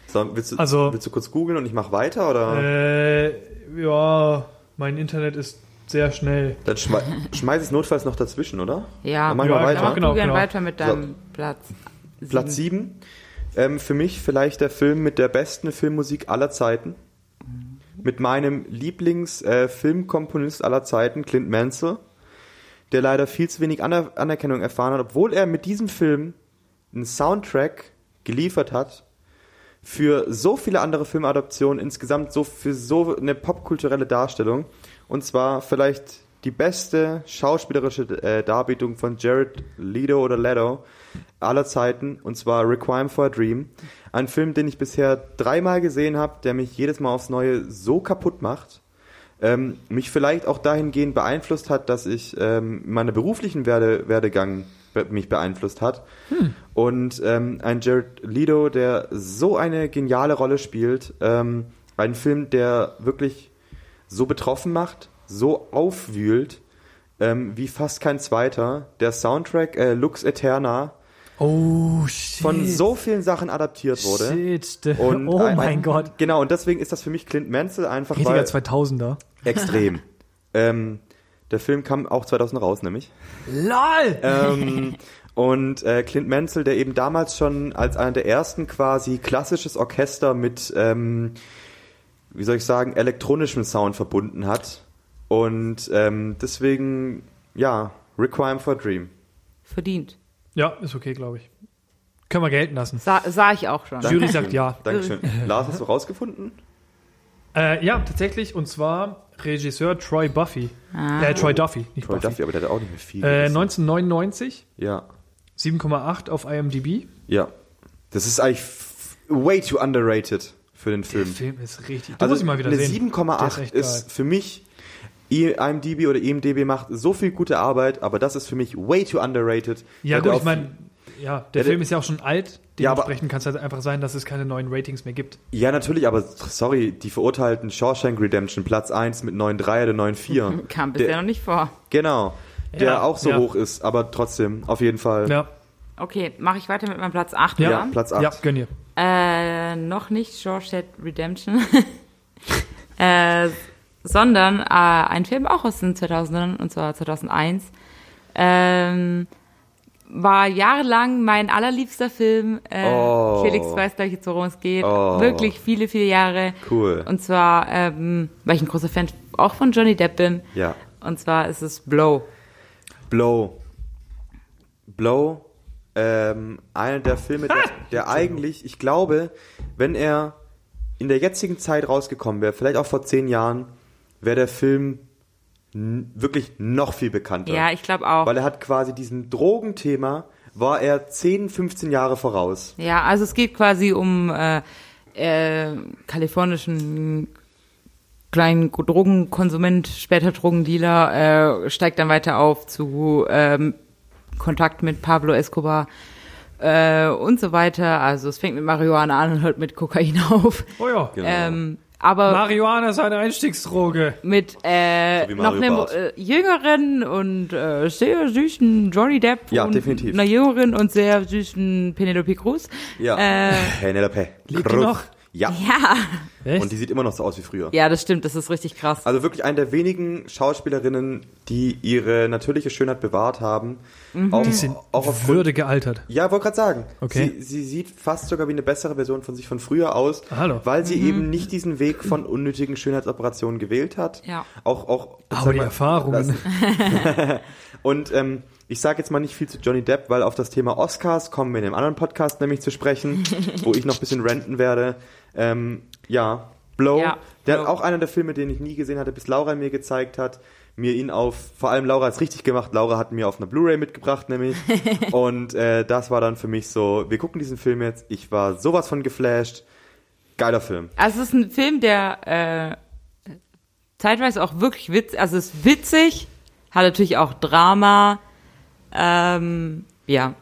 So, willst, du, Also- willst du kurz googeln und ich mach weiter? Oder? Äh, ja, mein Internet ist sehr schnell. Dann schmei schmeiß es notfalls noch dazwischen, oder? Ja, Dann machen wir Ja, weiter. Mach genau, du gern genau. weiter mit deinem Platz. Platz 7. Ähm, für mich vielleicht der Film mit der besten Filmmusik aller Zeiten. Mit meinem Lieblings-Filmkomponist aller Zeiten, Clint Mansell, der leider viel zu wenig Aner Anerkennung erfahren hat, obwohl er mit diesem Film einen Soundtrack geliefert hat für so viele andere Filmadaptionen, insgesamt so für so eine popkulturelle Darstellung. Und zwar vielleicht die beste schauspielerische äh, Darbietung von Jared Leto oder Leto aller Zeiten, und zwar Requiem for a Dream. Ein Film, den ich bisher dreimal gesehen habe, der mich jedes Mal aufs Neue so kaputt macht. Ähm, mich vielleicht auch dahingehend beeinflusst hat, dass ich ähm, meine beruflichen Werde, Werdegang be mich beeinflusst hat. Und ähm, ein Jared Leto, der so eine geniale Rolle spielt. Ähm, ein Film, der wirklich so betroffen macht, so aufwühlt, ähm, wie fast kein zweiter. Der Soundtrack äh, Lux Eterna Oh, shit. von so vielen Sachen adaptiert wurde. Shit. Und oh ein- mein ein, Gott. Genau, und deswegen ist das für mich Clint Mansell einfach Richtiger weil, 2000er. extrem. ähm, der Film kam auch 2000 raus, nämlich. LOL! ähm, und äh, Clint Mansell, der eben damals schon als einer der ersten quasi klassisches Orchester mit, ähm, wie soll ich sagen, elektronischem Sound verbunden hat. Und ähm, deswegen, ja, Requiem for a Dream. Verdient. Ja, ist okay, glaube ich. Können wir gelten lassen. Sa sah ich auch schon. Jury sagt ja. Dankeschön. Lars, hast du rausgefunden? Äh, ja, tatsächlich. Und zwar Regisseur Troy Buffy. Äh, Troy Duffy, nicht Troy Buffy. Duffy, aber der hat auch nicht mehr viel. Äh, gerissen. 1999, ja, 7,8 auf IMDb. ja. Das ist eigentlich way too underrated für den Der Film. Film ist richtig. Du Also musst ihn mal wieder eine sehen. Der 7,8 echt ist, geil. für mich IMDb oder IMDb macht so viel gute Arbeit, aber das ist für mich way too underrated. Ja, gut, ich meine, ja, der Ja, der- Film ist ja auch schon alt. Ja, aber- Dementsprechend kann es halt einfach sein, dass es keine neuen Ratings mehr gibt. Ja, natürlich, aber sorry, die verurteilten Shawshank Redemption Platz 1 mit 9,3 oder 9,4. Kam bisher Der- noch nicht vor. Genau. Der Ja, auch so ja. hoch ist, aber trotzdem, auf jeden Fall. Ja, Okay, mache ich weiter mit meinem Platz 8, Ja. Ja, Platz 8. ja gönn dir. Äh, noch nicht Shawshank Redemption. äh, sondern äh, ein Film auch aus den 2000ern, und zwar 2001. Ähm, war jahrelang mein allerliebster Film. Äh, Oh. Felix weiß gleich jetzt, worum es geht. Oh. Wirklich viele, viele Jahre. Cool. Und zwar, ähm, weil ich ein großer Fan auch von Johnny Depp bin. Ja. Und zwar ist es Blow. Blow. Blow, ähm, einer der Filme, der, der eigentlich, ich glaube, wenn er in der jetzigen Zeit rausgekommen wäre, vielleicht auch vor zehn Jahren, wäre der Film wirklich noch viel bekannter. Ja, ich glaube auch. Weil er hat quasi diesen Drogenthema, war er 10, 15 Jahre voraus. Ja, also es geht quasi um äh, äh, kalifornischen kleinen Drogenkonsument, später Drogendealer, äh, steigt dann weiter auf zu ähm, Kontakt mit Pablo Escobar äh, und so weiter. Also es fängt mit Marihuana an und hört mit Kokain auf. Oh ja. Genau. Ähm, aber Marihuana ist eine Einstiegsdroge. mit äh, So noch einem äh, jüngeren und äh, sehr süßen Johnny Depp Ja, und definitiv. einer jüngeren und sehr süßen Penelope Cruz. Ja. Äh, Penelope. Lebt die Cruz. noch? Ja. ja. Echt? Und die sieht immer noch so aus wie früher. Ja, das stimmt, das ist richtig krass. Also wirklich eine der wenigen Schauspielerinnen, die ihre natürliche Schönheit bewahrt haben. Auch, die sind auch aufgrund, Würde gealtert. Ja, wollte gerade sagen. Okay. Sie, sie sieht fast sogar wie eine bessere Version von sich von früher aus, Ah, hallo. weil sie eben nicht diesen Weg von unnötigen Schönheitsoperationen gewählt hat. Ja. Auch, auch. Aber die mal, Erfahrungen. Und ähm, ich sage jetzt mal nicht viel zu Johnny Depp, weil auf das Thema Oscars kommen wir in einem anderen Podcast nämlich zu sprechen, wo ich noch ein bisschen ranten werde. Ähm, ja, Blow, Ja, der Blow. auch einer der Filme, den ich nie gesehen hatte, bis Laura mir gezeigt hat. Mir ihn auf, vor allem Laura hat es richtig gemacht, Laura hat mir auf einer Blu-ray mitgebracht nämlich. und äh, das war dann für mich so, wir gucken diesen Film jetzt, ich war sowas von geflasht. Geiler Film. Also es ist ein Film, der äh, zeitweise auch wirklich witzig, also es ist witzig, hat natürlich auch Drama, ähm, ja.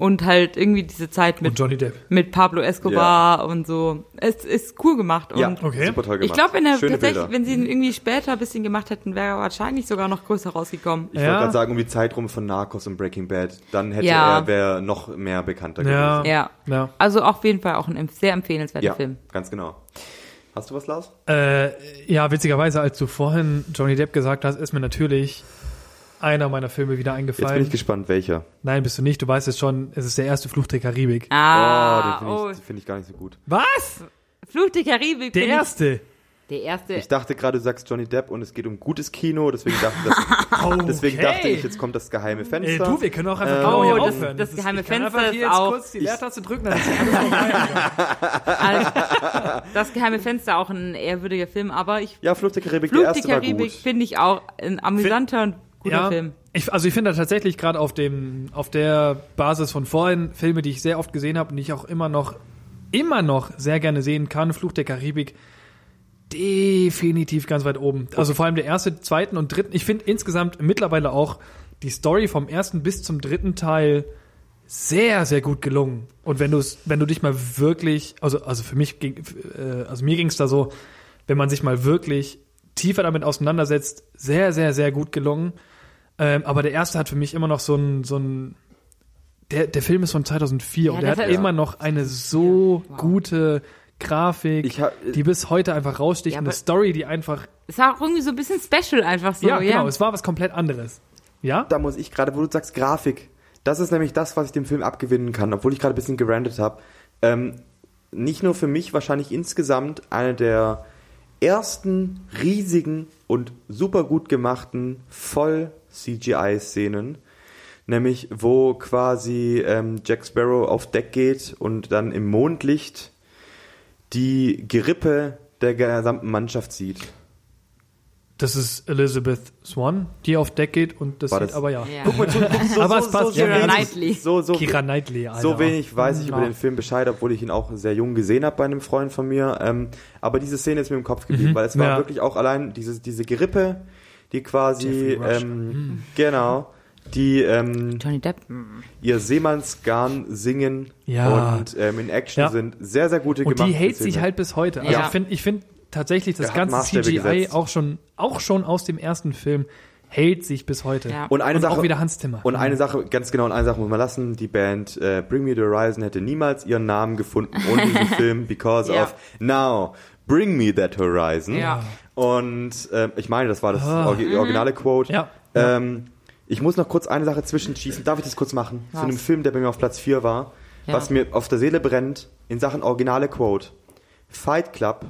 Und halt irgendwie diese Zeit mit, Und Johnny Depp. mit Pablo Escobar und so. Es ist cool gemacht. Ja, Und Okay. super toll ich gemacht. glaube, wenn er Schöne tatsächlich, Bilder. wenn sie ihn irgendwie später ein bisschen gemacht hätten, wäre er wahrscheinlich sogar noch größer rausgekommen. Ich Ja. wollte gerade sagen, um die Zeit rum von Narcos und Breaking Bad, dann hätte Ja. er, wäre noch mehr bekannter Ja. gewesen. Ja. Ja. Also auf jeden Fall auch ein sehr empfehlenswerter Ja, Film. ganz genau. Hast du was, Lars? Äh, ja, witzigerweise, als du vorhin Johnny Depp gesagt hast, ist mir natürlich einer meiner Filme wieder Jetzt bin eingefallen. ich gespannt, welcher. Nein, bist du nicht. Du weißt es schon. Es ist der erste Fluch der Karibik. Ah, oh, den oh, finde ich, den find ich gar nicht so gut. Was? Fluch der Karibik. Der bin ich- erste. Der erste. Ich dachte gerade, du sagst Johnny Depp und es geht um gutes Kino, deswegen dachte, das, deswegen Okay. dachte ich, jetzt kommt das geheime Fenster. Ey, du, wir können auch einfach Äh, genau hier Oh, das- aufhören. das ist- geheime ich kann Fenster ist jetzt auch- kurz die Leertaste drücken, dann ist alles vorbei. Also, das geheime Fenster auch ein ehrwürdiger Film, aber ich ja, Flug der Karibik, Flug der erste war Karibik finde ich auch ein amüsanter und guter ja, Film. Ich, also ich finde da tatsächlich gerade auf dem, auf der Basis von vorhin Filme, die ich sehr oft gesehen habe und die ich auch immer noch, immer noch sehr gerne sehen kann, Fluch der Karibik, definitiv ganz weit oben. Also vor allem der erste, zweiten und dritten. Ich finde insgesamt mittlerweile auch die Story vom ersten bis zum dritten Teil sehr, sehr gut gelungen. Und wenn du es, wenn du dich mal wirklich, also, also für mich ging, äh, also mir ging es da so, wenn man sich mal wirklich tiefer damit auseinandersetzt, sehr, sehr, sehr gut gelungen. Ähm, aber der erste hat für mich immer noch so ein, so ein, der, der Film ist von 2004 Ja, und der der hat ist- immer noch eine so Wow. gute Grafik, Ich ha- die bis heute einfach raussticht, Ja, eine Story, die einfach, Es war auch irgendwie so ein bisschen special einfach so. ja, Ja, genau, es war was komplett anderes. Ja? Da muss ich gerade, wo du sagst Grafik, das ist nämlich das, was ich dem Film abgewinnen kann, obwohl ich gerade ein bisschen gerandet habe. Ähm, nicht nur für mich, wahrscheinlich insgesamt eine der ersten riesigen und super gut gemachten Voll-CGI-Szenen. Nämlich, wo quasi ähm, Jack Sparrow auf Deck geht und dann im Mondlicht die Gerippe der gesamten Mannschaft sieht. Das ist Elizabeth Swan, die auf Deck geht und das War sieht aber ja. Ja. Guck mal, so, so, Aber so, es passt, so, so, ja. Wenig- so, so, Kira Knightley, Alter. So wenig weiß ich über Ja. den Film Bescheid, obwohl ich ihn auch sehr jung gesehen habe bei einem Freund von mir. Ähm, aber diese Szene ist mir im Kopf geblieben, Mhm. weil es war Ja. wirklich auch allein diese, diese Gerippe, die quasi, ähm, genau, die ähm, Johnny Depp. ihr Seemannsgarn singen Ja. und ähm, in Action Ja. sind sehr, sehr gute Und die hält sich halt bis heute. Also Ja. ich finde ich find tatsächlich das ganze Maßstäbe CGI gesetzt. auch schon, auch schon aus dem ersten Film hält sich bis heute. Ja. Und eine Und Sache, auch wieder Hans Zimmer. Und eine Sache, ganz genau, und eine Sache muss man lassen, die Band äh, Bring Me the Horizon hätte niemals ihren Namen gefunden ohne diesen Film, because Ja. of Now, Bring Me That Horizon. Ja. Und ähm, ich meine, das war das orgi- originale Quote. Ja. Ähm, ich muss noch kurz eine Sache zwischenschießen. Darf ich das kurz machen? Was? Zu einem Film, der bei mir auf Platz 4 war, Ja. was mir auf der Seele brennt, in Sachen originale Quote. Fight Club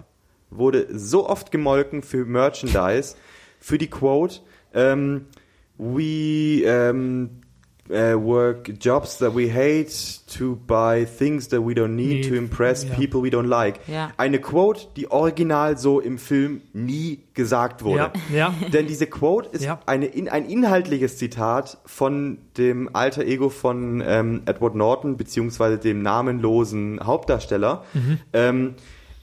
wurde so oft gemolken für Merchandise, für die Quote, ähm, we ähm, äh, work jobs that we hate to buy things that we don't need Nee, to impress ja. people we don't like. Ja. Eine Quote, die original so im Film nie gesagt wurde. Ja, ja. Denn diese Quote ist Ja. eine, in, ein inhaltliches Zitat von dem alter Ego von ähm, Edward Norton, beziehungsweise dem namenlosen Hauptdarsteller. Mhm. Ähm,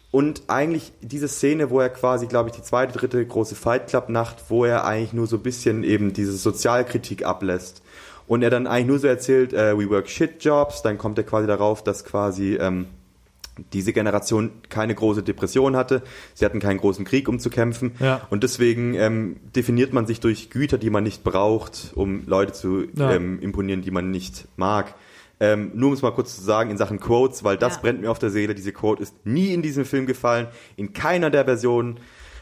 und eigentlich diese Szene, wo er quasi, glaube ich, die zweite, dritte große Fight Club Nacht, wo er eigentlich nur so ein bisschen eben diese Sozialkritik ablässt. Und er dann eigentlich nur so erzählt, äh, we work shit jobs, dann kommt er quasi darauf, dass quasi ähm, diese Generation keine große Depression hatte. Sie hatten keinen großen Krieg, um zu kämpfen. Ja. Und deswegen ähm, definiert man sich durch Güter, die man nicht braucht, um Leute zu Ja. ähm, imponieren, die man nicht mag. Ähm, nur um es mal kurz zu sagen, in Sachen Quotes, weil das Ja. brennt mir auf der Seele. Diese Quote ist nie in diesem Film gefallen, in keiner der Versionen.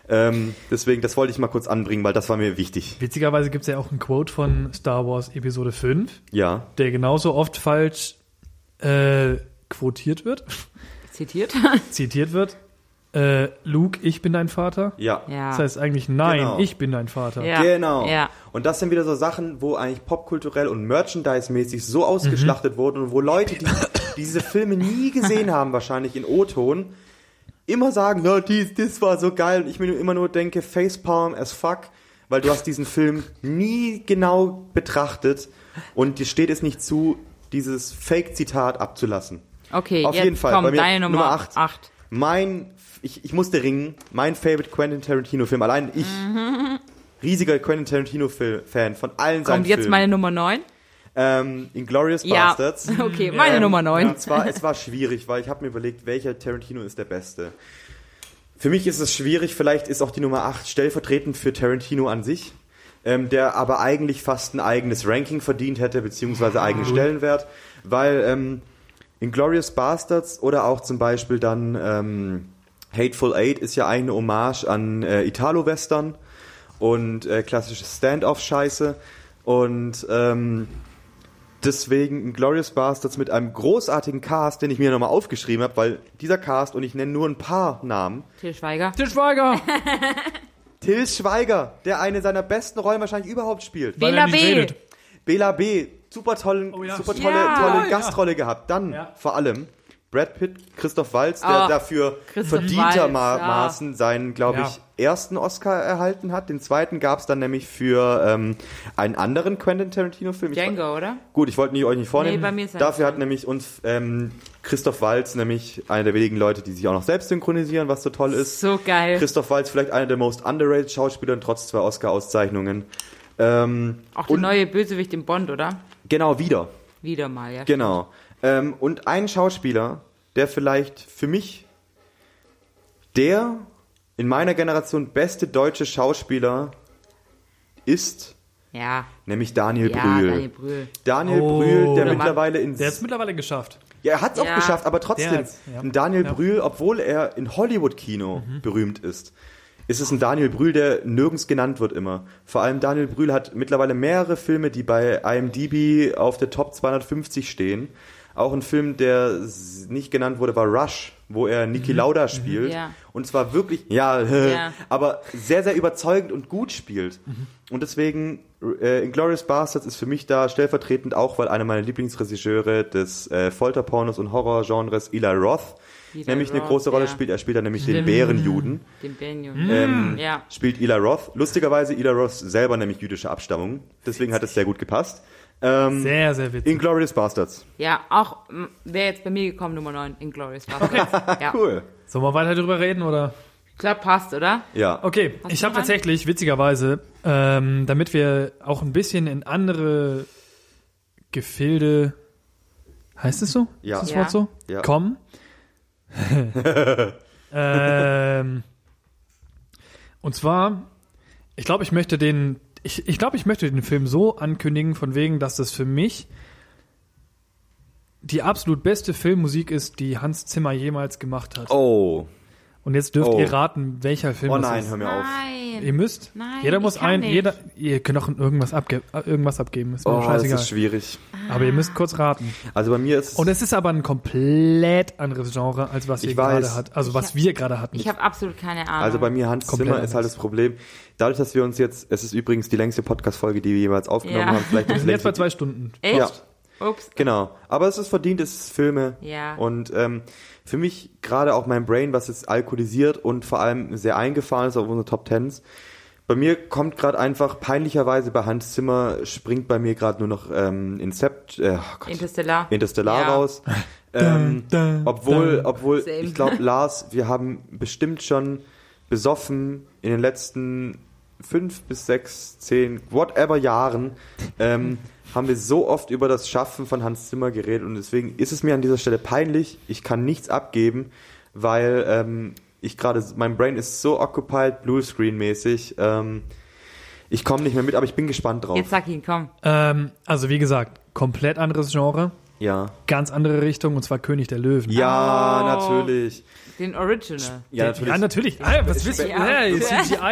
Ähm, deswegen, das wollte ich mal kurz anbringen, weil das war mir wichtig. Witzigerweise gibt es ja auch einen Quote von Star Wars Episode 5, Ja. der genauso oft falsch äh, quotiert wird, Zitiert. zitiert wird. Äh, Luke, ich bin dein Vater. Ja. ja. Das heißt eigentlich, nein, Genau. ich bin dein Vater. Ja. Genau. Ja. Und das sind wieder so Sachen, wo eigentlich popkulturell und merchandise-mäßig so ausgeschlachtet wurden und wo Leute, die diese Filme nie gesehen haben, wahrscheinlich in O-Ton, immer sagen, no, dies, das war so geil. Und ich mir immer nur denke, facepalm as fuck, weil du hast diesen Film nie genau betrachtet und dir steht es nicht zu, dieses Fake-Zitat abzulassen. Okay, Auf jetzt jeden Fall. komm, Bei mir deine Nummer, Nummer acht. 8. Mein, ich, ich musste ringen, mein favorite Quentin Tarantino-Film, allein ich, riesiger Quentin Tarantino-Fan von allen seinen Kommt jetzt Filmen. meine Nummer 9. ähm, Inglourious Ja. Bastards. Okay, meine Ähm, Nummer 9. Und zwar, es war schwierig, weil ich habe mir überlegt, welcher Tarantino ist der beste. Für mich ist es schwierig, vielleicht ist auch die Nummer 8 stellvertretend für Tarantino an sich, ähm, der aber eigentlich fast ein eigenes Ranking verdient hätte, beziehungsweise eigenen Stellenwert, weil ähm, Inglourious Bastards oder auch zum Beispiel dann ähm, Hateful Eight ist ja eine Hommage an äh, Italo-Western und äh, klassische Stand-off-Scheiße und ähm, Deswegen Glorious Bastards mit einem großartigen Cast, den ich mir nochmal aufgeschrieben habe, weil dieser Cast, und ich nenne nur ein paar Namen, Til Schweiger. Til Schweiger! Till Schweiger, der eine seiner besten Rollen wahrscheinlich überhaupt spielt. Weil er Bela nicht B. redet. Bela B. Super, tollen, Oh ja. super tolle, Ja. tolle Ja. Gastrolle gehabt. Dann Ja. vor allem Brad Pitt, Christoph Waltz, der Oh, dafür verdientermaßen Waltz, seinen, glaube ich, ersten Oscar erhalten hat. Den zweiten gab es dann nämlich für ähm, einen anderen Quentin Tarantino-Film. Ich- Django, oder? Gut, ich wollte nicht, euch nicht vornehmen. Nee, bei mir ist Dafür hat nämlich uns ähm, Christoph Waltz, nämlich einer der wenigen Leute, die sich auch noch selbst synchronisieren, was so toll ist. So geil. Christoph Waltz, vielleicht einer der most underrated Schauspieler und trotz zwei Oscar-Auszeichnungen. Ähm, Auch der und neue Bösewicht im Bond, oder? genau, wieder. Wieder mal, ja. Genau. Ähm, und ein Schauspieler, der vielleicht für mich der in meiner Generation beste deutsche Schauspieler ist, Ja. nämlich Daniel Ja, Brühl. Daniel Brühl. Daniel Oh. Brühl, der Guter Mann. mittlerweile in Der hat es mittlerweile geschafft. Ja, er hat es auch Ja. geschafft, aber Der trotzdem, ja. ein Daniel Ja. Brühl, obwohl er in Hollywood-Kino Mhm. berühmt ist, ist es ein Daniel Brühl, der nirgends genannt wird immer. Vor allem Daniel Brühl hat mittlerweile mehrere Filme, die bei IMDb auf der Top 250 stehen. Auch ein Film, der nicht genannt wurde, war Rush, wo er Niki Lauda spielt. Ja. Und zwar wirklich, ja, Ja. aber sehr, sehr überzeugend und gut spielt. Und deswegen, äh, Inglourious Bastards ist für mich da stellvertretend auch, weil einer meiner Lieblingsregisseure des äh, Folterpornos und Horrorgenres, Eli Roth, Eli nämlich eine Roth, große Rolle ja. spielt. Er spielt da nämlich den Stimmt. Bärenjuden. Den Benjamin. Ähm, Ja. Spielt Eli Roth. Lustigerweise Eli Roth selber nämlich jüdische Abstammung. Deswegen hat es sehr gut gepasst. Ähm, Sehr, sehr witzig. Inglourious Bastards. Ja, auch wäre jetzt bei mir gekommen, Nummer 9, Inglourious Bastards. Ja. Cool. Sollen wir weiter drüber reden oder? Ich glaube, passt, oder? Ja. Okay, Hast ich habe tatsächlich, witzigerweise, ähm, damit wir auch ein bisschen in andere Gefilde, heißt es so? Ja. Ist das Ja. Wort so? Ja. Kommen. ähm, und zwar, ich glaube, ich möchte den, ich, ich glaube, ich möchte den Film so ankündigen, von wegen, dass das für mich die absolut beste Filmmusik ist, die Hans Zimmer jemals gemacht hat. Oh. Und jetzt dürft Oh. ihr raten, welcher Film Oh das nein, ist. hör mir auf. Ihr Nein. müsst. Nein, jeder muss ein, nicht. jeder, ihr könnt auch irgendwas, abge irgendwas abgeben. Ist mir Oh, das scheißegal. ist schwierig. Aber ihr müsst kurz raten. Also bei mir ist es Und es ist aber ein komplett anderes Genre, als was ihr gerade hat. Also was hab- wir gerade hatten. Ich habe absolut keine Ahnung. Also bei mir Hans Komplett Zimmer ist halt das Problem. Dadurch, dass wir uns jetzt, es ist übrigens die längste Podcast-Folge, die wir jeweils aufgenommen Ja. haben, vielleicht wir das sind jetzt bei zwei Stunden. Echt? Ja, Ups. genau. Aber es ist verdient, es ist Filme. Ja. Und ähm, für mich gerade auch mein Brain, was jetzt alkoholisiert und vor allem sehr eingefahren ist auf unsere Top Tens. Bei mir kommt gerade einfach peinlicherweise bei Hans Zimmer springt bei mir gerade nur noch ähm, Incept, äh, oh Gott, Interstellar. Interstellar Ja. raus. Ähm, Dun, dun, obwohl, dun. obwohl, Same. ich glaube, Lars, wir haben bestimmt schon besoffen in den letzten fünf bis sechs, zehn, whatever Jahren, ähm, haben wir so oft über das Schaffen von Hans Zimmer geredet und deswegen ist es mir an dieser Stelle peinlich. Ich kann nichts abgeben, weil ähm, ich gerade, mein Brain ist so occupied, Bluescreen-mäßig. Ähm, ich komme nicht mehr mit, aber ich bin gespannt drauf. Jetzt sag ihn, komm. Ähm, also wie gesagt, komplett anderes Genre, Ja. ganz andere Richtung und zwar König der Löwen. Ja, Oh. natürlich. Den Original. Ja, natürlich. Ja, natürlich. Alter, was willst du? Ja. Ja,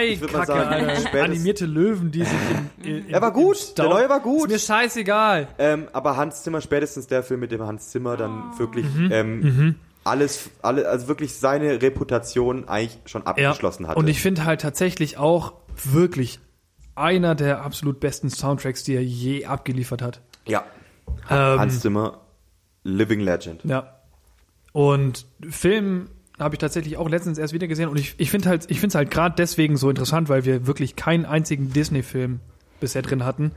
Ich würd mal CGI-Kacke, Animierte Löwen, die sich in, in, Er war gut, der neue war gut. Ist mir scheißegal. Ähm, aber Hans Zimmer, spätestens der Film, mit dem Hans Zimmer dann Oh. wirklich Mhm. ähm, alles, alle, also wirklich seine Reputation eigentlich schon abgeschlossen hatte. Und ich finde halt tatsächlich auch wirklich einer der absolut besten Soundtracks, die er je abgeliefert hat. ja, Ähm, Hans Zimmer, Living Legend. Ja. Und Film habe ich tatsächlich auch letztens erst wieder gesehen und ich, ich finde halt, finde es halt gerade deswegen so interessant, weil wir wirklich keinen einzigen Disney-Film bisher drin hatten.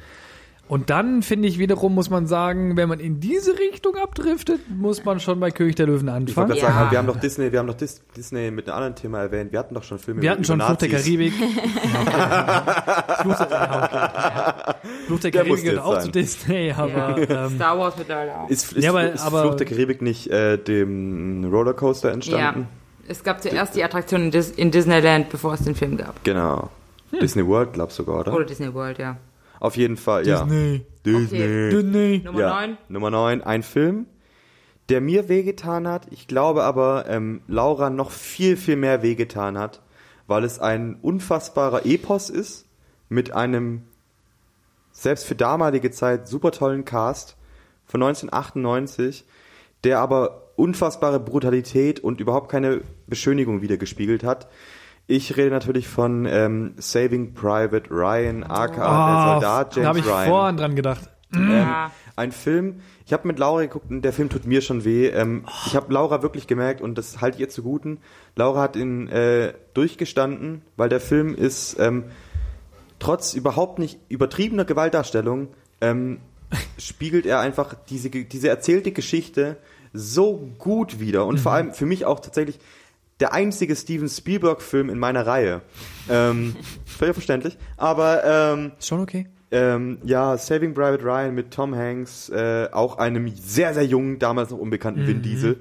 Und dann finde ich wiederum, muss man sagen, wenn man in diese Richtung abdriftet, muss man schon bei König der Löwen Ich wollte anfangen. gerade Ja. sagen, wir haben doch Disney, wir haben doch Dis, Disney mit einem anderen Thema erwähnt. Wir hatten doch schon Filme Wir hatten schon Fluch der. Karibik. Ja. Fluch der, ja, okay. Fluch der Der Karibik gehört auch sein. zu Disney, aber ähm, Star Wars mittlerweile auch. Ist, ist, Ja, aber- ist aber- Fluch der Karibik nicht äh, dem Rollercoaster Ja. entstanden? Es gab zuerst die Attraktion in, Dis in Disneyland, bevor es den Film gab. Genau. Hm. Disney World, glaubst du sogar, oder? Oder Disney World, ja. Auf jeden Fall, ja. Disney. Disney. Disney. Nummer ja. 9. Nummer 9, ein Film, der mir wehgetan hat. Ich glaube aber, ähm, Laura noch viel, viel mehr wehgetan hat, weil es ein unfassbarer Epos ist mit einem, selbst für damalige Zeit, super tollen Cast von 1998, der aber unfassbare Brutalität und überhaupt keine Beschönigung wiedergespiegelt hat. Ich rede natürlich von ähm, Saving Private Ryan, aka der Soldat da habe James ich Ryan. vorhin dran gedacht. Ja. Ein Film, ich habe mit Laura geguckt und der Film tut mir schon weh. Ähm, Ich habe Laura wirklich gemerkt und das halte ich ihr zuguten. Laura hat ihn äh, durchgestanden, weil der Film ist ähm, trotz überhaupt nicht übertriebener Gewaltdarstellung ähm, spiegelt er einfach diese, diese erzählte Geschichte so gut wieder und vor allem für mich auch tatsächlich der einzige Steven Spielberg-Film in meiner Reihe. Ähm, völlig verständlich. Aber ähm, Schon okay. ähm, ja, Saving Private Ryan mit Tom Hanks, äh, auch einem sehr, sehr jungen, damals noch unbekannten Vin Diesel.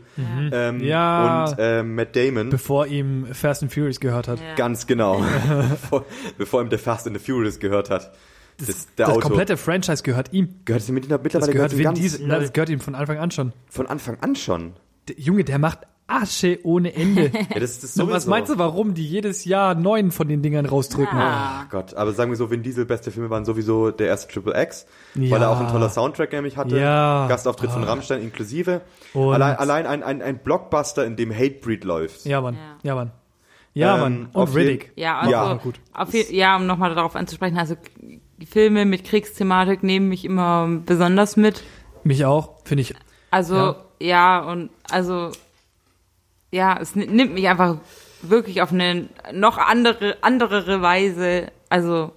Ähm, Ja. Und äh, Matt Damon. Bevor ihm Fast and Furious gehört hat. Ja. Ganz genau. bevor, bevor ihm der Fast and the Furious gehört hat. Das, der Das Auto. komplette Franchise gehört ihm. gehört es mit, Das mittlerweile gehört gehört's ihm Vin ganz Diesel. Nein, das gehört ihm von Anfang an schon. von Anfang an schon. Der Junge, der macht Asche ohne Ende. Ja, das, das ist Und was meinst du, warum die jedes Jahr neun von den Dingern rausdrücken? Ach Gott, aber sagen wir so, Vin Diesel, beste Filme waren sowieso der erste Triple X, Ja. weil er auch ein toller Soundtrack nämlich hatte. Ja. Gastauftritt von Rammstein inklusive. Und- Allein, allein ein, ein, ein Blockbuster, in dem Hatebreed läuft. Ja, Mann. Ja. Ja, Mann. Ja, Ähm, Mann. auf Und Riddick. Ja, also, Ja. gut. Auf, je- ja, um nochmal darauf anzusprechen, also die Filme mit Kriegsthematik nehmen mich immer besonders mit. Mich auch, finde ich. Also, Ja. ja. und also, ja, es ni- nimmt mich einfach wirklich auf eine noch andere, anderere Weise. Also,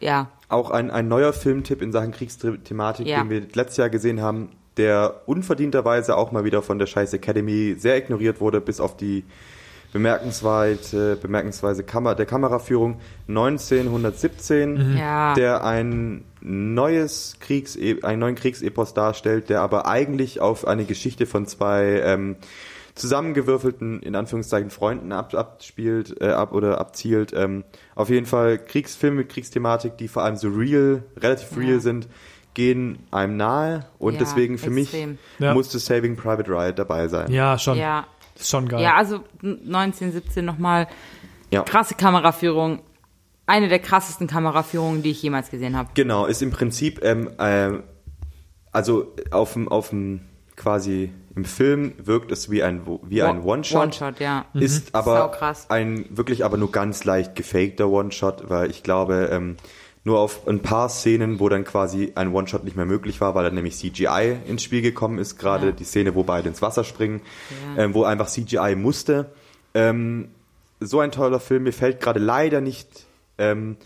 ja. Auch ein, ein neuer Filmtipp in Sachen Kriegsthematik, Ja. den wir letztes Jahr gesehen haben, der unverdienterweise auch mal wieder von der Scheiß Academy sehr ignoriert wurde, bis auf die bemerkensweise, bemerkensweise Kammer, der Kameraführung 1917, Ja. der ein neues Kriegs, einen neuen Kriegsepos darstellt, der aber eigentlich auf eine Geschichte von zwei ähm, zusammengewürfelten, in Anführungszeichen, Freunden ab, abspielt, äh, ab oder abzielt. Ähm, auf jeden Fall Kriegsfilme mit Kriegsthematik, die vor allem so real, relativ real Ja. sind, gehen einem nahe und Ja, deswegen für extrem. mich Ja. musste Saving Private Riot dabei sein. Ja, schon. Ja. Ist schon geil. Ja, also 1917 nochmal Ja. krasse Kameraführung. Eine der krassesten Kameraführungen, die ich jemals gesehen habe. Genau, ist im Prinzip, ähm, ähm, also auf dem, auf dem quasi im Film wirkt es wie ein, wie ein One-Shot. One-Shot, ja. Ist aber Saukrass. ein wirklich aber nur ganz leicht gefakter One-Shot, weil ich glaube, ähm, nur auf ein paar Szenen, wo dann quasi ein One-Shot nicht mehr möglich war, weil dann nämlich CGI ins Spiel gekommen ist, gerade Ja. die Szene, wo beide ins Wasser springen, Ja. ähm, wo einfach CGI musste. Ähm, so ein toller Film, mir fällt gerade leider nicht ähm,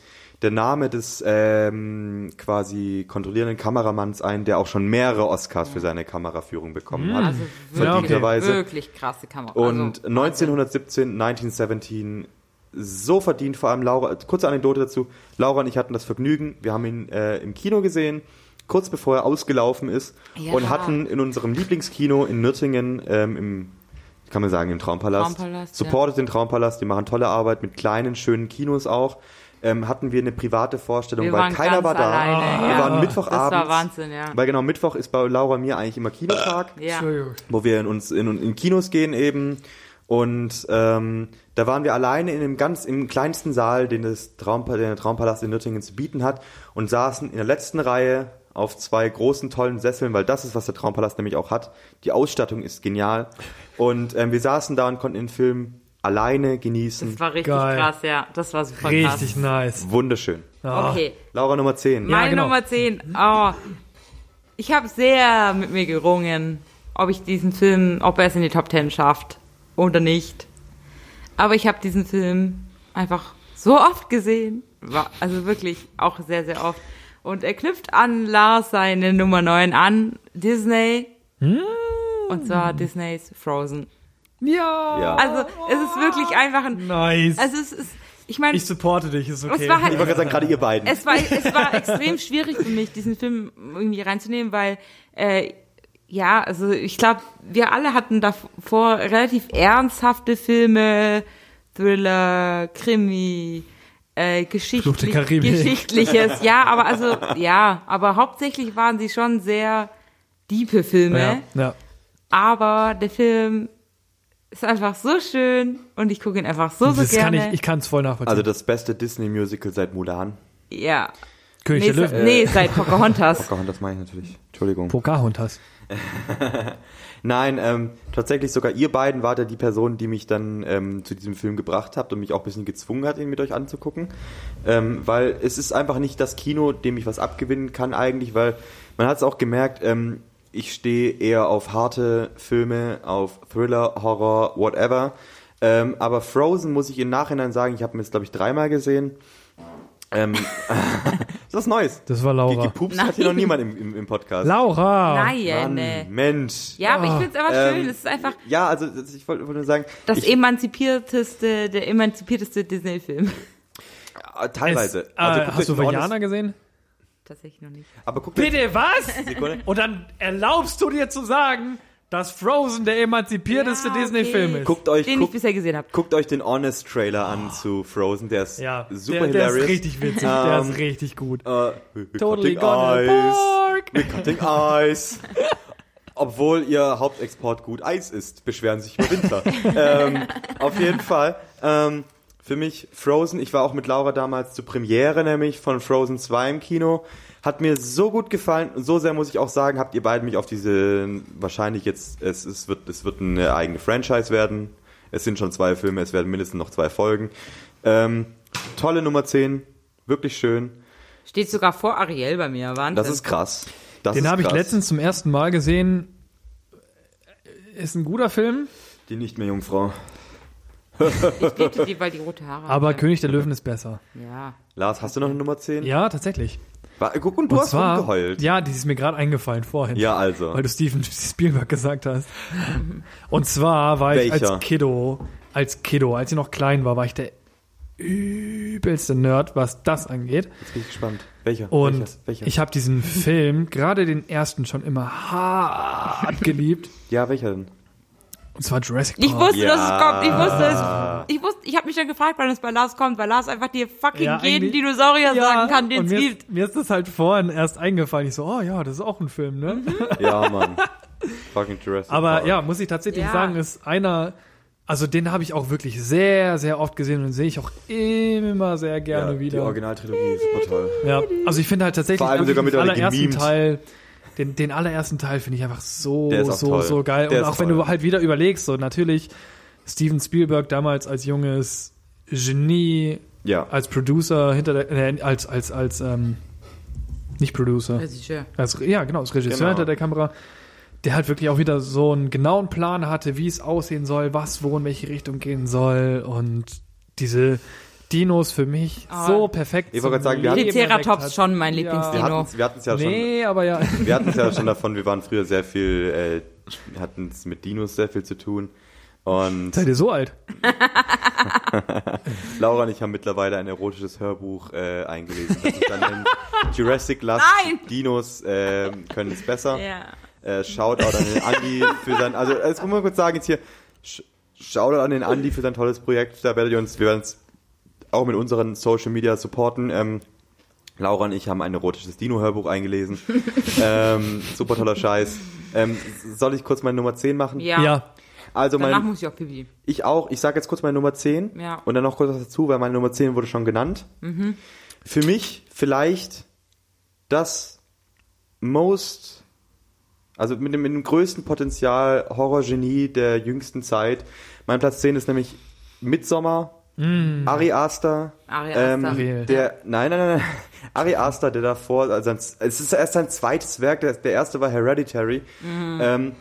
der Name des ähm, quasi kontrollierenden Kameramanns ein, der auch schon mehrere Oscars für seine Kameraführung bekommen hat. Also wirklich, verdienterweise. wirklich krasse Kamera. Und also, 1917, 1917, so verdient, vor allem Laura, kurze Anekdote dazu, Laura und ich hatten das Vergnügen, wir haben ihn äh, im Kino gesehen, kurz bevor er ausgelaufen ist Ja. und hatten in unserem Lieblingskino in Nürtingen, ähm, im, kann man sagen, im Traumpalast, Traumpalast, supportet den Traumpalast, die machen tolle Arbeit mit kleinen, schönen Kinos auch, ähm, hatten wir eine private Vorstellung, Wir weil waren keiner ganz war da. alleine, wir ja. waren Das Mittwochabends. war Wahnsinn, ja. Weil genau, Mittwoch ist bei Laura und mir eigentlich immer Kinotag ja. Wo wir in uns in, in Kinos gehen eben und ähm, da waren wir alleine in dem ganz im kleinsten Saal, den das Traumpa den der Traumpalast in Nürtingen zu bieten hat und saßen in der letzten Reihe auf zwei großen tollen Sesseln, weil das ist was der Traumpalast nämlich auch hat. Die Ausstattung ist genial und ähm, wir saßen da und konnten den Film alleine genießen. Das war richtig Geil. krass, ja. Das war super Richtig krass. nice. Wunderschön. Ah. Okay, Laura Nummer 10. Ja, meine genau. Nummer 10. Oh, ich habe sehr mit mir gerungen, ob ich diesen Film, ob er es in die Top 10 schafft oder nicht. Aber ich habe diesen Film einfach so oft gesehen. Also wirklich auch sehr, sehr oft. Und er knüpft an Lars seine Nummer 9 an, Disney. Und zwar Disneys Frozen. Ja. Ja. Also es ist wirklich einfach ein... Nice. Also es ist... Ich meine, ich supporte dich, ist okay. es war halt Ich wollte gerade sagen, gerade ihr beiden. es war, es war extrem schwierig für mich, diesen Film irgendwie reinzunehmen, weil, äh, ja, also ich glaube, wir alle hatten davor relativ ernsthafte Filme, Thriller, Krimi, äh, geschichtlich. Geschichtliches. Ja, aber also, ja, aber hauptsächlich waren sie schon sehr diepe Filme. ja, ja. Aber der Film ist einfach so schön und ich gucke ihn einfach so, so das kann gerne. ich, ich kann es voll nachvollziehen. also das beste Disney Musical seit Mulan. ja. König Nee, der Löwen. nee, seit Pocahontas. Pocahontas meine ich natürlich. Entschuldigung. Pocahontas. Nein, ähm, tatsächlich sogar ihr beiden wart ja die Person, die mich dann ähm, zu diesem Film gebracht habt und mich auch ein bisschen gezwungen hat, ihn mit euch anzugucken. Ähm, weil es ist einfach nicht das Kino, dem ich was abgewinnen kann eigentlich, weil man hat es auch gemerkt, ähm, ich stehe eher auf harte Filme, auf Thriller, Horror, whatever. Ähm, aber Frozen muss ich im Nachhinein sagen, ich habe mir jetzt glaube ich dreimal gesehen. Ähm, ist was Neues. Das war Laura. Gepupst hat hier noch niemand im, im, im Podcast. Laura! Nein. Mann. Mensch. Ja, aber ich Ah. finde es aber Ähm, schön. Es ist einfach Ja, also ich wollte nur sagen, das ich, emanzipierteste, der emanzipierteste Disney-Film. äh, teilweise. Es, also, äh, guckt hast du Vajana gesehen? Tatsächlich noch nicht. Aber guckt euch, Bitte, was? Sekunde. Und dann erlaubst du dir zu sagen, dass Frozen der emanzipierteste Ja, okay. Disney-Film ist. guckt euch, Den ich guckt, bisher gesehen habe. guckt euch den Honest Trailer an zu Frozen, der ist ja, super der, der hilarious. ist richtig witzig, der Ähm, ist richtig gut. We're Totally cutting gonna ice. We're cutting ice. Obwohl ihr Hauptexport gut Eis ist, beschweren sich über Winter. ähm, auf jeden Fall. Ähm, für mich Frozen, ich war auch mit Laura damals zur Premiere nämlich von Frozen 2 im Kino. Hat mir so gut gefallen und so sehr muss ich auch sagen, habt ihr beide mich auf diese, wahrscheinlich jetzt, es, es, wird, es wird eine eigene Franchise werden. Es sind schon zwei Filme, es werden mindestens noch zwei Folgen. Ähm, tolle Nummer 10, wirklich schön. Steht sogar vor Ariel bei mir. Wahnsinn. Das ist krass. Das Den habe ich letztens zum ersten Mal gesehen. Ist ein guter Film, Die nicht mehr Jungfrau. Ich liebte die, weil die rote Haare aber hatte. König der Löwen ist besser. Ja. Lars, hast du noch eine Nummer 10? Ja, tatsächlich. War, guck, und du Und hast zwar, rumgeheult. ja, die ist mir gerade eingefallen vorhin. Ja, also. Weil du Steven Spielberg gesagt hast. Und zwar war ich Welcher? als Kiddo, als Kiddo, als ich noch klein war, war ich der übelste Nerd, was das angeht. Jetzt bin ich gespannt. Welcher? Und welcher? welcher? ich habe diesen Film, gerade den ersten, schon immer hart geliebt. ja, welcher denn? Und zwar Jurassic Park. Ich wusste, Ja. dass es kommt. Ich wusste es. Ich wusste, ich habe mich dann gefragt, wann es bei Lars kommt, weil Lars einfach dir fucking Ja, jeden Dinosaurier sagen kann, den es mir gibt. ist, mir ist das halt vorhin erst eingefallen. Ich so, oh ja, das ist auch ein Film, ne? Ja, Mann. Fucking Jurassic Aber Park. ja, muss ich tatsächlich Ja. sagen, ist einer, also den habe ich auch wirklich sehr, sehr oft gesehen und sehe ich auch immer sehr gerne ja, wieder. Die Originaltrilogie ist super toll. Ja, also ich finde halt tatsächlich Vor allem sogar den mittlerweile allerersten gememed. Teil, den, den allerersten Teil finde ich einfach so, so, toll. so geil. Der und auch wenn toll. du halt wieder überlegst, so natürlich Steven Spielberg damals als junges Genie, Ja. als Producer hinter der, äh, als, als, als, ähm, nicht Producer, Regisseur. als, ja genau, als Regisseur Genau. hinter der Kamera, der halt wirklich auch wieder so einen genauen Plan hatte, wie es aussehen soll, was wo in welche Richtung gehen soll und diese Dinos für mich Ah. so perfekt. Ich wollte gerade sagen, wir hatten- Triceratops hat. schon mein Wir Lieblingsdino. hatten wir hatten's ja schon. Nee, aber ja. Wir hatten es ja schon davon, wir waren früher sehr viel, äh, hatten es mit Dinos sehr viel zu tun. Und Seid ihr so alt? Laura und ich haben mittlerweile ein erotisches Hörbuch äh, eingelesen, das sich dann Jurassic Lust Nein! Dinos äh, können es besser. Ja. Äh, Shoutout an den Andi für sein, also das muss man kurz sagen jetzt hier, Sh- Shoutout an den Andi für sein tolles Projekt, da werdet ihr uns, wir werden es auch mit unseren Social Media supporten. Ähm, Laura und ich haben ein erotisches Dino-Hörbuch eingelesen. ähm, super toller Scheiß. Ähm, soll ich kurz meine Nummer 10 machen? Ja. Ja. Also Danach mein, muss ich auch pipi. ich auch, ich sage jetzt kurz meine Nummer 10 Ja. und dann noch kurz was dazu, weil meine Nummer 10 wurde schon genannt. Für mich vielleicht das most, also mit dem, mit dem größten Potenzial Horrorgenie der jüngsten Zeit. Mein Platz 10 ist nämlich Midsommar, Ari Aster. Ari ähm, Aster. Der, nein, nein, nein, nein. Ari Aster, der davor, also es ist erst sein zweites Werk, der, der erste war Hereditary. Ähm,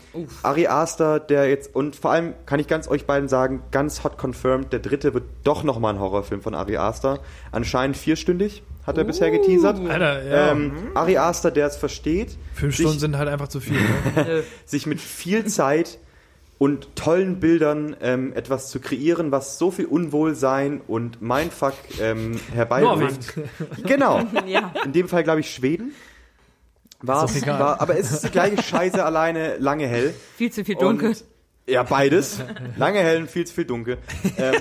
Ari Aster, der jetzt, und vor allem kann ich ganz euch beiden sagen, ganz hot confirmed, der dritte wird doch nochmal ein Horrorfilm von Ari Aster. Anscheinend vierstündig, hat er bisher geteasert. Alter, ja. Ähm, Ari Aster, der es versteht, Fünf sich, Stunden sind halt einfach zu viel. Ne? sich mit viel Zeit und tollen Bildern ähm, etwas zu kreieren, was so viel Unwohlsein und Mindfuck ähm, herbeiruft. Genau. Ja. In dem Fall, glaube ich, Schweden. War, Ist egal. war, aber es ist die gleiche Scheiße alleine, lange hell. Viel zu viel dunkel. Und, ja, beides. Lange hell und viel zu viel dunkel. Ähm,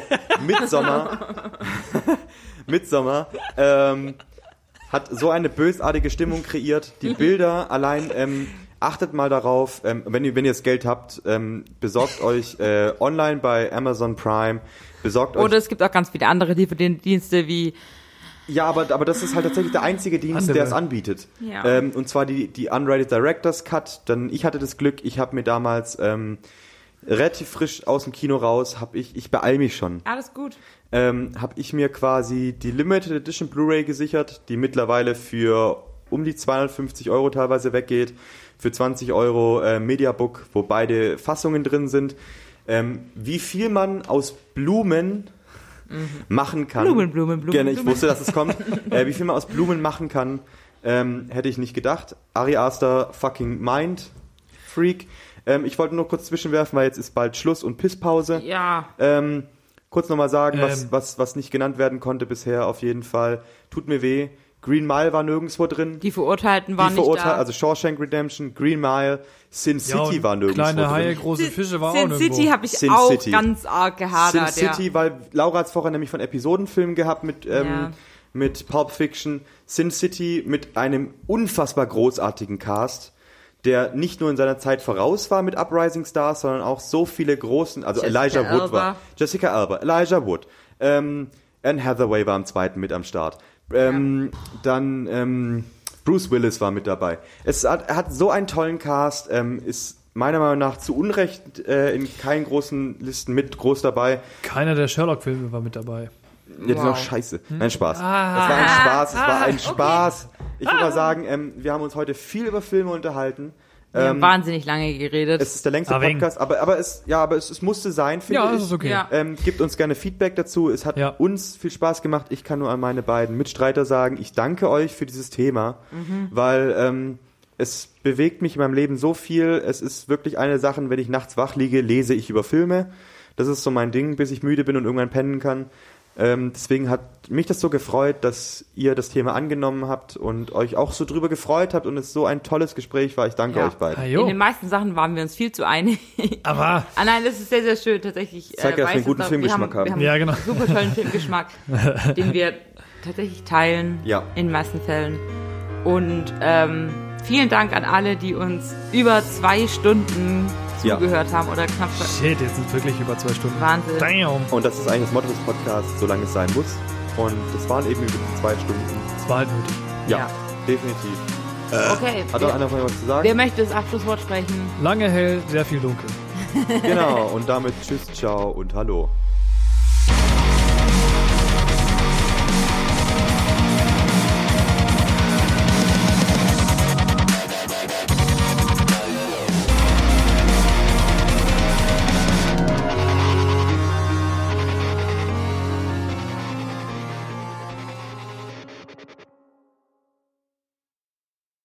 Midsommer. Midsommer. Ähm, hat so eine bösartige Stimmung kreiert. Die Bilder allein, ähm, achtet mal darauf, ähm, wenn ihr, wenn ihr das Geld habt, ähm, besorgt euch äh, online bei Amazon Prime, besorgt euch Oder es gibt auch ganz viele andere DVD-Dienste wie Ja, aber, aber das ist halt tatsächlich der einzige Dienst, der es anbietet. Ja. Ähm, und zwar die, die Unrated Director's Cut. Dann, ich hatte das Glück, ich habe mir damals ähm, relativ frisch aus dem Kino raus, habe ich, ich beeil mich schon, Alles gut. ähm, habe ich mir quasi die Limited Edition Blu-ray gesichert, die mittlerweile für um die 250 Euro teilweise weggeht, für 20 Euro äh, Mediabook, wo beide Fassungen drin sind. Ähm, wie viel man aus Blumen machen kann. Blumen, Blumen, Blumen, Gerne, ich Blumen. wusste, dass es kommt. äh, wie viel man aus Blumen machen kann, ähm, hätte ich nicht gedacht. Ari Aster, fucking Mind, Freak. Ähm, ich wollte nur kurz zwischenwerfen, weil jetzt ist bald Schluss und Pisspause. Ja. Ähm, kurz nochmal sagen, was, Ähm. was, was nicht genannt werden konnte bisher auf jeden Fall. Tut mir weh. Green Mile war nirgendwo drin. Die Verurteilten waren Die nicht Verurteil- da. also Shawshank Redemption, Green Mile, Sin Ja, City und war nirgendwo Kleine Haie, drin. große Fische war auch Sin nirgendwo. City habe ich Sin auch City. ganz arg Sin gehadert. City, weil Laura hat es vorher nämlich von Episodenfilmen gehabt mit, ähm, Ja. mit Pulp Fiction. Sin City mit einem unfassbar großartigen Cast, der nicht nur in seiner Zeit voraus war mit Uprising Stars, sondern auch so viele großen, also Jessica Elijah Wood Alba. war. Jessica Alba, Elijah Wood. Ähm, Anne Hathaway war am zweiten mit am Start. Ähm, Dann ähm, Bruce Willis war mit dabei. Es hat, er hat so einen tollen Cast, ähm, ist meiner Meinung nach zu Unrecht äh, in keinen großen Listen mit groß dabei. Keiner der Sherlock-Filme war mit dabei. Ja, die sind Wow. auch scheiße. Nein, Spaß. Das war ein Spaß, es war ein Spaß. Ich würde mal sagen, ähm, wir haben uns heute viel über Filme unterhalten. Wir haben Ähm, wahnsinnig lange geredet. es ist der längste Ah, wegen. Podcast, aber, aber es, ja, aber es, es musste sein, finde Ja, ich. das ist okay. Ja. Ähm, gebt uns gerne Feedback dazu. Es hat Ja. uns viel Spaß gemacht. Ich kann nur an meine beiden Mitstreiter sagen, ich danke euch für dieses Thema, Mhm. weil ähm, es bewegt mich in meinem Leben so viel. Es ist wirklich eine Sache, wenn ich nachts wach liege, lese ich über Filme. Das ist so mein Ding, bis ich müde bin und irgendwann pennen kann. Ähm, deswegen hat mich das so gefreut, dass ihr das Thema angenommen habt und euch auch so drüber gefreut habt und es so ein tolles Gespräch war. Ich danke Ja. euch beiden. Ah, In den meisten Sachen waren wir uns viel zu einig. Aber, ah nein, das ist sehr, sehr schön tatsächlich. Zeigt ja, dass wir einen guten. Filmgeschmack haben. haben. Wir haben Ja, genau. einen super tollen Filmgeschmack, den wir tatsächlich teilen. Ja. In den meisten Fällen. Und ähm, vielen Dank an alle, die uns über zwei Stunden Ja. zugehört haben oder knapp shit, jetzt sind wirklich über zwei Stunden. Wahnsinn. Damn. Und das ist eigentlich das Motto des Podcasts, solange es sein muss. Und das waren eben über zwei Stunden. Das war halt nötig. Ja, Ja. definitiv. Okay. Hat noch Wer, einer von euch was zu wer sagen? möchte das Abschlusswort sprechen? Lange hell, sehr viel dunkel. genau. Und damit tschüss, ciao und hallo.